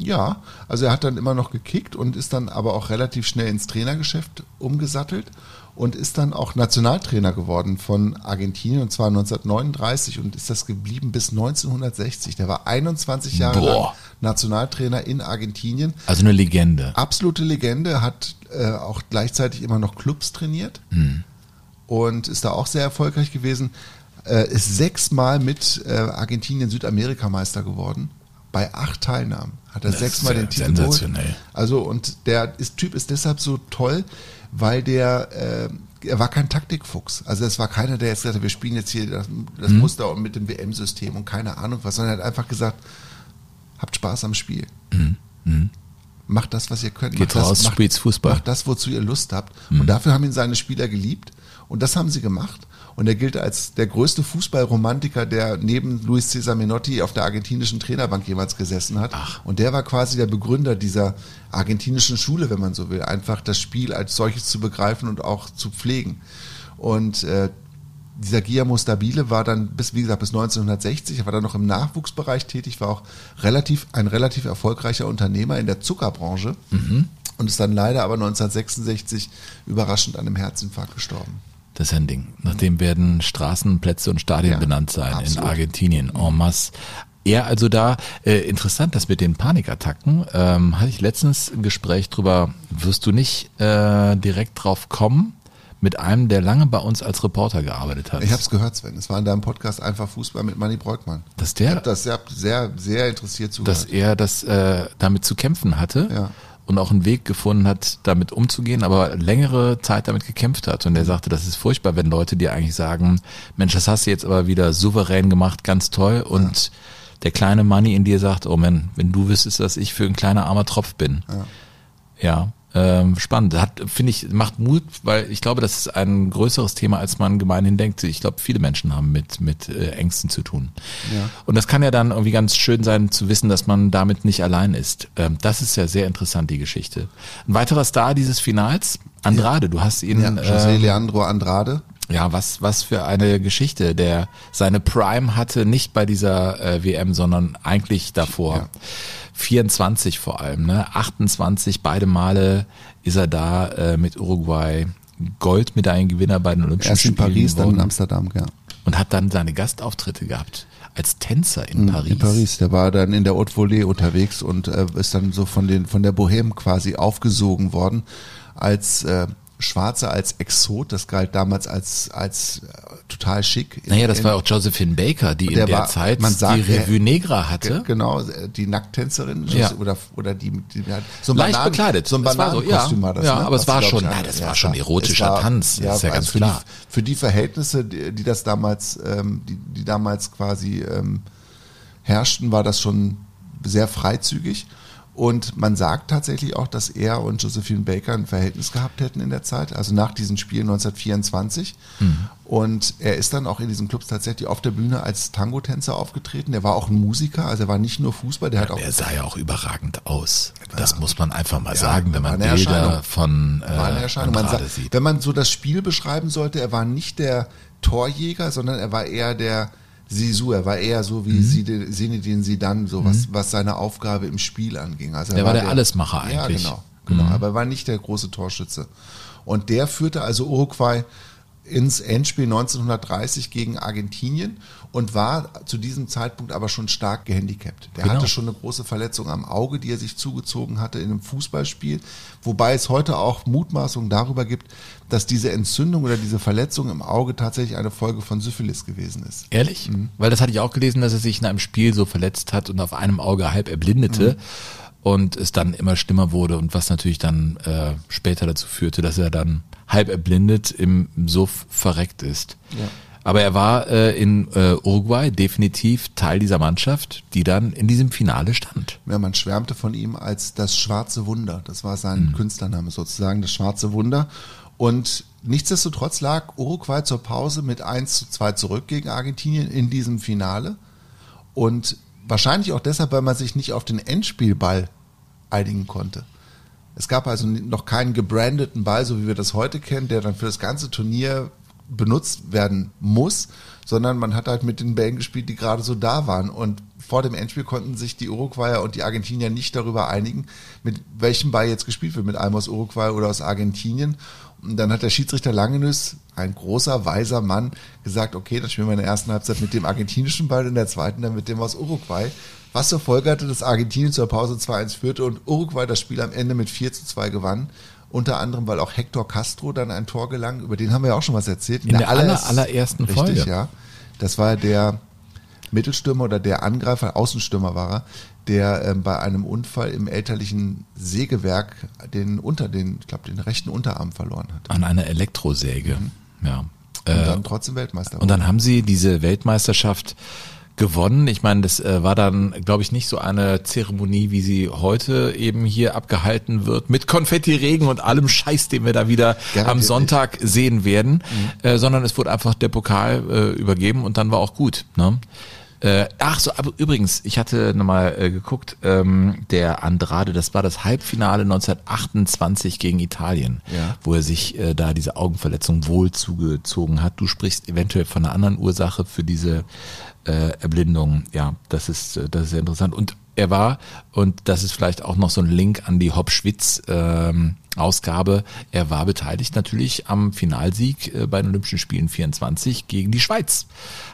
S2: Ja, also er hat dann immer noch gekickt und ist dann aber auch relativ schnell ins Trainergeschäft umgesattelt und ist dann auch Nationaltrainer geworden von Argentinien und zwar 1939 und ist das geblieben bis 1960. Der war 21 Jahre
S3: Boah.
S2: lang Nationaltrainer in Argentinien.
S3: Also eine Legende.
S2: Absolute Legende, hat äh, auch gleichzeitig immer noch Clubs trainiert und ist da auch sehr erfolgreich gewesen. Äh, ist sechsmal mit äh, Argentinien Südamerikameister geworden. Bei acht Teilnahmen hat er
S3: Das
S2: sechsmal
S3: ist
S2: den Titel geholt.
S3: sensationell.
S2: Also und der ist, Typ ist deshalb so toll, weil der äh, er war kein Taktikfuchs. Also es war keiner, der jetzt gesagt hat, wir spielen jetzt hier das, das
S3: Mhm.
S2: Muster mit dem WM-System und keine Ahnung was, sondern er hat einfach gesagt, habt Spaß am Spiel. Macht das, was ihr könnt.
S3: Mhm. Geht
S2: macht
S3: raus,
S2: das, macht,
S3: Fußball. Mhm.
S2: Macht das, wozu ihr Lust habt. Und dafür haben ihn seine Spieler geliebt. Und das haben sie gemacht. Und er gilt als der größte Fußballromantiker, der neben Luis Cesar Menotti auf der argentinischen Trainerbank jeweils gesessen hat.
S3: Ach.
S2: Und der war quasi der Begründer dieser argentinischen Schule, wenn man so will. Einfach das Spiel als solches zu begreifen und auch zu pflegen. Und äh, dieser Guillermo Stabile war dann bis, wie gesagt, bis 1960, er war dann noch im Nachwuchsbereich tätig, war auch relativ, ein relativ erfolgreicher Unternehmer in der Zuckerbranche und ist dann leider aber 1966 überraschend an einem Herzinfarkt gestorben.
S3: Das ist ein Ding. Nachdem werden Straßen, Plätze und Stadien
S2: Ja,
S3: benannt sein in
S2: absolut.
S3: Argentinien en masse. Er also da, äh, interessant, das mit den Panikattacken, ähm, hatte ich letztens ein Gespräch drüber, wirst du nicht äh, direkt drauf kommen, mit einem, der lange bei uns als Reporter gearbeitet hat.
S2: Ich habe es gehört, Sven. Es war in deinem Podcast einfach Fußball mit Manny Breukmann.
S3: Dass
S2: Ich
S3: der,
S2: habe das sehr, sehr, sehr interessiert
S3: dass
S2: zugehört.
S3: er das äh, damit zu kämpfen hatte
S2: Ja.
S3: Und auch einen Weg gefunden hat, damit umzugehen, aber längere Zeit damit gekämpft hat. Und er sagte, das ist furchtbar, wenn Leute dir eigentlich sagen, Mensch, das hast du jetzt aber wieder souverän gemacht, ganz toll. Und der kleine Money in dir sagt, oh Mann, wenn du wüsstest, dass ich für ein kleiner armer Tropf bin. Ja. Ähm, spannend. Hat, finde ich, macht Mut, weil ich glaube, das ist ein größeres Thema, als man gemeinhin denkt. Ich glaube, viele Menschen haben mit, mit äh, Ängsten zu tun.
S2: Ja.
S3: Und das kann ja dann irgendwie ganz schön sein zu wissen, dass man damit nicht allein ist. Ähm, das ist ja sehr interessant, die Geschichte. Ein weiterer Star dieses Finals, Andrade, du hast ihn,
S2: ja, José
S3: ähm,
S2: Leandro Andrade.
S3: ja, was, was für eine Geschichte, der seine Prime hatte, nicht bei dieser äh, WM, sondern eigentlich davor.
S2: Ja.
S3: 24 vor allem, ne? 28, beide Male ist er da äh, mit Uruguay Goldmedaillengewinner bei den Olympischen
S2: Erst in
S3: Spielen
S2: Paris, dann in
S3: geworden
S2: Amsterdam, ja.
S3: und hat dann seine Gastauftritte gehabt als Tänzer in Paris.
S2: Mhm, In Paris, der war dann in der Haute Volée unterwegs und äh, ist dann so von den von der Bohème quasi aufgesogen worden als äh, Schwarzer, als Exot. Das galt damals als als äh, total schick.
S3: Naja, das
S2: in-
S3: war auch Josephine Baker, die in
S2: Der
S3: der
S2: war-
S3: Zeit
S2: sagt,
S3: die Revue Negra hatte.
S2: Ge- Genau, äh, die Nackttänzerin
S3: Ja.
S2: oder oder die, die hat so ein
S3: Leicht
S2: Bananen-
S3: bekleidet.
S2: so ein
S3: war so,
S2: Bananenkostüm
S3: ja.
S2: war das.
S3: Ja,
S2: ne?
S3: aber es war schon- nein, das war schon erotischer
S2: es
S3: Tanz, das ist ja ganz
S2: für
S3: klar.
S2: Die, für die Verhältnisse, die, die das damals, ähm, die, die damals quasi ähm, herrschten, war das schon sehr freizügig. Und man sagt tatsächlich auch, dass er und Josephine Baker ein Verhältnis gehabt hätten in der Zeit, also nach diesem Spiel 1924.
S3: Mhm.
S2: Und er ist dann auch in diesen Clubs tatsächlich auf der Bühne als Tango-Tänzer aufgetreten. Der war auch ein Musiker, also er war nicht nur Fußball, der hat auch
S3: Er sah ja auch überragend aus. Das muss man einfach mal sagen, wenn man Bilder von äh,
S2: war eine Erscheinung. Man sagt,
S3: sieht.
S2: wenn man so das Spiel beschreiben sollte, er war nicht der Torjäger, sondern er war eher der Sisu, er war eher so
S3: Mhm.
S2: wie mhm. Zinedine Zidane, so was, was seine Aufgabe im Spiel anging. Also er
S3: Der war der Allesmacher
S2: Ja,
S3: eigentlich.
S2: genau, genau.
S3: Mhm.
S2: Aber er war nicht der große Torschütze. Und der führte also Uruguay ins Endspiel 1930 gegen Argentinien und war zu diesem Zeitpunkt aber schon stark gehandicapt. Der
S3: Genau.
S2: hatte schon eine große Verletzung am Auge, die er sich zugezogen hatte in einem Fußballspiel, wobei es heute auch Mutmaßungen darüber gibt, dass diese Entzündung oder diese Verletzung im Auge tatsächlich eine Folge von Syphilis gewesen ist.
S3: Ehrlich?
S2: Mhm.
S3: Weil das hatte ich auch gelesen, dass er sich in einem Spiel so verletzt hat und auf einem Auge halb erblindete
S2: Mhm.
S3: und es dann immer schlimmer wurde und was natürlich dann äh, später dazu führte, dass er dann halb erblindet im Suff verreckt ist.
S2: Ja.
S3: Aber er war äh, in äh, Uruguay definitiv Teil dieser Mannschaft, die dann in diesem Finale stand.
S2: Ja, man schwärmte von ihm als das schwarze Wunder. Das war sein Künstlername sozusagen, das schwarze Wunder. Und nichtsdestotrotz lag Uruguay zur Pause mit 1 zu 2 zurück gegen Argentinien in diesem Finale. Und wahrscheinlich auch deshalb, weil man sich nicht auf den Endspielball einigen konnte. Es gab also noch keinen gebrandeten Ball, so wie wir das heute kennen, der dann für das ganze Turnier benutzt werden muss, sondern man hat halt mit den Bällen gespielt, die gerade so da waren. Und vor dem Endspiel konnten sich die Uruguayer und die Argentinier nicht darüber einigen, mit welchem Ball jetzt gespielt wird, mit einem aus Uruguay oder aus Argentinien. Und dann hat der Schiedsrichter Langenüs, ein großer, weiser Mann, gesagt, okay, dann spielen wir in der ersten Halbzeit mit dem argentinischen Ball, in der zweiten dann mit dem aus Uruguay. Was zur Folge hatte, dass Argentinien zur Pause 2-1 führte und Uruguay das Spiel am Ende mit 4 zu 2 gewann. Unter anderem, weil auch Hector Castro dann ein Tor gelang, über den haben wir ja auch schon was erzählt.
S3: In der aller- allerersten
S2: richtig,
S3: Folge.
S2: ja. Das war der Mittelstürmer oder der Angreifer, Außenstürmer war er, der ähm, bei einem Unfall im elterlichen Sägewerk den unter den, ich glaube, den rechten Unterarm verloren hat.
S3: An einer Elektrosäge. Ja.
S2: Und
S3: Äh,
S2: dann trotzdem Weltmeister.
S3: Und dann haben sie diese Weltmeisterschaft gewonnen. Ich meine, das äh, war dann, glaube ich, nicht so eine Zeremonie, wie sie heute eben hier abgehalten wird, mit Konfettiregen und allem Scheiß, den wir da wieder
S2: Garantiert
S3: am
S2: nicht.
S3: Sonntag sehen werden, äh, sondern es wurde einfach der Pokal äh, übergeben und dann war auch gut. Ne? Äh, ach so, aber übrigens, ich hatte nochmal äh, geguckt, ähm, der Andrade, das war das Halbfinale 1928 gegen Italien,
S2: Ja.
S3: wo er sich äh, da diese Augenverletzung wohl zugezogen hat. Du sprichst eventuell von einer anderen Ursache für diese äh, Erblindung. Ja, das ist, äh, das ist sehr interessant. Und er war, und das ist vielleicht auch noch so ein Link an die Hopschwitz ähm, Ausgabe. Er war beteiligt natürlich am Finalsieg äh, bei den Olympischen Spielen 24 gegen die Schweiz.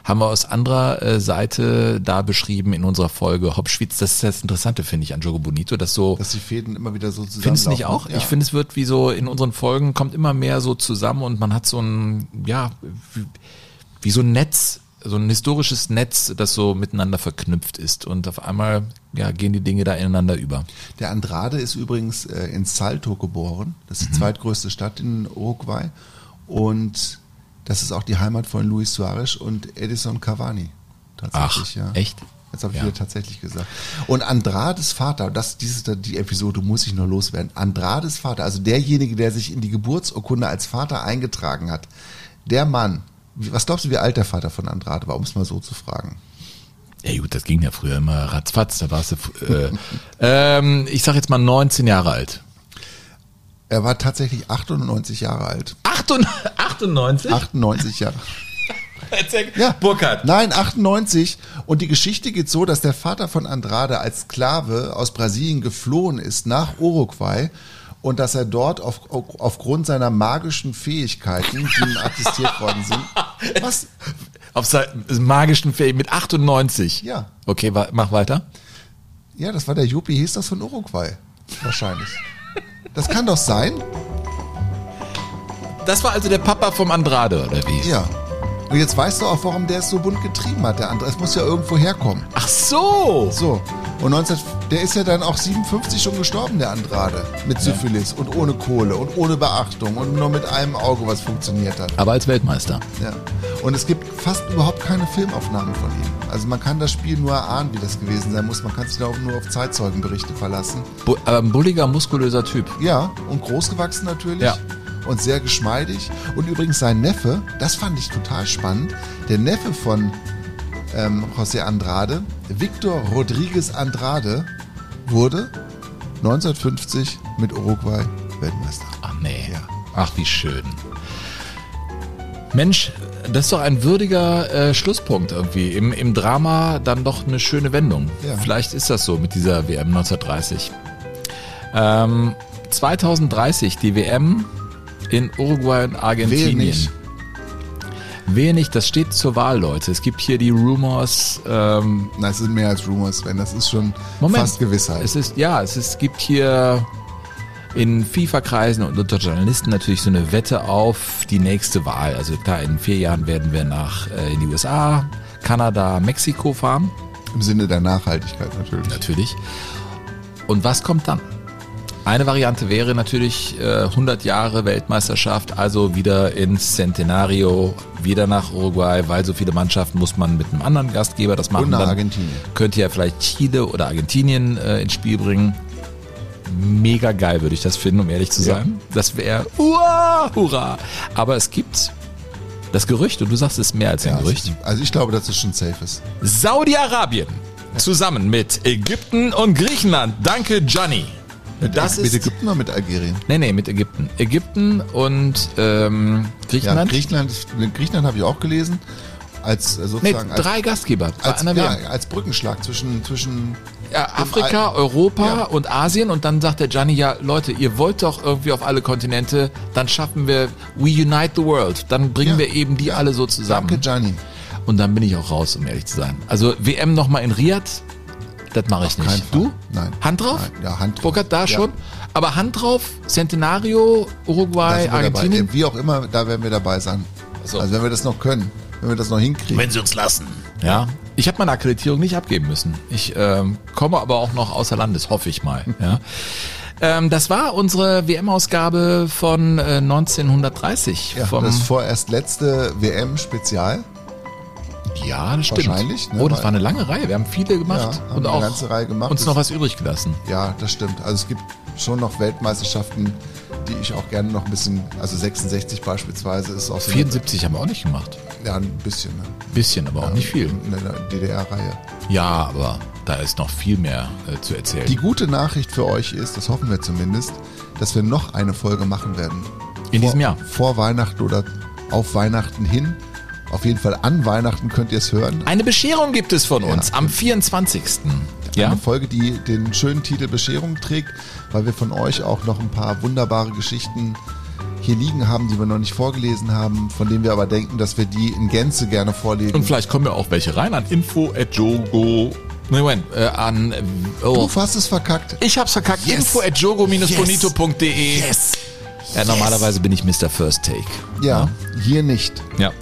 S3: Haben wir aus anderer äh, Seite da beschrieben in unserer Folge Hopschwitz. Das ist das Interessante, finde ich, an Jogo Bonito, dass so
S2: Dass die Fäden immer wieder so zusammen.
S3: Findest du nicht auch? Ich finde, es wird wie so in unseren Folgen kommt immer mehr so zusammen und man hat so ein, ja, wie, wie so ein Netz, so ein historisches Netz, das so miteinander verknüpft ist und auf einmal ja, gehen die Dinge da ineinander über.
S2: Der Andrade ist übrigens äh, in Salto geboren. Das ist die zweitgrößte Stadt in Uruguay. Und das ist auch die Heimat von Luis Suarez und Edison Cavani. Tatsächlich,
S3: Ach,
S2: ja.
S3: echt?
S2: Jetzt habe ich
S3: Ja.
S2: wieder tatsächlich gesagt. Und Andrades Vater, das, diese, die Episode muss ich noch loswerden. Andrades Vater, also derjenige, der sich in die Geburtsurkunde als Vater eingetragen hat, der Mann, was glaubst du, wie alt der Vater von Andrade war, um es mal so zu fragen?
S3: Ja gut, das ging ja früher immer ratzfatz, da warst du, äh, ähm, ich sag jetzt mal 19 Jahre alt.
S2: Er war tatsächlich 98 Jahre alt.
S3: 98?
S2: 98 Jahre.
S3: Ja. Burkhard.
S2: Nein, 98. Und die Geschichte geht so, dass der Vater von Andrade als Sklave aus Brasilien geflohen ist nach Uruguay und dass er dort auf, auf, aufgrund seiner magischen Fähigkeiten, die ihm attestiert worden sind, was?
S3: Auf seinen magischen Fähigkeiten mit 98.
S2: Ja.
S3: Okay, mach weiter.
S2: Ja, das war der Juppie, hieß das von Uruguay. Wahrscheinlich. Das kann doch sein.
S3: Das war also der Papa vom Andrade, oder wie?
S2: Ja. Und jetzt weißt du auch, warum der es so bunt getrieben hat. Der andere, es muss ja irgendwo herkommen.
S3: Ach so.
S2: So. Und 19, der ist ja dann auch 57 schon gestorben, der Andrade. Mit Syphilis und ohne Kohle und ohne Beachtung und nur mit einem Auge, was funktioniert hat.
S3: Aber als Weltmeister.
S2: Ja. Und es gibt fast überhaupt keine Filmaufnahmen von ihm. Also man kann das Spiel nur erahnen, wie das gewesen sein muss. Man kann sich da auch nur auf Zeitzeugenberichte verlassen.
S3: Bu aber ein bulliger, muskulöser Typ.
S2: Ja, und großgewachsen natürlich.
S3: Ja.
S2: Und sehr geschmeidig. Und übrigens sein Neffe, das fand ich total spannend, der Neffe von ähm, José Andrade, Victor Rodriguez Andrade, wurde 1950 mit Uruguay Weltmeister.
S3: Ach nee.
S2: Ja.
S3: Ach, wie schön. Mensch, das ist doch ein würdiger äh, Schlusspunkt irgendwie. Im, Im Drama dann doch eine schöne Wendung.
S2: Ja.
S3: Vielleicht ist das so mit dieser WM 1930. Ähm, 2030 die WM in Uruguay und Argentinien.
S2: Wehe nicht.
S3: Wehe nicht, das steht zur Wahl, Leute. Es gibt hier die Rumors. Ähm,
S2: Nein, es sind mehr als Rumors, Sven. Das ist schon
S3: Moment.
S2: fast Gewissheit.
S3: Es ist, ja, es ist, gibt hier in FIFA-Kreisen und unter Journalisten natürlich so eine Wette auf die nächste Wahl. Also klar, in vier Jahren werden wir nach äh, in die USA, Kanada, Mexiko fahren.
S2: Im Sinne der Nachhaltigkeit natürlich.
S3: Natürlich. Und was kommt dann? Eine Variante wäre natürlich äh, 100 Jahre Weltmeisterschaft, also wieder ins Centenario, wieder nach Uruguay, weil so viele Mannschaften muss man mit einem anderen Gastgeber das machen.
S2: Und nach
S3: Dann
S2: Argentinien.
S3: Könnte ja vielleicht Chile oder Argentinien äh, ins Spiel bringen. Mega geil würde ich das finden, um ehrlich zu
S2: Ja.
S3: sein. Das wäre hurra, hurra. Aber es gibt das Gerücht, und du sagst es ist mehr als ein
S2: Ja,
S3: Gerücht.
S2: Also ich glaube, dass es schon safe ist.
S3: Saudi-Arabien zusammen mit Ägypten und Griechenland. Danke, Gianni. Das
S2: mit. Ägypten oder mit Algerien?
S3: Nee, nee, mit Ägypten. Ägypten und ähm,
S2: Ja,
S3: Griechenland.
S2: Griechenland, Griechenland habe ich auch gelesen. Als äh,
S3: nee,
S2: sozusagen als,
S3: drei Gastgeber. bei
S2: als, ja, als Brückenschlag zwischen, zwischen
S3: Ja, Afrika,
S2: Al-
S3: Europa
S2: Ja.
S3: und Asien und dann sagt der Gianni, ja Leute, ihr wollt doch irgendwie auf alle Kontinente, dann schaffen wir We Unite the World, dann bringen wir eben die alle so zusammen.
S2: Danke, Gianni.
S3: Und dann bin ich auch raus, um ehrlich zu sein. Also WM nochmal in Riyadh, das mache ich nicht. Du?
S2: Nein.
S3: Hand drauf?
S2: Nein, ja, Hand drauf.
S3: Burkhard, da
S2: Ja.
S3: schon. Aber Hand drauf, Centenario, Uruguay,
S2: wir dabei.
S3: Argentinien.
S2: Äh, Wie auch immer, da werden wir dabei sein.
S3: so.
S2: Also wenn wir das noch können, wenn wir das noch hinkriegen.
S3: sie uns lassen. Ja. Ich habe meine Akkreditierung nicht abgeben müssen. Ich ähm, komme aber auch noch außer Landes, hoffe ich mal. Ja. Ähm, das war unsere WM-Ausgabe von äh, 1930.
S2: ja,
S3: vom,
S2: das vorerst letzte WM-Spezial.
S3: Ja, das stimmt.
S2: wahrscheinlich, ne,
S3: oh, das war eine lange Reihe. Wir haben viele gemacht
S2: Ja, haben
S3: und
S2: eine
S3: auch
S2: ganze Reihe gemacht.
S3: uns noch was übrig gelassen.
S2: Ja, das stimmt. Also es gibt schon noch Weltmeisterschaften, die ich auch gerne noch ein bisschen, also 66 beispielsweise ist auch so eine-
S3: 74 haben wir auch nicht gemacht.
S2: ja, ein bisschen. Ne?
S3: Bisschen, aber auch nicht viel.
S2: In der DDR-Reihe.
S3: Ja, aber da ist noch viel mehr äh, zu erzählen.
S2: Die gute Nachricht für euch ist, das hoffen wir zumindest, dass wir noch eine Folge machen werden.
S3: In
S2: vor,
S3: diesem Jahr.
S2: Vor Weihnachten oder auf Weihnachten hin. Auf jeden Fall an Weihnachten könnt ihr es hören.
S3: Eine Bescherung gibt es von
S2: Ja.
S3: uns am 24. Ja?
S2: Eine Folge, die den schönen Titel Bescherung trägt, weil wir von euch auch noch ein paar wunderbare Geschichten hier liegen haben, die wir noch nicht vorgelesen haben, von denen wir aber denken, dass wir die in Gänze gerne vorlesen.
S3: Und vielleicht kommen ja auch welche rein an info at jogo. Nee, Moment, äh, an. Oh.
S2: Du hast es verkackt.
S3: Ich hab's verkackt.
S2: Yes.
S3: Info at jogo-bonito.de.
S2: Yes.
S3: Ja, normalerweise bin ich Mr. First Take.
S2: Ja, hier nicht.
S3: Ja.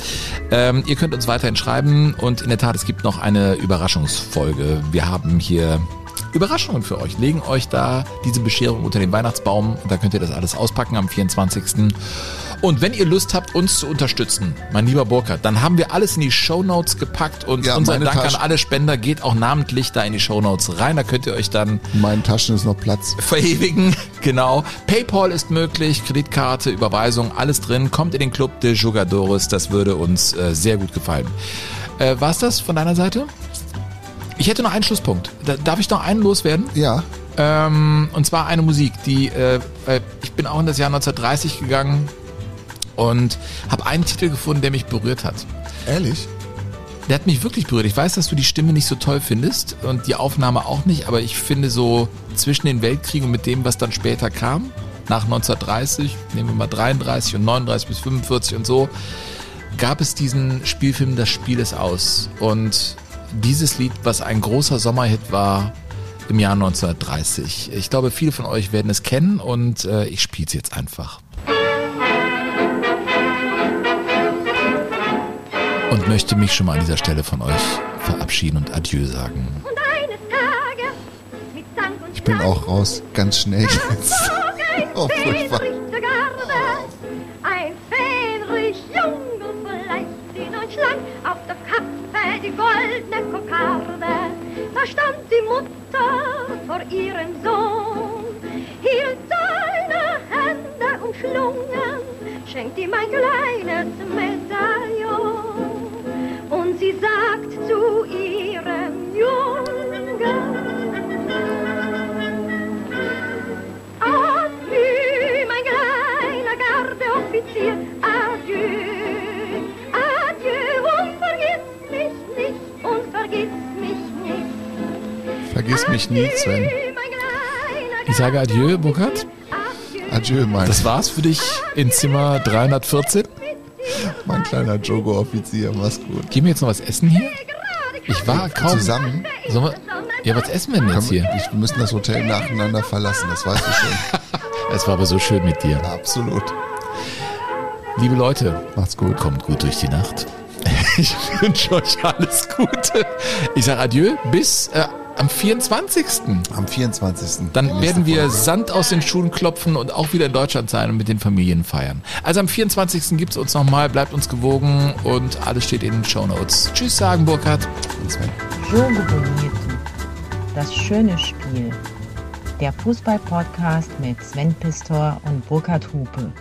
S3: Ähm, ihr könnt uns weiterhin schreiben und in der Tat, es gibt noch eine Überraschungsfolge. Wir haben hier Überraschungen für euch. Legen euch da diese Bescherung unter den Weihnachtsbaum und da könnt ihr das alles auspacken am 24. Und wenn ihr Lust habt, uns zu unterstützen, mein lieber Burkhard, dann haben wir alles in die Shownotes gepackt und
S2: Ja,
S3: unser Dank
S2: Tasche-
S3: an alle Spender geht auch namentlich da in die Shownotes rein. Da könnt ihr euch dann
S2: In meinen Taschen ist noch Platz.
S3: verewigen. Genau. PayPal ist möglich, Kreditkarte, Überweisung, alles drin. Kommt in den Club de Jugadores. Das würde uns äh, sehr gut gefallen. Äh, war's das von deiner Seite? Ich hätte noch einen Schlusspunkt. Da, darf ich noch einen loswerden?
S2: Ja,
S3: Ähm, und zwar eine Musik, die äh, äh, ich bin auch in das Jahr 1930 gegangen und habe einen Titel gefunden, der mich berührt hat.
S2: ehrlich?
S3: Der hat mich wirklich berührt. Ich weiß, dass du die Stimme nicht so toll findest und die Aufnahme auch nicht, aber ich finde so zwischen den Weltkriegen und mit dem, was dann später kam, nach 1930, nehmen wir mal 33 und 39 bis 45 und so, gab es diesen Spielfilm Das Spiel ist aus. Und dieses Lied, was ein großer Sommerhit war im Jahr 1930. Ich glaube, viele von euch werden es kennen und äh, ich spiele es jetzt einfach. Und möchte mich schon mal an dieser Stelle von euch verabschieden und Adieu sagen.
S5: Und eines Tages mit Sang und
S2: Ich bin auch raus, ganz schnell jetzt. Oh, furchtbar.
S5: Ein Fähnrich jung und vielleicht in und schlank, auf der Kappe die goldene Kokarde. Da stand die Mutter vor ihrem Sohn, hielt seine Hände umschlungen, schenkt ihm ein kleines Medaillon. Und sie sagt zu ihrem Jungen, Adieu, mein kleiner Gardeoffizier, adieu, adieu und vergiss mich nicht und vergiss mich nicht.
S2: Vergiss mich nie, Sven.
S5: Adieu, mein kleiner
S3: Ich sage Adieu, Burkhard.
S2: Adieu, mein,
S3: Das war's für dich in Zimmer 314.
S2: mein kleiner Jogo-Offizier. Mach's gut.
S3: Gehen wir jetzt noch was essen hier? Ich war kaum...
S2: Zusammen?
S3: Wir, ja, was essen wir denn jetzt hier?
S2: Wir müssen das Hotel nacheinander verlassen, das weißt du schon.
S3: Es war aber so schön mit dir.
S2: Absolut.
S3: Liebe Leute,
S2: Macht's gut.
S3: kommt gut durch die Nacht. Ich wünsche euch alles Gute. Ich sage Adieu bis äh, am 24.
S2: Am 24.
S3: Dann werden wir
S2: Folge.
S3: Sand aus den Schuhen klopfen und auch wieder in Deutschland sein und mit den Familien feiern. Also am 24. gibt's uns nochmal, bleibt uns gewogen und alles steht in den Shownotes. Tschüss sagen, Burkhard.
S2: Sven.
S1: Jogo Bonito. Das schöne Spiel. Der Fußball-Podcast mit Sven Pistor und Burkhard Hupe.